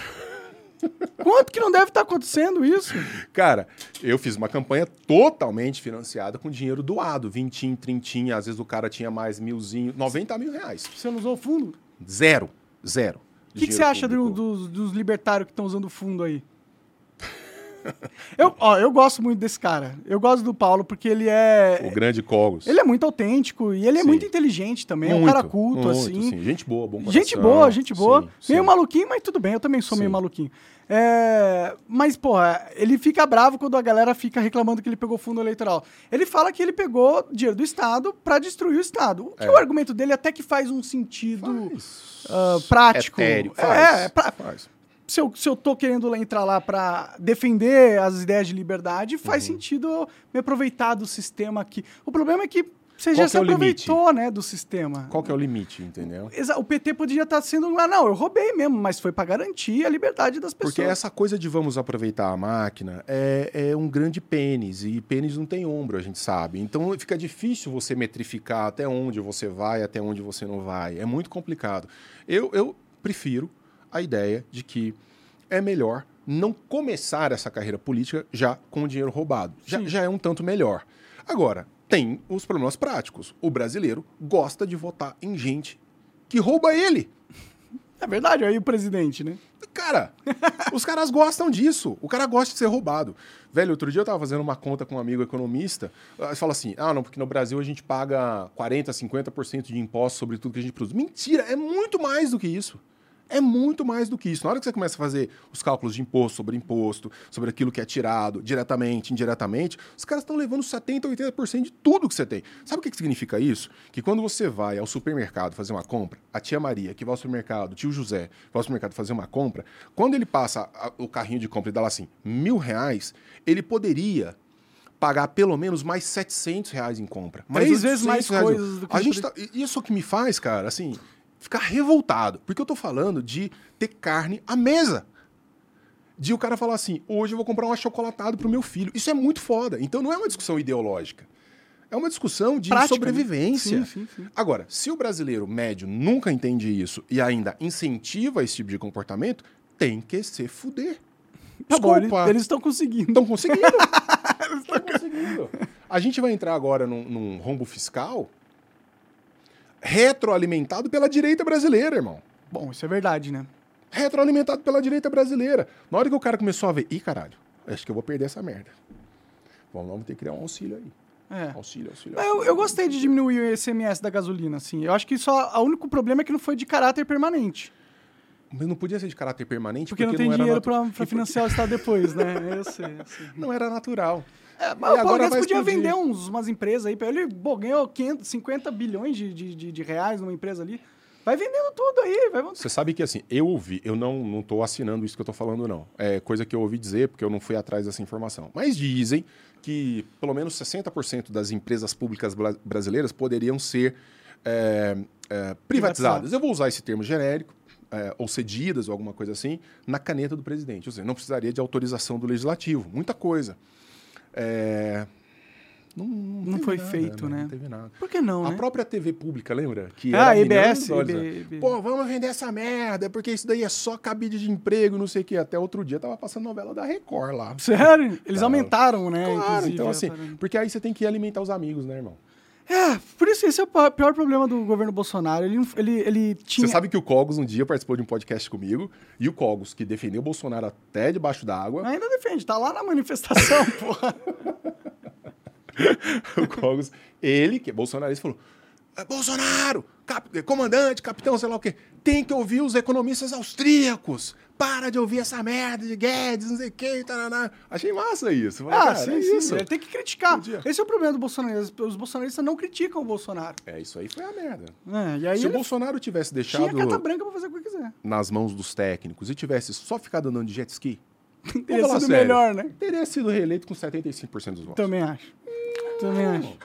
Quanto que não deve estar acontecendo isso? Cara, eu fiz uma campanha totalmente financiada com dinheiro doado. Vintinho, trintinho, às vezes o cara tinha mais milzinho. 90 mil reais. Você não usou o fundo? Zero. Zero. O que, que você acha do- dos, dos libertários que estão usando o fundo aí? Eu, ó, eu gosto muito desse cara. Eu gosto do Paulo porque ele é. O grande Cogos. Ele é muito autêntico e ele é Sim. muito inteligente também. é um cara Muito, culto, muito, assim. sim. Gente boa, bom Gente coração. boa, gente boa. Sim, meio maluquinho, mas tudo bem, eu também sou meio maluquinho. É, Mas, porra, ele fica bravo quando a galera fica reclamando que ele pegou fundo eleitoral. Ele fala que ele pegou dinheiro do Estado pra destruir o Estado. O que É. o argumento dele até que faz um sentido Faz. ah, prático. Etéreo. É, Faz. é pra- Faz. Se, eu, se eu tô querendo lá entrar lá pra defender as ideias de liberdade, Uhum. faz sentido eu me aproveitar do sistema aqui. O problema é que você Qual já que se é limite? aproveitou, né, do sistema. Qual que é o limite, entendeu? O PT poderia estar sendo. Ah, não, eu roubei mesmo, mas foi pra garantir a liberdade das pessoas. Porque essa coisa de vamos aproveitar a máquina é, é um grande pênis, e pênis não tem ombro, a gente sabe. Então fica difícil você metrificar até onde você vai, até onde você não vai. É muito complicado. Eu, eu prefiro a ideia de que é melhor não começar essa carreira política já com o dinheiro roubado. Já, já é um tanto melhor. Agora, tem os problemas práticos. O brasileiro gosta de votar em gente que rouba ele. É verdade, aí o presidente, né? Cara, os caras gostam disso. O cara gosta de ser roubado. Velho, outro dia eu tava fazendo uma conta com um amigo economista. Aí fala assim: ah, não, porque no Brasil a gente paga 40%, 50% de impostos sobre tudo que a gente produz. Mentira, é muito mais do que isso. É muito mais do que isso. Na hora que você começa a fazer os cálculos de imposto sobre imposto, sobre aquilo que é tirado, diretamente, indiretamente, os caras estão levando 70%, 80% de tudo que você tem. Sabe o que, que significa isso? Que quando você vai ao supermercado fazer uma compra, a tia Maria, que vai ao supermercado, o tio José, vai ao supermercado fazer uma compra, quando ele passa a- o carrinho de compra e dá lá assim, mil reais, ele poderia pagar pelo menos mais 700 reais em compra. Mais Três vezes 800 mais reais. coisas do que A gente tá, Isso que me faz, cara, assim, ficar revoltado. Porque eu tô falando de ter carne à mesa. De o cara falar assim, hoje eu vou comprar um achocolatado pro meu filho. Isso é muito foda. Então não é uma discussão ideológica. É uma discussão de Prática, né? sobrevivência. Sim, sim, sim. Agora, se o brasileiro médio nunca entende isso e ainda incentiva esse tipo de comportamento, tem que se fuder. Tá bom, eles- estão conseguindo. Estão conseguindo. Estão conseguindo. A gente vai entrar agora num, num rombo fiscal retroalimentado pela direita brasileira, irmão. Bom, isso é verdade, né? Retroalimentado pela direita brasileira. Na hora que o cara começou a ver, ih, caralho, acho que eu vou perder essa merda. Vamos, vamos ter que criar um auxílio aí. É. Auxílio, auxílio. Eu, auxílio. eu gostei de diminuir o ICMS da gasolina, assim. Eu acho que só. O único problema é que não foi de caráter permanente. Mas não podia ser de caráter permanente Porque, não tem era dinheiro natu- pra financiar o Estado depois, né? Eu sei, eu sei. Não era natural. É, E mas o Paulo podia explodir. vender uns, umas empresas aí. Ele pô, ganhou 500, 50 bilhões de, de, de, de reais numa empresa ali. Vai vendendo tudo aí. Vai... Você sabe que assim, eu ouvi, eu não não tô assinando isso que eu tô falando não. É coisa que eu ouvi dizer porque eu não fui atrás dessa informação. Mas dizem que pelo menos 60% das empresas públicas bra- brasileiras poderiam ser é, é, privatizadas. Eu vou usar esse termo genérico. é, ou cedidas ou alguma coisa assim, na caneta do presidente. Ou seja, não precisaria de autorização do legislativo. Muita coisa. É, Não, não, Não foi nada, feito, né? Não teve nada. Por que não, A né? própria TV pública, lembra? Que Ah, EBS, EB. né? Pô, vamos vender essa merda, porque isso daí é só cabide de emprego, não sei o quê. Até outro dia tava passando novela da Record lá. Sério? Eles Tá. aumentaram, né? Claro, então assim, porque aí você tem que alimentar os amigos, né, irmão? É, por isso esse é o pior problema do governo Bolsonaro. Ele, ele, ele tinha. Você sabe que o Cogos um dia participou de um podcast comigo, e o Cogos, que defendeu o Bolsonaro até debaixo d'água, Ainda defende, tá lá na manifestação, porra. o Cogos, ele, que é bolsonarista, falou: "É, Bolsonaro, cap- comandante, capitão, sei lá o quê, tem que ouvir os economistas austríacos. Para de ouvir essa merda de Guedes, não sei o quê. Taraná. Achei massa isso. Falei, Ah, cara, sim, é sim. isso. Tem que criticar. Podia. Esse é o problema do Bolsonaro. Os bolsonaristas não criticam o Bolsonaro. É, isso aí foi a merda. É, e aí Se o Bolsonaro tivesse tinha deixado carta branca pra fazer o que quiser. nas mãos dos técnicos e tivesse só ficado andando de jet ski, Teria sido sério. melhor, né? teria sido reeleito com 75% dos votos. Também acho. Também acho.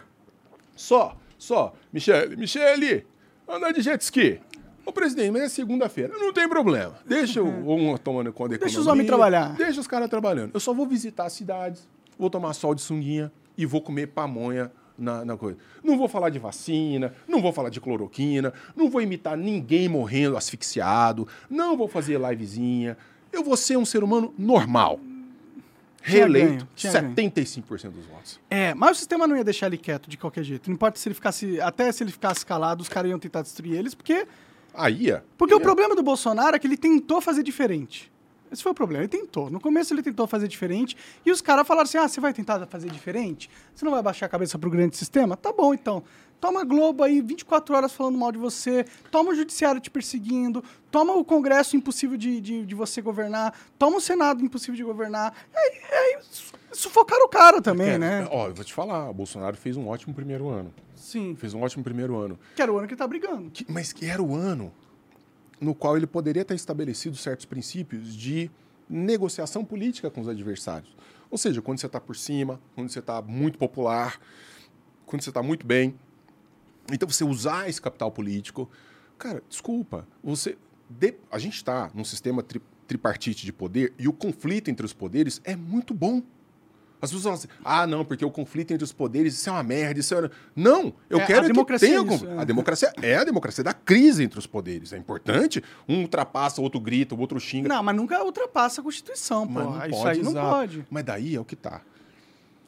Só, só. Michele, Michele, andar de jet ski. Ô, presidente, mas é segunda-feira. Não tem problema. Deixa o- um tomando conta da Deixa os economia, homens trabalhar. Deixa os caras trabalhando. Eu só vou visitar as cidades, vou tomar sol de sunguinha e vou comer pamonha na, na coisa. Não vou falar de vacina, não vou falar de cloroquina, não vou imitar ninguém morrendo asfixiado, não vou fazer livezinha. Eu vou ser um ser humano normal. Tinha Reeleito, ganho, tinha ganho. 75% dos votos. É, mas o sistema não ia deixar ele quieto de qualquer jeito. Não importa se ele ficasse. Até se ele ficasse calado, os caras iam tentar destruir eles, porque. Aí, é. Porque o ia. problema do Bolsonaro é que ele tentou fazer diferente. Esse foi o problema. Ele tentou. No começo ele tentou fazer diferente. E os caras falaram assim: ah, você vai tentar fazer diferente? Você não vai baixar a cabeça pro grande sistema? Tá bom, então. Toma a Globo aí 24 horas falando mal de você. Toma o judiciário te perseguindo. Toma o Congresso impossível de, de, de você governar. Toma o Senado impossível de governar. Aí, aí sufocaram o cara também, É, né? Ó, eu vou te falar, o Bolsonaro fez um ótimo primeiro ano. Sim. Fez um ótimo primeiro ano. Que era o ano que ele tá brigando. Que- mas que era o ano no qual ele poderia ter estabelecido certos princípios de negociação política com os adversários. Ou seja, quando você está por cima, quando você está muito popular, quando você está muito bem. Então você usar esse capital político. Cara, desculpa, você. de- a gente está num sistema tri- tripartite de poder e o conflito entre os poderes é muito bom. As pessoas falam assim, ah, não, porque o conflito entre os poderes, isso é uma merda, isso é... Não, eu É, a quero que democracia tenha... é isso, é. A democracia é a democracia da crise entre os poderes. É importante. Um ultrapassa, o outro grita, o outro xinga. Não, mas nunca ultrapassa a Constituição, pô. Não Isso pode, aí não exato. pode. Mas daí é o que tá.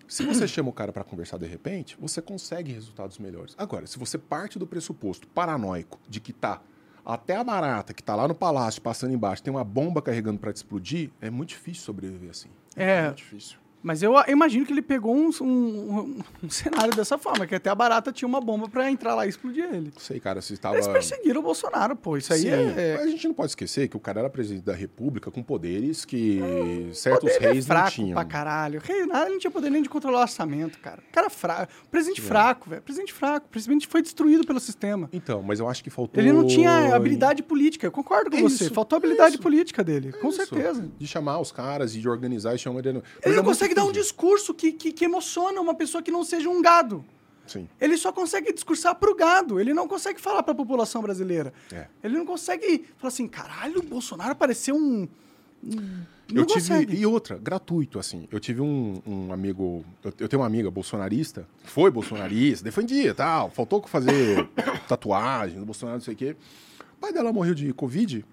Se você chama o cara para conversar de repente, você consegue resultados melhores. Agora, se você parte do pressuposto paranoico de que tá até a barata que tá lá no palácio passando embaixo tem uma bomba carregando para te explodir, é muito difícil sobreviver assim. É. muito difícil. Mas eu imagino que ele pegou um, um- um cenário dessa forma, que até a barata tinha uma bomba pra entrar lá e explodir ele. Não sei, cara, se estava Eles perseguiram o Bolsonaro, pô. Isso aí Sim, é. mas a gente não pode esquecer que o cara era presidente da República com poderes que certos poder é reis fraco não tinham. pra caralho. Rei, nada, não tinha poder nem de controlar o orçamento, cara. Cara fraco. Presidente fraco, velho. Presidente fraco. Presidente foi destruído pelo sistema. Então, mas eu acho que faltou. Ele não tinha habilidade política. Eu concordo com É você. isso, Faltou é habilidade política dele. com Isso, certeza. De chamar os caras e de organizar e chamar ele. Ele é não muito consegue dar um discurso que, que, que emociona uma pessoa que não seja um gado. Sim. Ele só consegue discursar pro gado. Ele não consegue falar pra população brasileira. É. Ele não consegue falar assim, caralho, o Bolsonaro pareceu um. um- Eu tive. consegue. E outra, gratuito, assim. Eu tive um, um amigo. Eu, eu tenho uma amiga bolsonarista, foi bolsonarista, defendia tal. Faltou fazer tatuagem do Bolsonaro, não sei o quê. O pai dela morreu de Covid.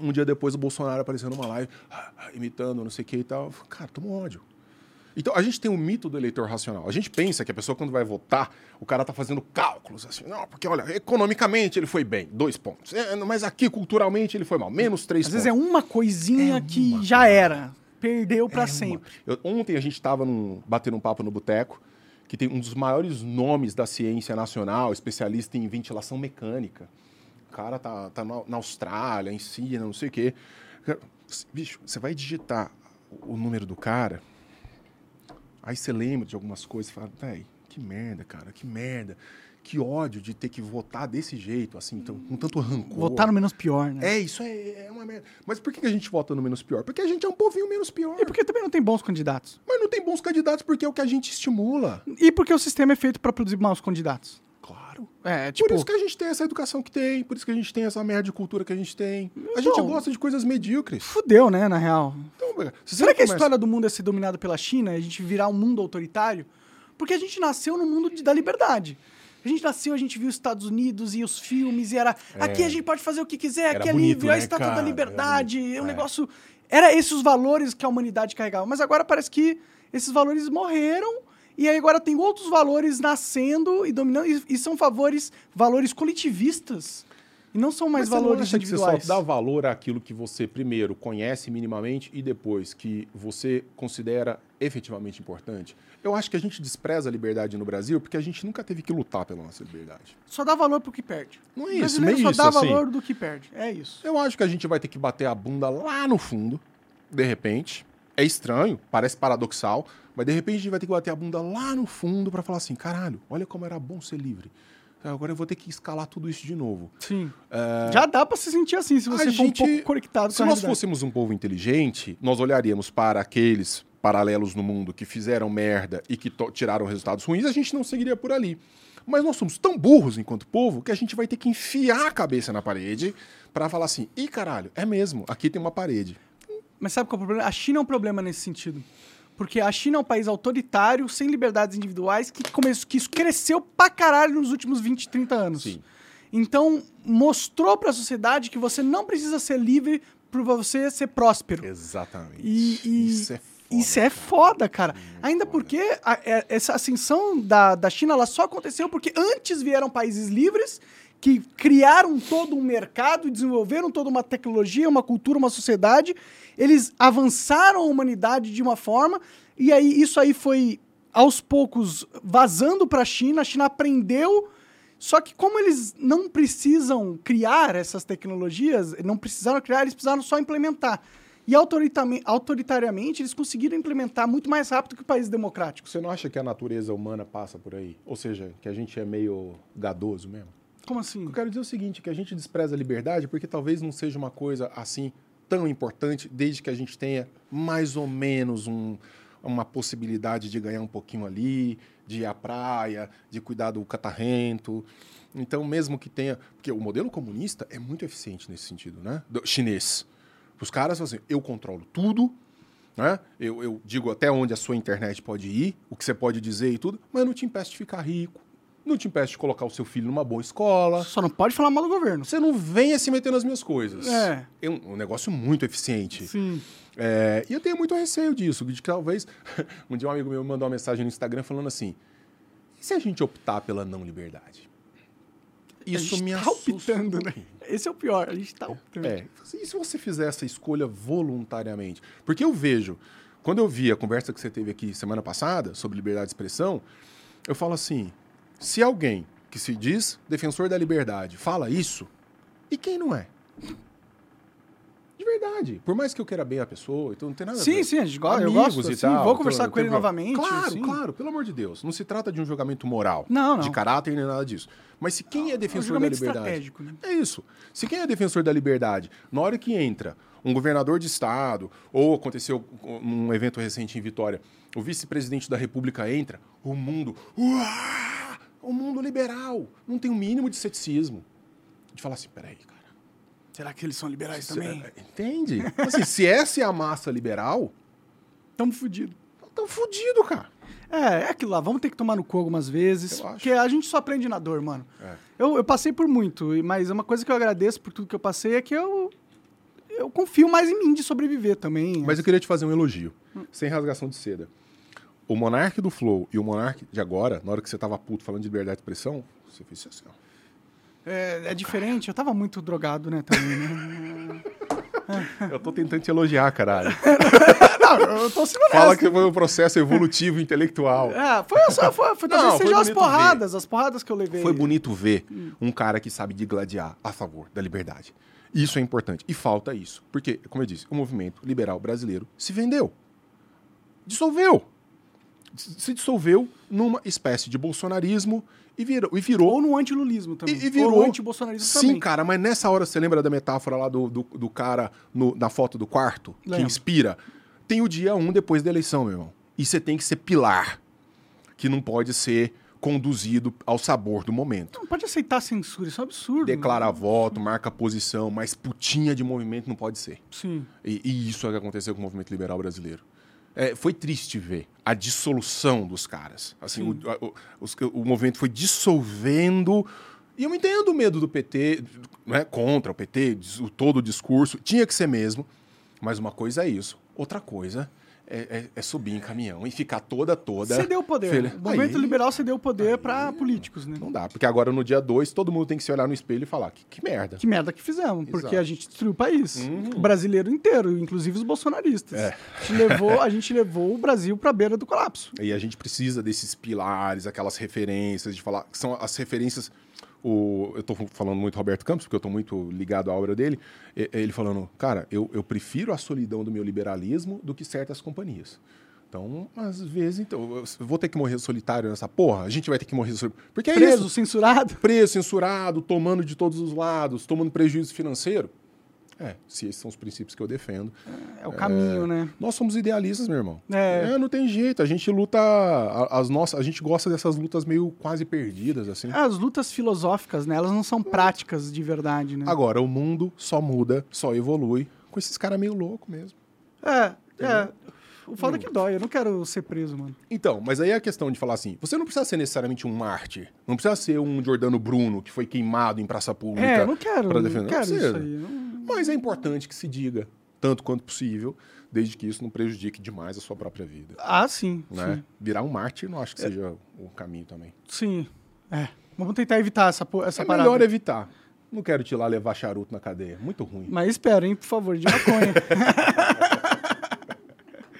Um dia depois o Bolsonaro apareceu numa live, ah, ah, imitando, não sei o que e tal. Cara, toma ódio. Então, a gente tem o mito do eleitor racional. A gente pensa que a pessoa, quando vai votar, o cara tá fazendo cálculos, assim. Não, porque, olha, economicamente ele foi bem, dois pontos. É, mas aqui, culturalmente, ele foi mal, menos três Às pontos. vezes é uma coisinha É que uma já era. Perdeu pra É sempre. Eu- ontem a gente estava batendo um papo no boteco, que tem um dos maiores nomes da ciência nacional, especialista em ventilação mecânica. O cara tá, tá na, Austrália, em Síria, não sei o quê. Bicho, você vai digitar o número do cara, aí você lembra de algumas coisas e fala, véi, que merda, cara, que merda. Que ódio de ter que votar desse jeito, assim, tão- com tanto rancor. Votar no menos pior, né? É, isso é, é uma merda. Mas por que a gente vota no menos pior? Porque a gente é um povinho menos pior. E porque também não tem bons candidatos. Mas não tem bons candidatos porque é o que a gente estimula. E porque o sistema é feito pra produzir maus candidatos. Claro. É, tipo. Por isso que a gente tem essa educação que tem, por isso que a gente tem essa merda de cultura que a gente tem. A gente Então- gosta de coisas medíocres. Fudeu, né, na real. Então, Será que a começa- história do mundo é ser dominado pela China e a gente virar um mundo autoritário? Porque a gente nasceu no mundo de, da liberdade. A gente nasceu, a gente viu os Estados Unidos e os filmes, e era. É. Aqui a gente pode fazer o que quiser, era aqui é bonito, livre, né, a estátua cara? da liberdade, é um É. negócio. Era esses os valores que a humanidade carregava. Mas agora parece que esses valores morreram. E aí agora tem outros valores nascendo e dominando, e, e são favores, valores coletivistas. E não são mais Mas você não valores acha que você individuais. só dá valor àquilo que você primeiro conhece minimamente e depois que você considera efetivamente importante? Eu acho que a gente despreza a liberdade no Brasil porque a gente nunca teve que lutar pela nossa liberdade. Só dá valor pro que perde. Não é O isso, brasileiro meio só isso, dá assim. valor do que perde. É isso. Eu acho que a gente vai ter que bater a bunda lá no fundo, de repente. É estranho, parece paradoxal, mas de repente a gente vai ter que bater a bunda lá no fundo pra falar assim: caralho, olha como era bom ser livre. Agora eu vou ter que escalar tudo isso de novo. Sim. Já dá pra se sentir assim, se você A for um gente- pouco conectado Se com a nós fôssemos um povo inteligente, nós olharíamos para aqueles paralelos no mundo que fizeram merda e que tiraram resultados ruins, a gente não seguiria por ali. Mas nós somos tão burros enquanto povo que a gente vai ter que enfiar a cabeça na parede pra falar assim: ih, caralho, é mesmo, aqui tem uma parede. Mas sabe qual é o problema? A China é um problema nesse sentido. Porque a China é um país autoritário, sem liberdades individuais, que, começou, que isso cresceu pra caralho nos últimos 20, 30 anos. Sim. Então, mostrou pra sociedade que você não precisa ser livre pra você ser próspero. Exatamente. E, e- Isso é foda. Isso é foda, cara. Ainda porque a- é- essa ascensão da, da China ela só aconteceu porque antes vieram países livres que criaram todo um mercado, desenvolveram toda uma tecnologia, uma cultura, uma sociedade. Eles avançaram a humanidade de uma forma e aí isso aí foi aos poucos vazando para a China. A China aprendeu só que como eles não precisam criar essas tecnologias, não precisaram criar, eles precisaram só implementar. E autoritariamente eles conseguiram implementar muito mais rápido que países democráticos. Você não acha que a natureza humana passa por aí? Ou seja, que a gente é meio gadoso mesmo? Como assim? Eu quero dizer o seguinte, que a gente despreza a liberdade porque talvez não seja uma coisa assim tão importante desde que a gente tenha mais ou menos um- uma possibilidade de ganhar um pouquinho ali, de ir à praia, de cuidar do catarrento. Então, mesmo que tenha... Porque o modelo comunista é muito eficiente nesse sentido, né? Do chinês. Os caras assim, eu controlo tudo, né? Eu, eu digo até onde a sua internet pode ir, o que você pode dizer e tudo, mas não te impeço de ficar rico, não te impeço de colocar o seu filho numa boa escola. Só não pode falar mal do governo. Você não venha se meter nas minhas coisas. É. um, um negócio muito eficiente. Sim. É, e eu tenho muito receio disso, de que talvez. um dia um amigo meu me mandou uma mensagem no Instagram falando assim: e se a gente optar pela não liberdade? Isso a gente me tá assusta. optando, né? Esse é o pior, a gente tá optando. É. E se você fizer essa escolha voluntariamente? Porque eu vejo, quando eu vi a conversa que você teve aqui semana passada sobre liberdade de expressão, eu falo assim: se alguém que se diz defensor da liberdade fala isso, e quem não é? De verdade. Por mais que eu queira bem a pessoa, então não tem nada a Sim, ver. sim, a gente gosta, eu Amigos gosto. e sim, tal, vou então, conversar não com ele problema. novamente. Claro, sim. claro, pelo amor de Deus. Não se trata de um julgamento moral, Não, não. de caráter nem nada disso. Mas se quem é É um defensor da liberdade. né? É isso. Se quem é defensor da liberdade, na hora que entra um governador de estado, ou aconteceu num evento recente em Vitória, o vice-presidente da República entra, o mundo. Uá! O mundo liberal. Não tem o mínimo de ceticismo. De falar assim, peraí, cara. Será que eles são liberais também? cê- Entende? Assim, se essa é a massa liberal, Tamo fudido. tão fudido, cara. É, é aquilo lá, vamos ter que tomar no cu algumas vezes, porque a gente só aprende na dor, mano. É. Eu, eu passei por muito, mas uma coisa que eu agradeço por tudo que eu passei é que eu, eu confio mais em mim de sobreviver também. Mas eu queria te fazer um elogio, sem rasgação de seda. O monarca do Flow e o monarca de agora, na hora que você tava puto falando de liberdade de expressão, você fez isso assim, ó. É, é diferente, eu tava muito drogado, né, também, né? Eu tô tentando te elogiar, caralho. Não, eu tô sendo honesto. Fala que foi um processo evolutivo intelectual. É, foi só, foi, foi, Não, foi as porradas, as porradas que eu levei. Foi bonito ver um cara que sabe digladiar a favor da liberdade. Isso é importante. E falta isso. Porque, como eu disse, o movimento liberal brasileiro se vendeu. Dissolveu. Se dissolveu numa espécie de bolsonarismo e virou. E virou Ou no antilulismo também. E, e virou. Ou no antibolsonarismo Sim, também. cara, mas nessa hora você lembra da metáfora lá do, do, do cara no- na foto do quarto? Que inspira? Tem o dia um depois da eleição, meu irmão. E você tem que ser pilar. Que não pode ser conduzido ao sabor do momento. Não pode aceitar censura, isso é um absurdo. Declara voto, marca posição, mas putinha de movimento não pode ser. Sim. E, e isso é o que aconteceu com o movimento liberal brasileiro. É, foi triste ver a dissolução dos caras. Assim, o, o, o, o, movimento foi dissolvendo. E eu entendo o medo do PT, né, contra o PT, o, todo o discurso. Tinha que ser mesmo. Mas uma coisa é isso. Outra coisa é, é, é, subir em caminhão e ficar toda, toda. Cedeu o poder. Fele... O movimento aí, liberal cedeu o poder para políticos, né? Não dá, porque agora no dia 2 todo mundo tem que se olhar no espelho e falar: que, que merda. Que merda que fizemos, Exato. porque a gente destruiu o país. Uhum. O brasileiro inteiro, inclusive os bolsonaristas. É. A, gente levou, a gente levou o Brasil para a beira do colapso. E a gente precisa desses pilares, aquelas referências, de falar. que são as referências o, eu estou falando muito Roberto Campos, porque eu estou muito ligado à obra dele, ele falando, cara, eu, eu prefiro a solidão do meu liberalismo do que certas companhias. Então, às vezes, então, eu vou ter que morrer solitário nessa porra. A gente vai ter que morrer solitário. Porque é Preso, isso. censurado? Preso, censurado, tomando de todos os lados, tomando prejuízo financeiro. É, se esses são os princípios que eu defendo. É, é o caminho, é, né? Nós somos idealistas, meu irmão. É. é. Não tem jeito. A gente luta. As nossas, a gente gosta dessas lutas meio quase perdidas, assim. As lutas filosóficas, né? Elas não são práticas de verdade, né? Agora, o mundo só muda, só evolui com esses caras meio loucos mesmo. É, é. O foda é que dói, eu não quero ser preso, mano. Então, mas aí é a questão de falar assim: você não precisa ser necessariamente um mártir. Não precisa ser um Jordano Bruno que foi queimado em praça pública. É, não quero. Pra defender. Não quero não isso aí. Não... Mas é importante que se diga, tanto quanto possível, desde que isso não prejudique demais a sua própria vida. Ah, sim. Né? sim. Virar um mártir não acho que é. seja o caminho também. Sim. É. Vamos tentar evitar essa, essa é parada. É melhor evitar. Não quero te ir lá levar charuto na cadeia. Muito ruim. Mas espero, hein, por favor, de maconha.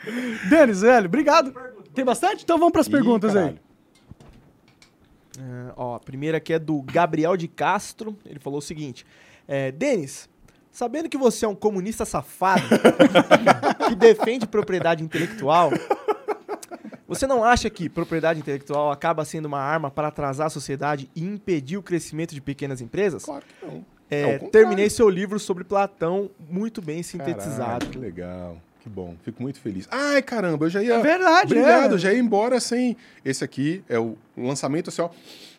Denis, velho, obrigado. Tem bastante? Então vamos para as perguntas aí. É, ó, a primeira aqui é do Gabriel de Castro. Ele falou o seguinte: é, Denis, Sabendo que você é um comunista safado que defende propriedade intelectual, você não acha que propriedade intelectual acaba sendo uma arma para atrasar a sociedade e impedir o crescimento de pequenas empresas? Claro que não. É, é terminei seu livro sobre Platão muito bem sintetizado. Caraca, que legal. Que bom, fico muito feliz. Ai, caramba, eu já ia. É verdade, Obrigado, é. eu já ia embora sem. Esse aqui é o lançamento, assim, ó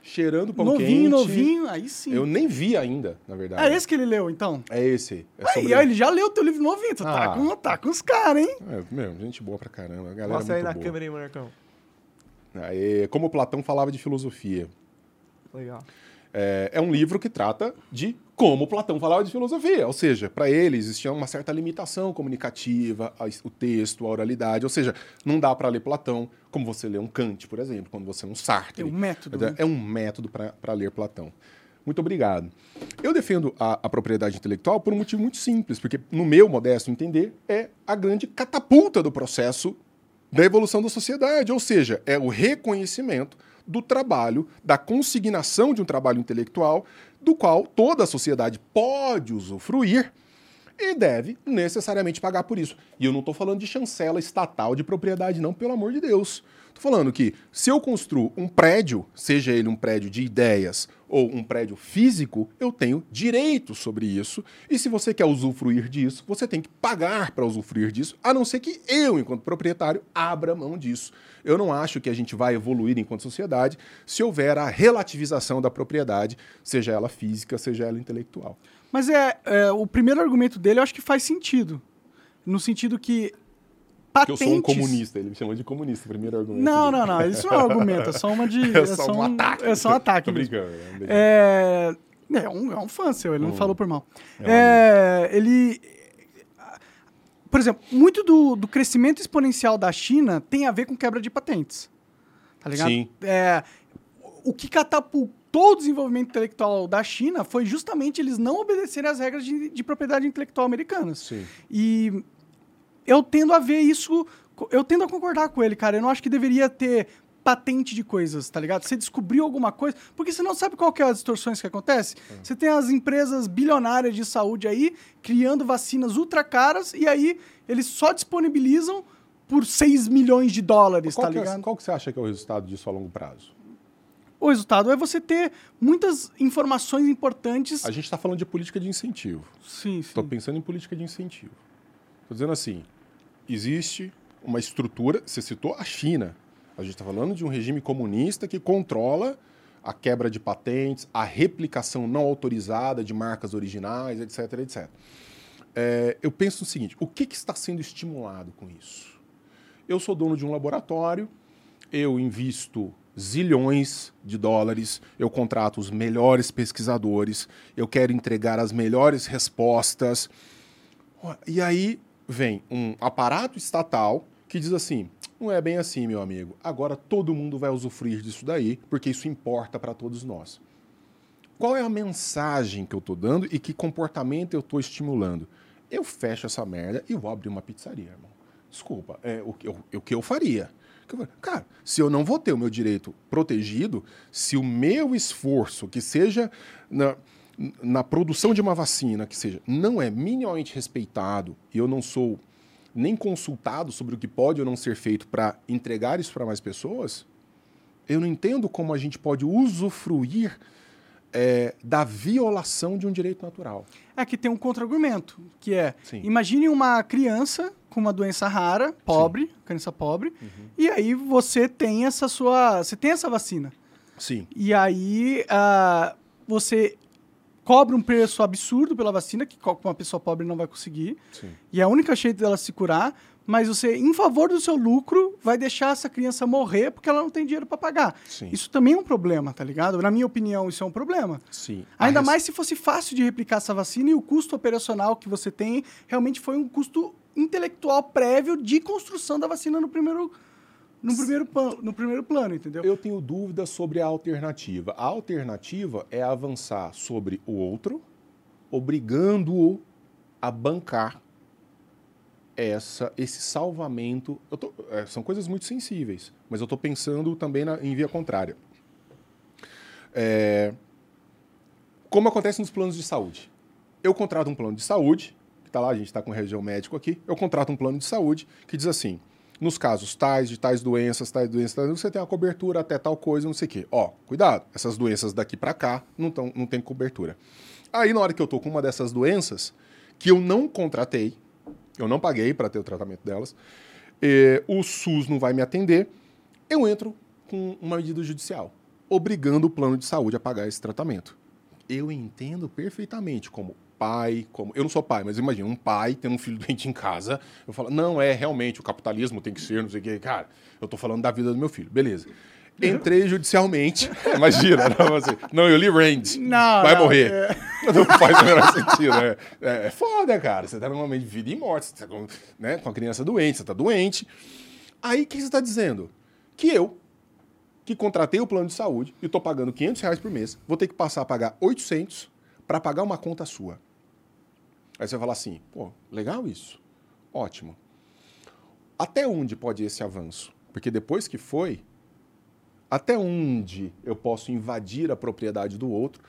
cheirando pão novinho, quente. Novinho, novinho, aí sim. Eu nem vi ainda, na verdade. É esse que ele leu, então? É esse. É aí, sobre... ele já leu o teu livro novinho, tu tá ah. tá, com, tá com os caras, hein? É, meu, gente boa pra caramba. A galera Mostra aí na boa. câmera aí, Marcão. Aí, como Platão falava de filosofia. Legal. É, é um livro que trata de como Platão falava de filosofia. Ou seja, para ele existia uma certa limitação comunicativa, o texto, a oralidade. Ou seja, não dá para ler Platão como você lê um Kant, por exemplo, quando você lê um Sartre. É um método. É, né? é um método para ler Platão. Muito obrigado. Eu defendo a, a, propriedade intelectual por um motivo muito simples, porque, no meu modesto entender, é a grande catapulta do processo da evolução da sociedade. Ou seja, é o reconhecimento do trabalho, da consignação de um trabalho intelectual, do qual toda a sociedade pode usufruir e deve necessariamente pagar por isso. E eu não estou falando de chancela estatal de propriedade, não, pelo amor de Deus. Falando que se eu construo um prédio, seja ele um prédio de ideias ou um prédio físico, eu tenho direito sobre isso. E se você quer usufruir disso, você tem que pagar para usufruir disso, a não ser que eu, enquanto proprietário, abra mão disso. Eu não acho que a gente vai evoluir enquanto sociedade se houver a relativização da propriedade, seja ela física, seja ela intelectual. Mas é, é o primeiro argumento dele, eu acho que faz sentido. No sentido que patentes... eu sou um comunista, ele me chamou de comunista, primeiro argumento. Não, não, não, isso não é um argumento, é só uma de... É, é só um, ataque. É só um ataque Tô brincando. É, é, um, é um fã seu, ele hum. não falou por mal. É, é ele... Por exemplo, muito do, do crescimento exponencial da China tem a ver com quebra de patentes. Tá ligado? Sim. É, o que catapultou o desenvolvimento intelectual da China foi justamente eles não obedecerem às regras de, de propriedade intelectual americanas. Sim. E eu tendo a ver isso, eu tendo a concordar com ele, cara. Eu não acho que deveria ter patente de coisas, tá ligado? Você descobriu alguma coisa, porque você não sabe qual que é as distorções que acontecem. É. Você tem as empresas bilionárias de saúde aí criando vacinas ultra caras e aí eles só disponibilizam por 6 milhões de dólares, tá é, ligado? É, qual que você acha que é o resultado disso a longo prazo? O resultado é você ter muitas informações importantes. A gente está falando de política de incentivo. Sim, sim. Estou pensando em política de incentivo. Estou dizendo assim, existe uma estrutura, você citou a China. A gente está falando de um regime comunista que controla a quebra de patentes, a replicação não autorizada de marcas originais, etc, etc. É, eu penso no seguinte, o que, que está sendo estimulado com isso? Eu sou dono de um laboratório, eu invisto zilhões de dólares, eu contrato os melhores pesquisadores, eu quero entregar as melhores respostas. E aí vem um aparato estatal que diz assim: não é bem assim, meu amigo. Agora todo mundo vai usufruir disso daí, porque isso importa para todos nós. Qual é a mensagem que eu estou dando e que comportamento eu estou estimulando? Eu fecho essa merda e vou abrir uma pizzaria, irmão. Desculpa, é o que eu, o que eu faria. Cara, se eu não vou ter o meu direito protegido, se o meu esforço, que seja na, na produção de uma vacina, que seja, não é minimamente respeitado e eu não sou nem consultado sobre o que pode ou não ser feito para entregar isso para mais pessoas, eu não entendo como a gente pode usufruir é, da violação de um direito natural. É que tem um contra-argumento, que é, Sim. imagine uma criança com uma doença rara, pobre, Sim. criança pobre, uhum. e aí você tem essa sua, você tem essa vacina. Sim. E aí uh, você cobra um preço absurdo pela vacina, que uma pessoa pobre não vai conseguir. Sim. E é a única jeito dela se curar, mas você, em favor do seu lucro, vai deixar essa criança morrer porque ela não tem dinheiro para pagar. Sim. Isso também é um problema, tá ligado? Na minha opinião, isso é um problema. Sim. Ainda res... mais se fosse fácil de replicar essa vacina e o custo operacional que você tem realmente foi um custo intelectual prévio de construção da vacina no primeiro no primeiro, no primeiro plano, entendeu? Eu tenho dúvidas sobre a alternativa. A alternativa é avançar sobre o outro, obrigando-o a bancar essa, esse salvamento. Tô, é, são coisas muito sensíveis, mas eu estou pensando também na, em via contrária. É, como acontece nos planos de saúde. Eu contrato um plano de saúde, que está lá, a gente está com o região médico aqui, eu contrato um plano de saúde que diz assim, nos casos tais, de tais doenças, tais doenças, tais, você tem a cobertura até tal coisa, não sei o quê. Ó, cuidado, essas doenças daqui para cá não, tão, não tem cobertura. Aí, na hora que eu tô com uma dessas doenças, que eu não contratei, eu não paguei para ter o tratamento delas, o SUS não vai me atender, eu entro com uma medida judicial, obrigando o plano de saúde a pagar esse tratamento. Eu entendo perfeitamente como pai, como eu não sou pai, mas imagina um pai tendo um filho doente em casa, eu falo, não é realmente o capitalismo tem que ser, não sei o que, cara, eu tô falando da vida do meu filho, beleza. Entrei judicialmente. Imagina, não, assim, não, eu li Rand. Não. Vai não, morrer. É... Não faz o menor sentido. Né? É, é foda, cara. Você tá num momento de vida e morte. Você tá com, né, com a criança doente, você tá doente. Aí o que você está dizendo? Que eu, que contratei o plano de saúde e estou pagando 500 reais por mês, vou ter que passar a pagar 800 para pagar uma conta sua. Aí você vai falar assim, pô, legal isso. Ótimo. Até onde pode ir esse avanço? Porque depois que foi, até onde eu posso invadir a propriedade do outro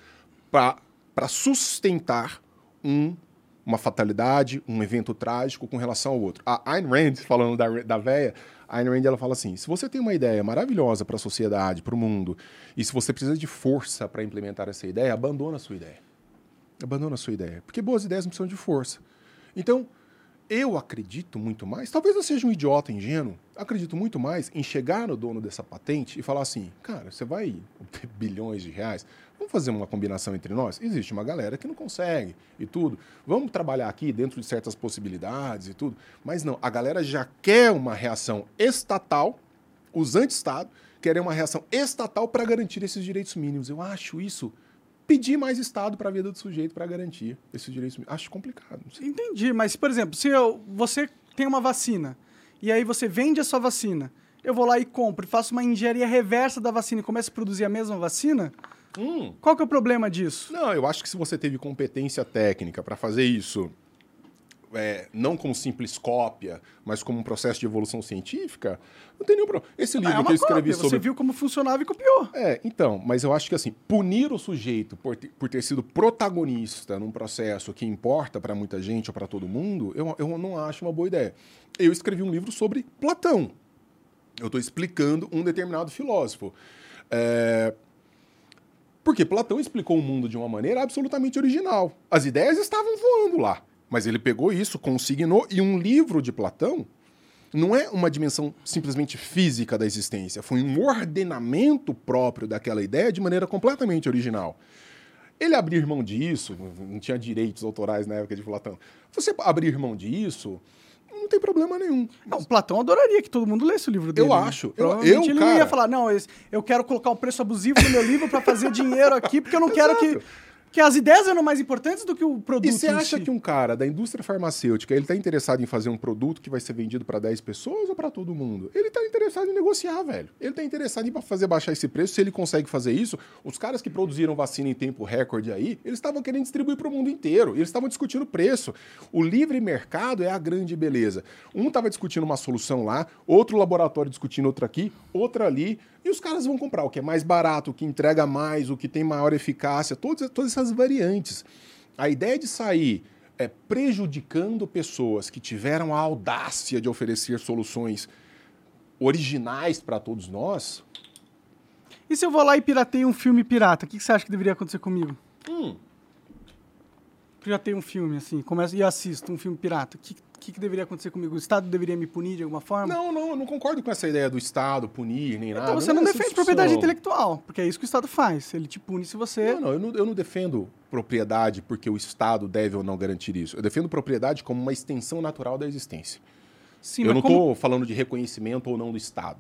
para sustentar um, uma fatalidade, um evento trágico com relação ao outro. A Ayn Rand, falando da, da véia, a Ayn Rand ela fala assim: se você tem uma ideia maravilhosa para a sociedade, para o mundo, e se você precisa de força para implementar essa ideia, abandona a sua ideia. Abandona a sua ideia. Porque boas ideias não precisam de força. Então, eu acredito muito mais, talvez eu seja um idiota ingênuo, acredito muito mais em chegar no dono dessa patente e falar assim: cara, você vai ter bilhões de reais, vamos fazer uma combinação entre nós? Existe uma galera que não consegue e tudo. Vamos trabalhar aqui dentro de certas possibilidades e tudo. Mas não, a galera já quer uma reação estatal, os anti-Estado querem uma reação estatal para garantir esses direitos mínimos. Eu acho isso pedir mais Estado para a vida do sujeito para garantir esses direitos. Acho complicado. Entendi, mas, por exemplo, se eu, você tem uma vacina e aí você vende a sua vacina, eu vou lá e compro e faço uma engenharia reversa da vacina e começo a produzir a mesma vacina, hum. qual que é o problema disso? Não, eu acho que se você teve competência técnica para fazer isso é, não como simples cópia, mas como um processo de evolução científica, não tem nenhum problema. Esse ah, livro é que eu escrevi cópia. sobre... Você viu como funcionava e copiou. É, então, mas eu acho que assim, punir o sujeito por ter, por ter sido protagonista num processo que importa para muita gente ou para todo mundo, eu, eu não acho uma boa ideia. Eu escrevi um livro sobre Platão. Eu estou explicando um determinado filósofo. É... Porque Platão explicou o mundo de uma maneira absolutamente original. As ideias estavam voando lá. Mas ele pegou isso, consignou, e um livro de Platão não é uma dimensão simplesmente física da existência, foi um ordenamento próprio daquela ideia de maneira completamente original. Ele abrir mão disso, não tinha direitos autorais na época de Platão. Você abrir mão disso não tem problema nenhum. Não, Platão adoraria que todo mundo lesse o livro dele. Eu né? acho. Eu- Provavelmente eu, ele não ia cara- falar, não, eu quero colocar um preço abusivo no meu livro pra fazer dinheiro aqui, porque eu não quero que, Exato. que as ideias eram mais importantes do que o produto E você acha si. que um cara da indústria farmacêutica, ele tá interessado em fazer um produto que vai ser vendido para 10 pessoas ou para todo mundo? Ele tá interessado em negociar, velho. Ele tá interessado em fazer baixar esse preço. Se ele consegue fazer isso, os caras que produziram vacina em tempo recorde aí, eles estavam querendo distribuir para o mundo inteiro. E eles estavam discutindo preço. O livre mercado é a grande beleza. Um tava discutindo uma solução lá, outro laboratório discutindo outra aqui, outra ali, e os caras vão comprar o que é mais barato, o que entrega mais, o que tem maior eficácia, todas, todas essas variantes. A ideia de sair é, prejudicando pessoas que tiveram a audácia de oferecer soluções originais para todos nós. E se eu vou lá e pirateio um filme pirata, o que você acha que deveria acontecer comigo? Hum. Pirateio um filme, assim, começo e assisto um filme pirata. O que, que, que deveria acontecer comigo? O Estado deveria me punir de alguma forma? Não, não, eu não concordo com essa ideia do Estado punir nem nada. Então você não, essa defende propriedade intelectual, porque é isso que o Estado faz. Ele te pune se você. Não, não eu, não, eu não defendo propriedade porque o Estado deve ou não garantir isso. Eu defendo propriedade como uma extensão natural da existência. Sim, eu não como- estou falando de reconhecimento ou não do Estado.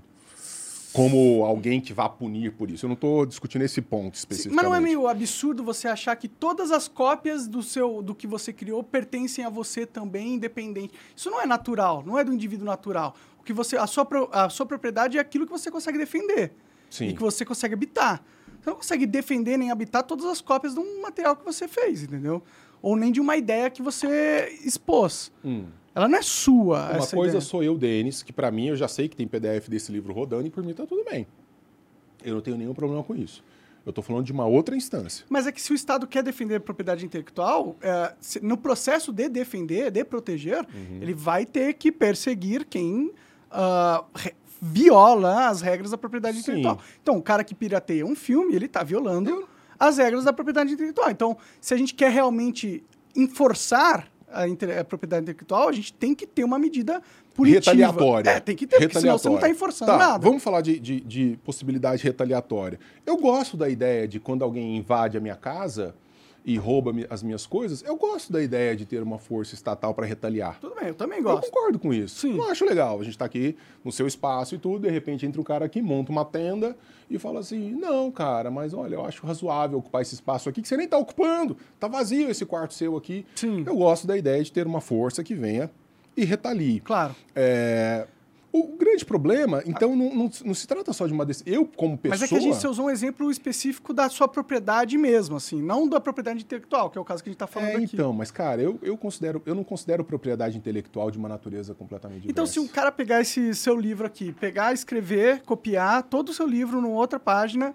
Como alguém que vá punir por isso. Eu não estou discutindo esse ponto especificamente. Mas não é meio absurdo você achar que todas as cópias do seu do que você criou pertencem a você também, independente. Isso não é natural, não é do indivíduo natural. O que você a sua, a sua propriedade é aquilo que você consegue defender Sim. e que você consegue habitar. Você não consegue defender nem habitar todas as cópias de um material que você fez, entendeu? Ou nem de uma ideia que você expôs. Hum. Ela não é sua. Uma coisa ideia. sou eu, Denis, que pra mim eu já sei que tem PDF desse livro rodando e por mim tá tudo bem. Eu não tenho nenhum problema com isso. Eu tô falando de uma outra instância. Mas é que se o Estado quer defender a propriedade intelectual, é, se- no processo de defender, de proteger, Uhum. ele vai ter que perseguir quem ah, re- viola as regras da propriedade Sim. intelectual. Então, o cara que pirateia um filme, ele está violando as regras da propriedade intelectual. Então, se a gente quer realmente enforçar a, a propriedade intelectual, a gente tem que ter uma medida punitiva. Retaliatória. É, tem que ter, porque senão você não está enforçando Tá, nada. Vamos falar de, de, de possibilidade retaliatória. Eu gosto da ideia de quando alguém invade a minha casa e rouba as minhas coisas, eu gosto da ideia de ter uma força estatal para retaliar. Tudo bem, eu também Eu gosto. concordo com isso. Sim. Eu acho legal. A gente tá aqui no seu espaço e tudo, de repente entra um cara aqui, monta uma tenda e fala assim: não, cara, mas olha, eu acho razoável ocupar esse espaço aqui que você nem tá ocupando. Tá vazio esse quarto seu aqui. Sim. Eu gosto da ideia de ter uma força que venha e retalie. Claro. É, O grande problema, então, não, não- não se trata só de uma decisão. Eu, como pessoa. Mas é que a gente usou um exemplo específico da sua propriedade mesmo, assim, não da propriedade intelectual, que é o caso que a gente está falando É, aqui. então, mas, cara, eu, eu, considero, eu não considero propriedade intelectual de uma natureza completamente diversa. Então, se um cara pegar esse seu livro aqui, pegar, escrever, copiar todo o seu livro numa outra página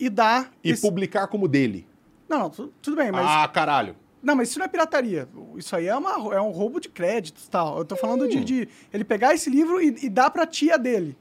e dar. E esse- publicar como dele. Não, não, tu- tudo bem, mas. Ah, caralho. Não, mas isso não é pirataria. Isso aí é, uma, é um roubo de créditos tal. Eu tô falando Hum. de, de ele pegar esse livro e, e dar pra tia dele.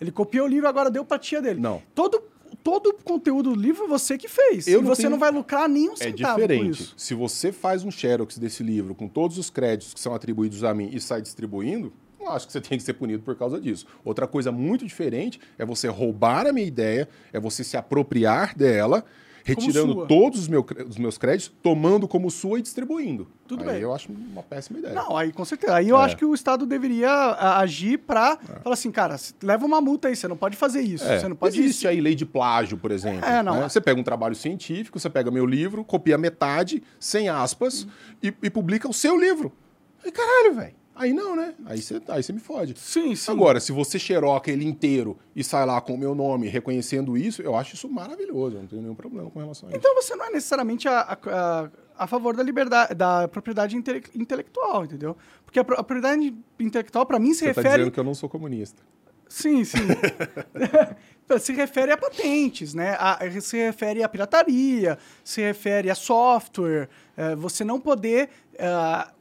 Ele copiou o livro, agora deu pra tia dele. Não. Todo, todo o conteúdo do livro você que fez. Eu e não você tenho- não vai lucrar nem um É centavo com diferente. isso. Se você faz um xerox desse livro com todos os créditos que são atribuídos a mim e sai distribuindo, não acho que você tem que ser punido por causa disso. Outra coisa muito diferente é você roubar a minha ideia, é você se apropriar dela, retirando todos os, meu os meus créditos, tomando como sua e distribuindo. Tudo Aí bem. eu acho uma péssima ideia. Não, aí com certeza. Aí eu É. acho que o Estado deveria agir pra falar assim, cara, leva uma multa aí, você não pode fazer isso. É, Você não pode. Existe aí lei de plágio, por exemplo. É, não. né? Você pega um trabalho científico, você pega meu livro, copia metade, sem aspas, e, e publica o seu livro. Aí, caralho, velho. Aí não, né? Aí você aí você me fode. Sim, sim. Agora, se você xeroca ele inteiro e sai lá com o meu nome reconhecendo isso, eu acho isso maravilhoso. Eu não tenho nenhum problema com relação a isso. Então você não é necessariamente a, a- a- favor da liberdade, da propriedade intele- intelectual, entendeu? Porque a, pro- a propriedade intelectual, pra mim, se você tá refere. dizendo que eu não sou comunista. Sim, sim. se refere a patentes, né? A- se refere à pirataria, se refere a software. é, você não poder é,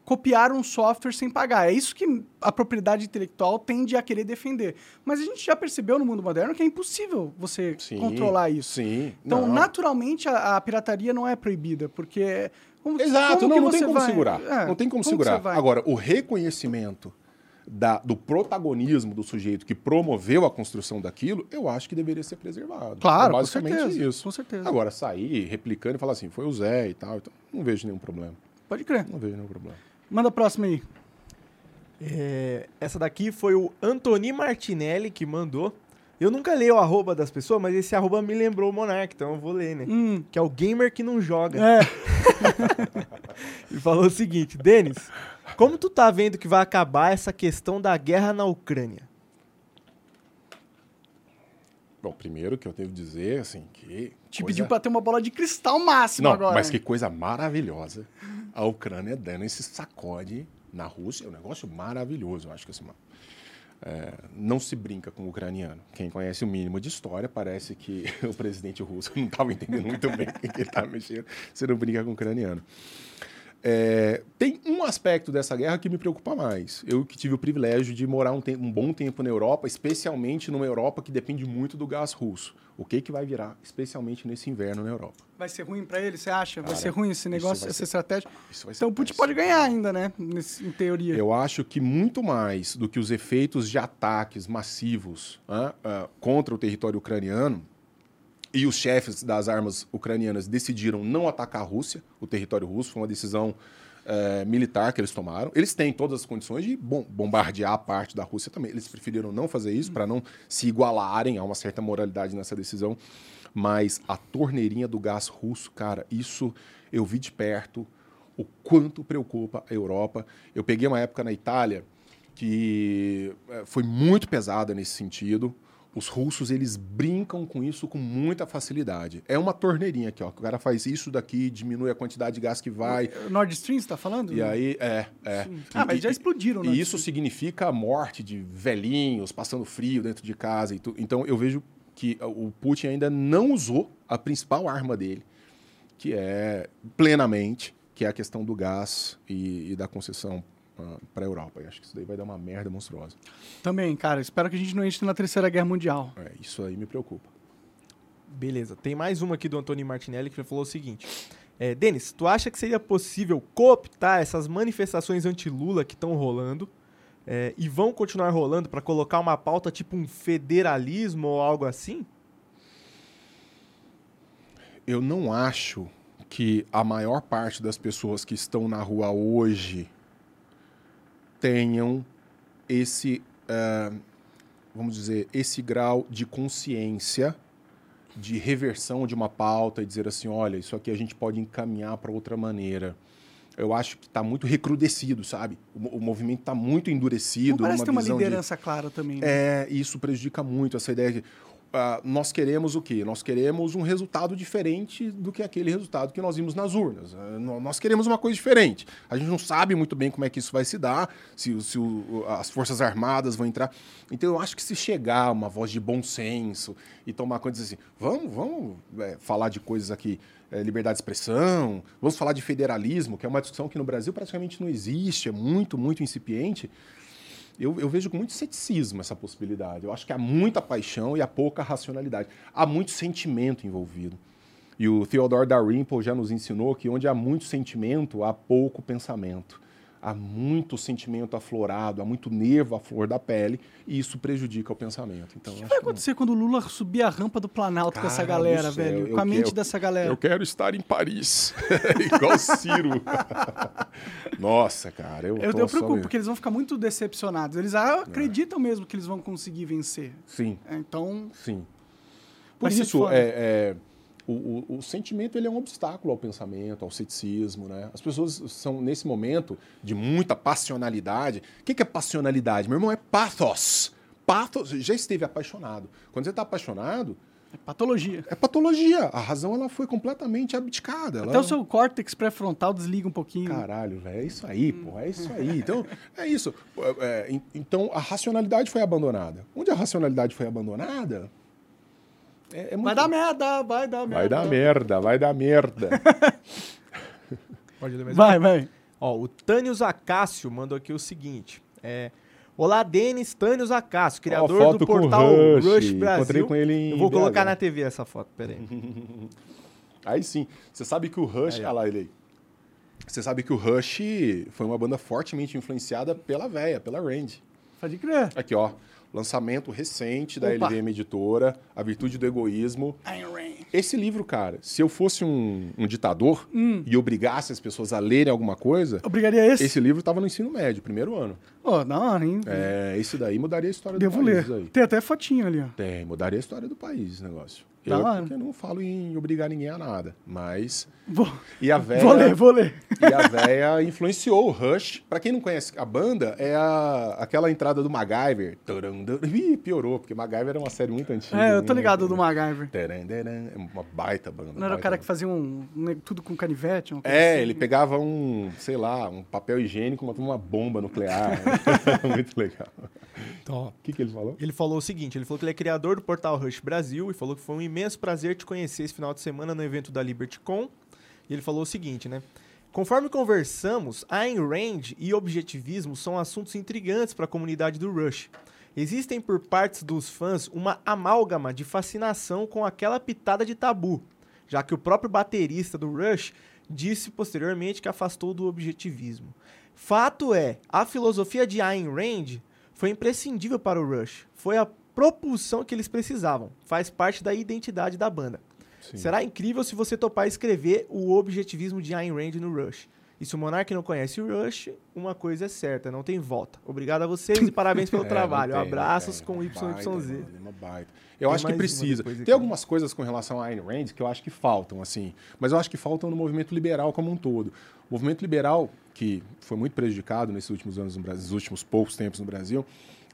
copiar um software sem pagar. É isso que a propriedade intelectual tende a querer defender. Mas a gente já percebeu no mundo moderno que é impossível você Sim, controlar isso. sim, Então, não. naturalmente, a, a pirataria não é proibida, porque... como- Exato, como não, não tem como vai- segurar. é, não tem como, segurar. você vai? Agora, o reconhecimento da- do protagonismo do sujeito que promoveu a construção daquilo, eu acho que deveria ser preservado. Claro, é com basicamente certeza, isso. com certeza. Agora, sair replicando e falar assim, foi o Zé e tal, então, não vejo nenhum problema. Pode crer. Não vejo nenhum problema. Manda a próxima aí. É, essa daqui foi o Antoni Martinelli que mandou. Eu nunca leio o arroba das pessoas, mas esse arroba me lembrou o Monark, então eu vou ler, né? Hum, Que é o gamer que não joga. é. E falou o seguinte, Denis, como tu tá vendo que vai acabar essa questão da guerra na Ucrânia? Bom, primeiro que eu devo dizer, assim, que. Te coisa- pediu pra ter uma bola de cristal máxima Não, agora. mas que coisa maravilhosa. A Ucrânia dando esse sacode na Rússia. É um negócio maravilhoso, eu acho que assim. é, não se brinca com o ucraniano. Quem conhece o mínimo de história, parece que o presidente russo não estava entendendo muito bem o que ele estava mexendo. Você não brinca com o ucraniano. É, tem um aspecto dessa guerra que me preocupa mais. Eu que tive o privilégio de morar um, tempo- um bom tempo na Europa, especialmente numa Europa que depende muito do gás russo. O que, que vai virar, especialmente nesse inverno na Europa? Vai ser ruim pra ele, você acha? vai Cara, ser ruim esse negócio, vai essa ser- estratégia? Vai Então o Putin pode ganhar ainda, né? Nesse- em teoria. Eu acho que muito mais do que os efeitos de ataques massivos ah, contra o território ucraniano, e os chefes das armas ucranianas decidiram não atacar a Rússia, o território russo, foi uma decisão eh, militar que eles tomaram. Eles têm todas as condições de bom, bombardear a parte da Rússia também. Eles preferiram não fazer isso para não se igualarem a uma certa moralidade nessa decisão. Mas a torneirinha do gás russo, cara, isso eu vi de perto o quanto preocupa a Europa. Eu peguei uma época na Itália que eh, foi muito pesada nesse sentido. Os russos, eles brincam com isso com muita facilidade. É uma torneirinha aqui, ó. que O cara faz isso daqui, diminui a quantidade de gás que vai. O Nord Stream, você tá falando? E aí, é, é. Ah, mas E- já explodiram, né? E isso significa a morte de velhinhos passando frio dentro de casa. E. Então eu vejo que o Putin ainda não usou a principal arma dele, que é plenamente, que é a questão do gás e, e da concessão para a Europa. E acho que isso daí vai dar uma merda monstruosa. Também, cara. Espero que a gente não entre na Terceira Guerra Mundial. É, isso aí me preocupa. Beleza, tem mais uma aqui do Antônio Martinelli que falou o seguinte. É, Denis, tu acha que seria possível cooptar essas manifestações anti-Lula que estão rolando é, e vão continuar rolando para colocar uma pauta tipo um federalismo ou algo assim? Eu não acho que a maior parte das pessoas que estão na rua hoje tenham esse, eh, vamos dizer, esse grau de consciência de reversão de uma pauta e dizer assim, olha, isso aqui a gente pode encaminhar para outra maneira. Eu acho que está muito recrudescido, sabe? O, o movimento está muito endurecido. Não parece ter uma visão de- liderança clara também. né? é, isso prejudica muito essa ideia de ah, nós queremos o quê? Nós queremos um resultado diferente do que aquele resultado que nós vimos nas urnas. Nó- nós queremos uma coisa diferente. A gente não sabe muito bem como é que isso vai se dar, se, se o- as Forças Armadas vão entrar. Então eu acho que se chegar uma voz de bom senso e tomar coisas assim, vamos, vamos é, falar de coisas aqui, é, liberdade de expressão, vamos falar de federalismo, que é uma discussão que no Brasil praticamente não existe, é muito, muito incipiente. Eu, eu vejo com muito ceticismo essa possibilidade. Eu acho que há muita paixão e há pouca racionalidade. Há muito sentimento envolvido. E o Theodore Dalrymple já nos ensinou que onde há muito sentimento, há pouco pensamento. Há muito sentimento aflorado, há muito nervo à flor da pele, e isso prejudica o pensamento. Então, O que vai que acontecer quando o Lula subir a rampa do Planalto com essa Cara galera, céu, velho? Com a mente quero- dessa galera. Eu quero estar em Paris, igual Ciro. Nossa, cara, eu, Eu, eu preocupo, porque eles vão ficar muito decepcionados. Eles acreditam mesmo que eles vão conseguir vencer. Sim. É, Então, Sim. Por isso, é, é, o, o- o sentimento ele é um obstáculo ao pensamento, ao ceticismo. Né? As pessoas são, nesse momento de muita passionalidade. O que, é passionalidade? Meu irmão, é pathos. Pathos, já esteve apaixonado. Quando você está apaixonado, é patologia. é patologia. A razão ela foi completamente abdicada. Ela... Até o seu córtex pré-frontal desliga um pouquinho. Caralho, velho, é isso aí, pô, é isso aí. Então, é isso. É, é, en- então, a racionalidade foi abandonada. Onde a racionalidade foi abandonada, é, é muito... Vai dar merda, vai dar merda. Vai dar merda, vai dar merda. Pode ler mais Vai, vai. Ó, o Tânios Acácio mandou aqui o seguinte. É, Olá, Denis Tânios Acácio, criador do portal Rush. Rush, Encontrei Brasil. com ele em Eu vou colocar BH. na TV essa foto, peraí. Aí sim, você sabe que o Rush. Aí. Olha lá ele aí. Você sabe que o Rush foi uma banda fortemente influenciada pela véia, pela Randy. Pode crer. Aqui, ó. Lançamento recente da Opa. LVM Editora, A Virtude do Egoísmo. Esse livro, cara, se eu fosse um, um ditador e obrigasse as pessoas a lerem alguma coisa, Obrigaria esse? esse livro tava no ensino médio, primeiro ano. Pô, da hora, hein? É, esse daí mudaria a história Devo do ler. país aí. Tem até fotinho ali, ó. Tem, mudaria a história do país esse negócio. Da eu, hora. porque eu não falo em obrigar ninguém a nada, mas... Vou, E a véia... vou ler, vou ler. E a véia influenciou o Rush. Pra quem não conhece a banda, é a, aquela entrada do MacGyver. Ih, piorou, porque MacGyver era uma série muito antiga. É, eu tô né? ligado do MacGyver. É uma baita banda. Não era o cara que banda. fazia um, tudo com canivete? uma coisa É, assim? ele pegava um, sei lá, um papel higiênico, matava uma bomba nuclear. muito legal. O que, que ele falou? Ele falou o seguinte: ele falou que ele é criador do portal Rush Brasil e falou que foi um imenso prazer te conhecer esse final de semana no evento da LibertyCon. E ele falou o seguinte, né? Conforme conversamos, Ayn Rand e objetivismo são assuntos intrigantes para a comunidade do Rush. Existem por partes dos fãs uma amálgama de fascinação com aquela pitada de tabu, já que o próprio baterista do Rush disse posteriormente que afastou do objetivismo. Fato é, a filosofia de Ayn Rand foi imprescindível para o Rush. Foi a propulsão que eles precisavam. Faz parte da identidade da banda. Sim. Será incrível se você topar escrever o objetivismo de Ayn Rand no Rush. E se o Monark não conhece o Rush, uma coisa é certa, não tem volta. Obrigado a vocês e parabéns pelo É, trabalho. tem, não Abraços tem. com YYZ. baita. Eu Tem acho que precisa. aqui. Tem algumas coisas com relação a Ayn Rand que eu acho que faltam, assim. Mas eu acho que faltam no movimento liberal como um todo. O movimento liberal, que foi muito prejudicado nesses últimos anos no Brasil, nos últimos poucos tempos no Brasil,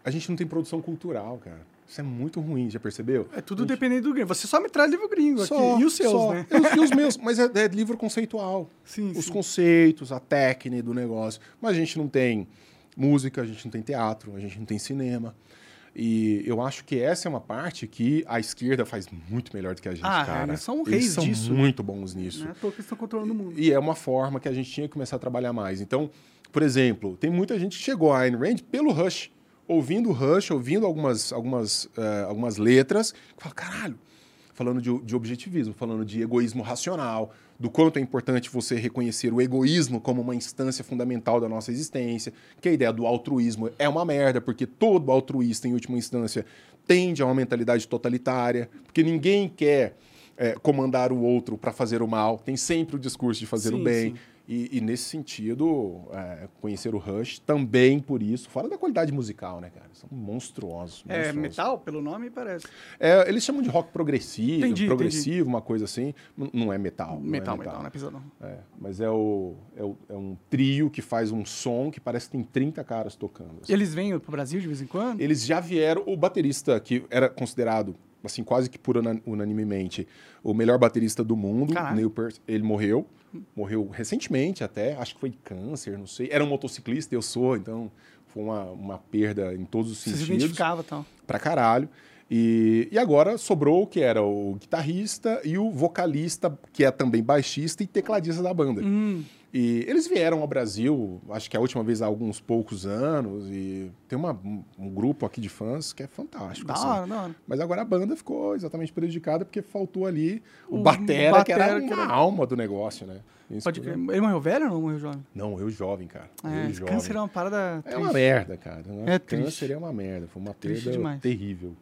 a gente não tem produção cultural, cara. Isso é muito ruim, já percebeu? É tudo dependendo do gringo. Você só me traz livro gringo aqui. Só, E os seus, só. né? E os, e os meus, mas é, é livro conceitual. Sim, Os sim. conceitos, a técnica do negócio. Mas a gente não tem música, a gente não tem teatro, a gente não tem cinema. E eu acho que essa é uma parte que a esquerda faz muito melhor do que a gente, Ah, cara. eles são Eles reis são disso. muito bons nisso. Não é à que eles estão controlando o mundo. E é uma forma que a gente tinha que começar a trabalhar mais. Então, por exemplo, tem muita gente que chegou a Ayn Rand pelo Rush. Ouvindo o Rush, ouvindo algumas, algumas, eh, algumas letras, que fala, caralho, falando de, de objetivismo, falando de egoísmo racional, do quanto é importante você reconhecer o egoísmo como uma instância fundamental da nossa existência, que a ideia do altruísmo é uma merda, porque todo altruísta, em última instância, tende a uma mentalidade totalitária, porque ninguém quer eh, comandar o outro para fazer o mal, tem sempre o discurso de fazer Sim, o bem. sim. E, e nesse sentido, é, conhecer o Rush também por isso, fora da qualidade musical, né, cara? São monstruosos. É monstruosos. metal, pelo nome, parece. É, eles chamam de rock progressivo, Entendi, progressivo, uma coisa assim. Não é metal. não é Metal, metal, não é pesadão. É, mas é, o, é, o- é um trio que faz um som que parece que tem 30 caras tocando. assim. Eles vêm pro Brasil de vez em quando? Eles já vieram. O baterista, que era considerado, assim, quase que por una- unanimamente, o melhor baterista do mundo, Caralho. Neil Peart, ele morreu. Morreu recentemente até, acho que foi de câncer, não sei. Era um motociclista, eu sou, então foi uma, uma perda em todos os Você se sentidos. identificava e tal. Pra caralho. E, e agora sobrou o que era o guitarrista e o vocalista, que é também baixista e tecladista da banda. Hum, E eles vieram ao Brasil, acho que a última vez há alguns poucos anos, e tem uma- um, grupo aqui de fãs que é fantástico. da assim. hora, da hora. Mas agora a banda ficou exatamente prejudicada porque faltou ali o, O batera, que era batera, uma que era- alma do negócio, né? Isso Pode crer. Ele morreu velho ou não morreu jovem? Não, eu jovem, cara. É, eu jovem. câncer é uma parada É uma triste. merda, cara. É Câncer triste. é uma merda. Foi uma perda terrível.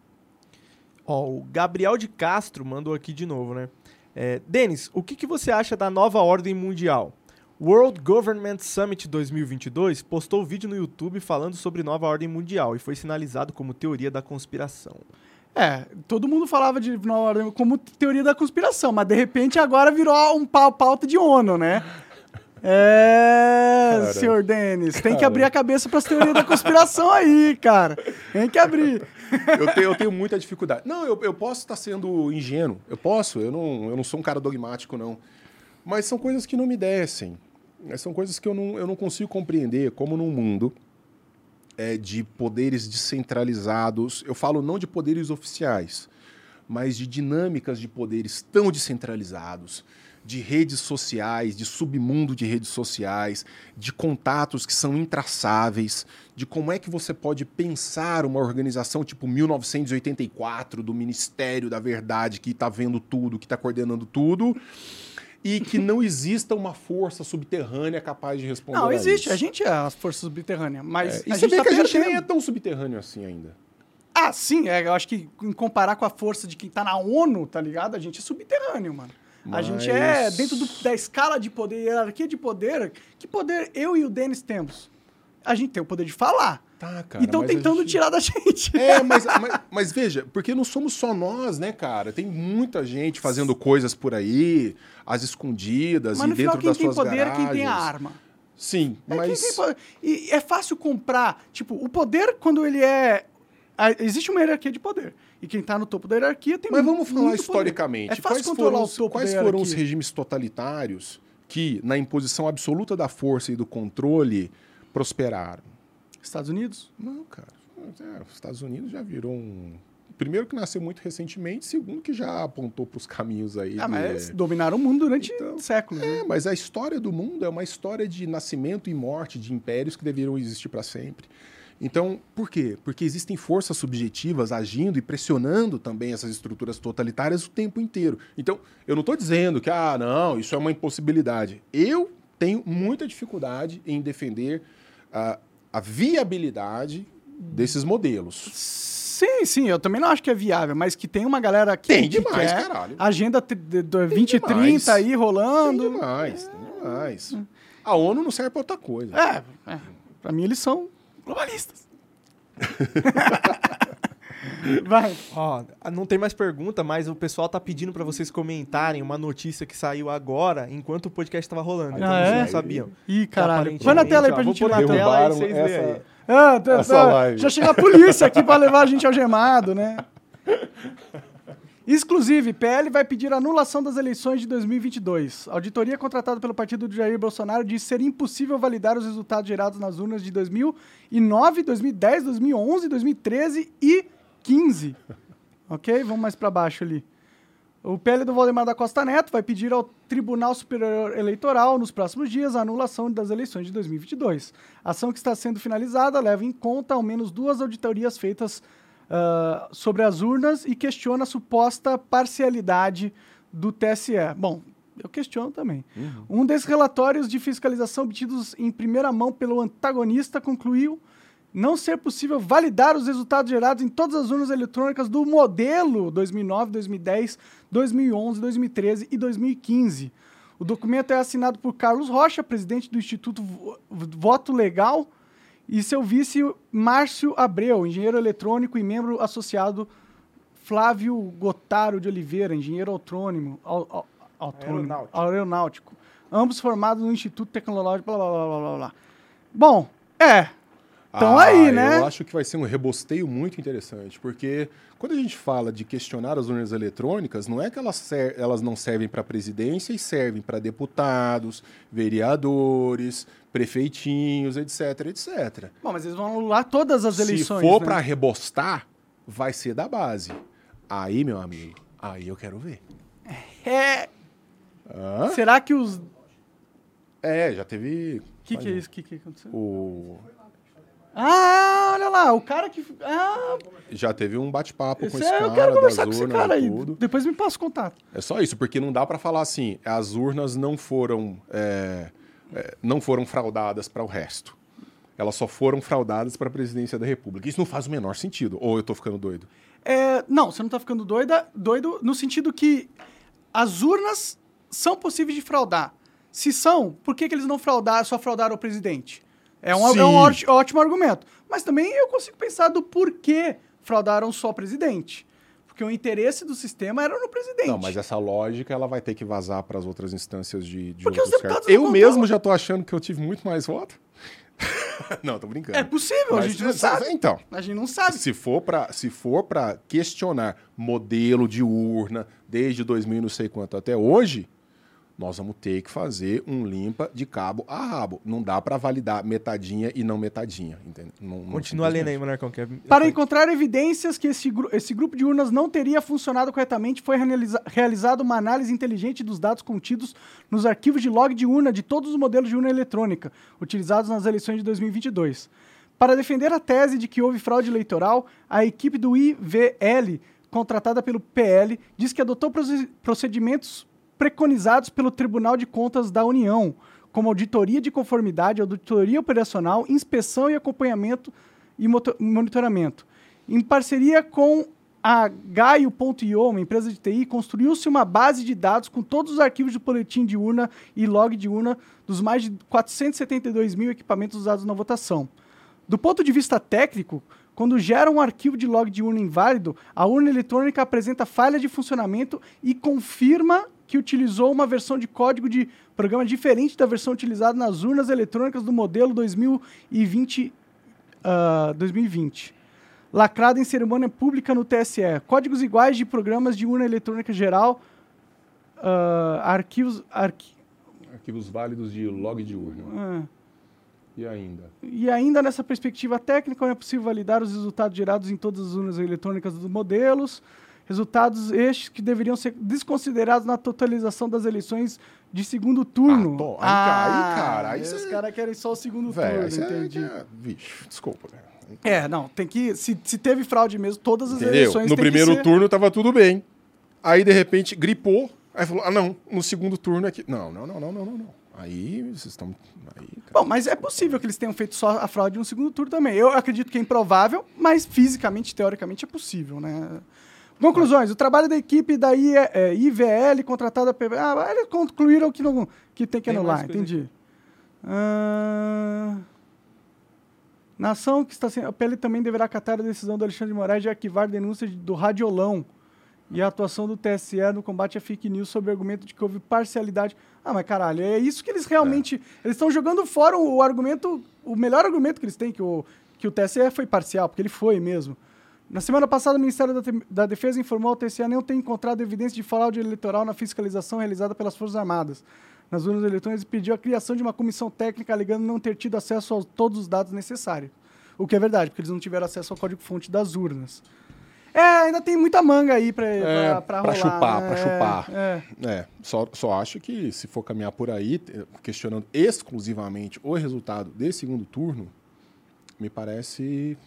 Ó, o Gabriel de Castro mandou aqui de novo, né? É, Denis, o que, que você acha da nova ordem mundial? World Government Summit 2022 postou vídeo no YouTube falando sobre nova ordem mundial e foi sinalizado como teoria da conspiração. É, todo mundo falava de nova ordem como teoria da conspiração, mas de repente agora virou um pau- pauta de ONU, né? É, Cara. senhor Denis, tem que abrir a cabeça pras teorias da conspiração aí, cara. Tem que abrir. Eu tenho, eu tenho muita dificuldade. Não, eu, eu posso estar sendo ingênuo. Eu posso. Eu não, eu não sou um cara dogmático, não. Mas são coisas que não me descem. São coisas que eu não, eu não consigo compreender como num mundo é, de poderes descentralizados. Eu falo não de poderes oficiais, mas de dinâmicas de poderes tão descentralizados, de redes sociais, de submundo de redes sociais, de contatos que são intraçáveis, de como é que você pode pensar uma organização tipo 1984 do Ministério da Verdade que está vendo tudo, que está coordenando tudo. E que não exista uma força subterrânea capaz de responder. Não, a existe. isso. A gente é as forças subterrâneas, mas É, e a você gente vê tá que a gente nem é tão subterrâneo assim ainda. Ah, sim, é, eu acho que em comparar com a força de quem tá na ONU, tá ligado? A gente é subterrâneo, mano. A Mas- gente é dentro do- da escala de poder, hierarquia de poder. Que poder eu e o Denis temos? A gente tem o poder de falar. Tá, cara. e a tentando gente- tirar da gente. É, mas, mas, mas veja, porque não somos só nós, né, cara? Tem muita gente fazendo coisas por aí, às escondidas Mas e no final, dentro quem das tem suas poder é garagens. quem tem a arma. Sim, É quem mas tem poder. E é fácil comprar. Tipo, o poder, quando ele é. a- Existe uma hierarquia de poder. E quem tá no topo da hierarquia tem Mas vamos falar historicamente. É quais controlar foram, o os, topo quais foram os regimes totalitários que, na imposição absoluta da força e do controle, prosperaram? Estados Unidos? Não, cara. É, os Estados Unidos já virou um. Primeiro que nasceu muito recentemente, segundo que já apontou para os caminhos aí. Ah, de- mas dominaram o mundo durante Então, séculos. né? É, mas a história do mundo é uma história de nascimento e morte de impérios que deveriam existir para sempre. Então, por quê? Porque existem forças subjetivas agindo e pressionando também essas estruturas totalitárias o tempo inteiro. Então, eu não estou dizendo que, ah, não, isso é uma impossibilidade. Eu tenho muita dificuldade em defender a, a viabilidade desses modelos. Sim, sim, eu também não acho que é viável, mas que tem uma galera que, Tem que demais, quer caralho. agenda t- de- de 2030 demais. aí Tem rolando. demais, tem demais. A ONU não serve para outra coisa. É, é, pra mim eles são globalistas. Vai. Ó, não tem mais pergunta, mas o pessoal tá pedindo pra vocês comentarem uma notícia que saiu agora, enquanto o podcast tava rolando. Então Ah, vocês é? não sabiam. Ih, caralho. Põe na tela aí pra ó, gente pôr na tela. e Derrubaram vocês essa- aí. Ah, tá, Essa tá. live. Já chegou a polícia aqui pra levar a gente algemado, né? Exclusive, PL vai pedir anulação das eleições de 2022. A auditoria contratada pelo partido de Jair Bolsonaro diz ser impossível validar os resultados gerados nas urnas de 2009, 2010, 2011, 2013 e 15. Ok? Vamos mais pra baixo ali. O PL do Valdemar da Costa Neto vai pedir ao Tribunal Superior Eleitoral, nos próximos dias, a anulação das eleições de 2022. A ação que está sendo finalizada leva em conta ao menos duas auditorias feitas ah, sobre as urnas e questiona a suposta parcialidade do TSE. Bom, eu questiono também. Um desses relatórios de fiscalização obtidos em primeira mão pelo antagonista concluiu não ser possível validar os resultados gerados em todas as urnas eletrônicas do modelo 2009, 2010, 2011, 2013 e 2015. O documento é assinado por Carlos Rocha, presidente do Instituto Vo- Voto Legal, e seu vice Márcio Abreu, engenheiro eletrônico e membro associado Flávio Gotaro de Oliveira, engenheiro autônomo, au- Aeronáutico. aeronáutico. Ambos formados no Instituto Tecnológico, blá, blá, blá, blá, blá, blá. Bom, é, Tão aí, né? Ah, Eu acho que vai ser um rebosteio muito interessante, porque quando a gente fala de questionar as urnas eletrônicas, não é que elas, elas não servem para presidência e servem para deputados, vereadores, prefeitinhos, etc, etc. Bom, mas eles vão anular todas as eleições. Se for né? para rebostar, vai ser da base. Aí, meu amigo, aí eu quero ver. É. Hã? Será que os. O É, já teve que, que é isso? O que, que aconteceu? o Ah, olha lá, o cara que. Ah, já teve um bate-papo com esse é- cara eu quero conversar com esse cara aí. Depois me passa o contato. É só isso, porque não dá para falar assim, as urnas não foram, é, é, não foram fraudadas para o resto. Elas só foram fraudadas para a presidência da República. Isso não faz o menor sentido. Ou eu tô ficando doido? É, não, você não tá ficando doida, doido no sentido que as urnas são possíveis de fraudar. Se são, por que, que eles não fraudaram, só fraudaram o presidente? É um, Sim. é um óti- ótimo argumento. Mas também eu consigo pensar do porquê fraudaram só o presidente. Porque o interesse do sistema era no presidente. Não, mas essa lógica ela vai ter que vazar para as outras instâncias de, de Porque os deputados Eu mesmo já tô achando que eu tive muito mais voto. não, tô brincando. É possível, a Mas, gente não sabe. Então, A gente não sabe. se for para se for para questionar modelo de urna desde 2000 e não sei quanto até hoje, nós vamos ter que fazer um limpa de cabo a rabo. Não dá para validar metadinha e não metadinha, entende? Não- não Continua lendo aí. Monarcão. Que é... Para encontrar evidências que esse, gru- esse grupo de urnas não teria funcionado corretamente, foi realiza realizada uma análise inteligente dos dados contidos nos arquivos de log de urna de todos os modelos de urna eletrônica utilizados nas eleições de 2022. Para defender a tese de que houve fraude eleitoral, a equipe do IVL, contratada pelo PL, diz que adotou proce- procedimentos preconizados pelo Tribunal de Contas da União, como auditoria de conformidade, auditoria operacional, inspeção e acompanhamento e monitoramento. Em parceria com a Gaio.io, uma empresa de TI, construiu-se uma base de dados com todos os arquivos de boletim de urna e log de urna dos mais de 472 mil equipamentos usados na votação. Do ponto de vista técnico, quando gera um arquivo de log de urna inválido, a urna eletrônica apresenta falha de funcionamento e confirma que utilizou uma versão de código de programa diferente da versão utilizada nas urnas eletrônicas do modelo 2020. Uh, 2020 lacrado em cerimônia pública no TSE. Códigos iguais de programas de urna eletrônica geral, uh, arquivos... Arqui... Arquivos válidos de log de urna. Ah. E ainda? E ainda nessa perspectiva técnica, não é possível validar os resultados gerados em todas as urnas eletrônicas dos modelos, resultados estes que deveriam ser desconsiderados na totalização das eleições de segundo turno. Ah, tô. Aí, ah, aí cara, aí os cê... caras querem só o segundo Véio, turno, entendi. É, vixe, desculpa, né? É, não, tem que. Se, se teve fraude mesmo, todas as Entendeu? eleições. No primeiro ser... turno tava tudo bem. Aí, de repente, gripou. Aí falou: ah, não, no segundo turno aqui. Não, não, não, não, não, não. não. Aí vocês estão. Aí, Bom, mas é possível que eles tenham feito só a fraude no segundo turno também. Eu acredito que é improvável, mas fisicamente, teoricamente, é possível, né? Conclusões. O trabalho da equipe da I, é, IVL contratada... Ah, eles concluíram que, não, que tem que tem anular, entendi. Ah... Na ação que está sendo. A PL também deverá acatar a decisão do Alexandre de Moraes de arquivar denúncias do Radiolão e a atuação do TSE no combate à fake news sob o argumento de que houve parcialidade. Ah, mas caralho, é isso que eles realmente. É. Eles estão jogando fora o argumento, o melhor argumento que eles têm, que o, que o TSE foi parcial, porque ele foi mesmo. Na semana passada, o Ministério da, da Defesa informou ao TSE não ter encontrado evidência de fraude eleitoral na fiscalização realizada pelas Forças Armadas nas urnas eletrônicas e pediu a criação de uma comissão técnica alegando não ter tido acesso a todos os dados necessários. O que é verdade, porque eles não tiveram acesso ao código-fonte das urnas. É, ainda tem muita manga aí pra, é, pra, pra, pra rolar. chupar, né? pra chupar. É, é. só, só acho que se for caminhar por aí, questionando exclusivamente o resultado desse segundo turno, me parece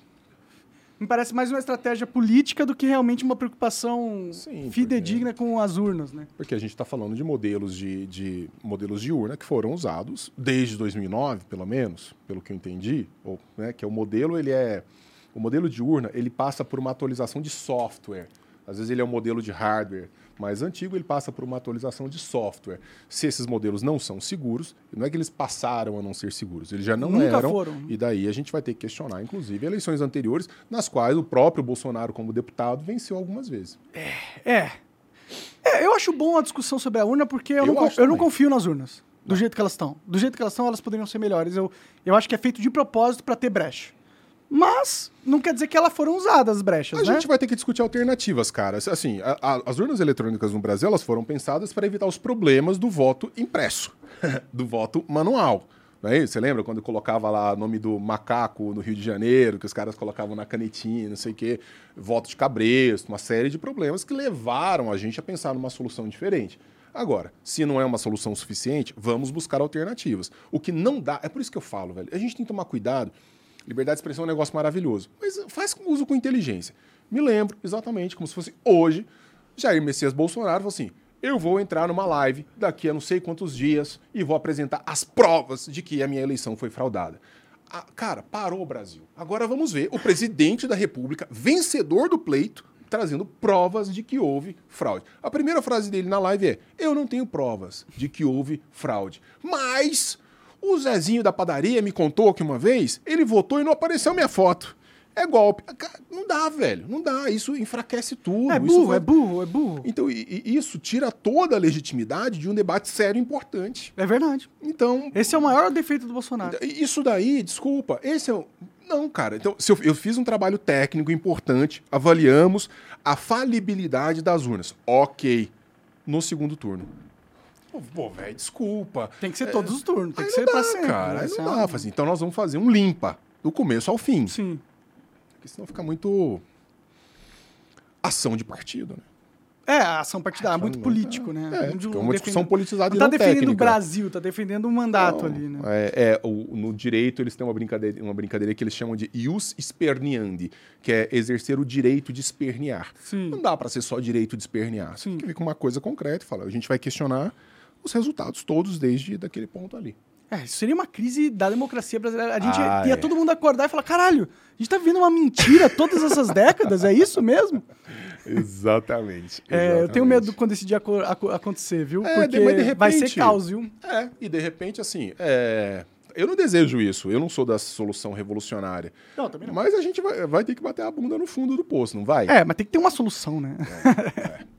me parece mais uma estratégia política do que realmente uma preocupação Sim, fidedigna porque... com as urnas, né? Porque a gente está falando de modelos de, de, modelos de urna que foram usados desde 2009, pelo menos, pelo que eu entendi, ou, né, que é o modelo ele é o modelo de urna ele passa por uma atualização de software. Às vezes ele é um modelo de hardware mais antigo, ele passa por uma atualização de software. Se esses modelos não são seguros, não é que eles passaram a não ser seguros, eles já não Nunca eram. Foram. E daí a gente vai ter que questionar, inclusive, eleições anteriores, nas quais o próprio Bolsonaro, como deputado, venceu algumas vezes. É. é. é eu acho bom a discussão sobre a urna, porque eu, eu não, eu não confio nas urnas. Do não. jeito que elas estão. Do jeito que elas estão, elas poderiam ser melhores. Eu, eu acho que é feito de propósito para ter brecha. Mas não quer dizer que elas foram usadas, as brechas, a né? A gente vai ter que discutir alternativas, cara. Assim, a, a, as urnas eletrônicas no Brasil, elas foram pensadas para evitar os problemas do voto impresso, do voto manual. Não é Você lembra quando colocava lá o nome do macaco no Rio de Janeiro, que os caras colocavam na canetinha, não sei o quê, voto de cabresto, uma série de problemas que levaram a gente a pensar numa solução diferente. Agora, se não é uma solução suficiente, vamos buscar alternativas. O que não dá, é por isso que eu falo, velho, a gente tem que tomar cuidado Liberdade de expressão é um negócio maravilhoso, mas faz uso com inteligência. Me lembro exatamente como se fosse hoje, Jair Messias Bolsonaro falou assim: eu vou entrar numa live daqui a não sei quantos dias e vou apresentar as provas de que a minha eleição foi fraudada. Ah, cara, parou o Brasil. Agora vamos ver o presidente da República, vencedor do pleito, trazendo provas de que houve fraude. A primeira frase dele na live é: Eu não tenho provas de que houve fraude, mas o Zezinho da padaria me contou que uma vez ele votou e não apareceu minha foto. É golpe. Não dá, velho. Não dá. Isso enfraquece tudo. É burro, vai... é burro, é burro. Então, e, e isso tira toda a legitimidade de um debate sério e importante. É verdade. Então. Esse é o maior defeito do Bolsonaro. Isso daí, desculpa, esse é o. Não, cara. Então, se eu, eu fiz um trabalho técnico importante, avaliamos a falibilidade das urnas. Ok. No segundo turno. Pô, velho, desculpa. Tem que ser é, todos os turnos, tem que ser dá, pra sempre. Cara, aí não dá. Assim, então nós vamos fazer um limpa, do começo ao fim. Sim. Porque senão fica muito ação de partido, né? É, a ação partidária, é muito político, né? É, é uma discussão politizada não tá defendendo técnica. o Brasil, tá defendendo um mandato não, ali, né? É, é o, no direito eles têm uma brincadeira, uma brincadeira que eles chamam de ius esperniandi, que é exercer o direito de espernear. Sim. Não dá para ser só direito de espernear. Você tem que vir com uma coisa concreta e falar, a gente vai questionar os resultados todos desde daquele ponto ali. É, isso seria uma crise da democracia brasileira. A gente Ah, ia é. todo mundo acordar e falar: caralho, a gente tá vivendo uma mentira todas essas décadas, é isso mesmo? Exatamente. É, eu tenho exatamente. medo quando esse dia aco- aco- acontecer, viu? É, Porque de vai ser repente- caos, viu? É, e de repente, assim, é, eu não desejo isso. Eu não sou da solução revolucionária. Não, também não. Mas a gente vai, vai ter que bater a bunda no fundo do poço, não vai? É, mas tem que ter uma solução, né?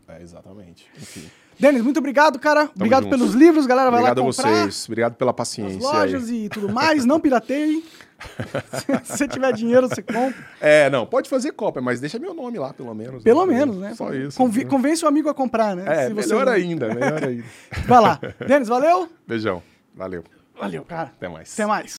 É, é, exatamente. Enfim. Denis, muito obrigado, cara. obrigado junto. pelos livros, galera. Vai Obrigado a lá comprar vocês. Obrigado pela paciência. lojas aí. e tudo mais. Não pirateiem. Se você tiver dinheiro, você compra. É, não, pode fazer cópia, mas deixa meu nome lá, pelo menos. Pelo menos, né? Só isso. Convi- convence o amigo a comprar, né? É, melhor não- ainda, melhor ainda. Vai lá. Denis, valeu? Beijão. Valeu. Valeu, cara. Até mais. Até mais.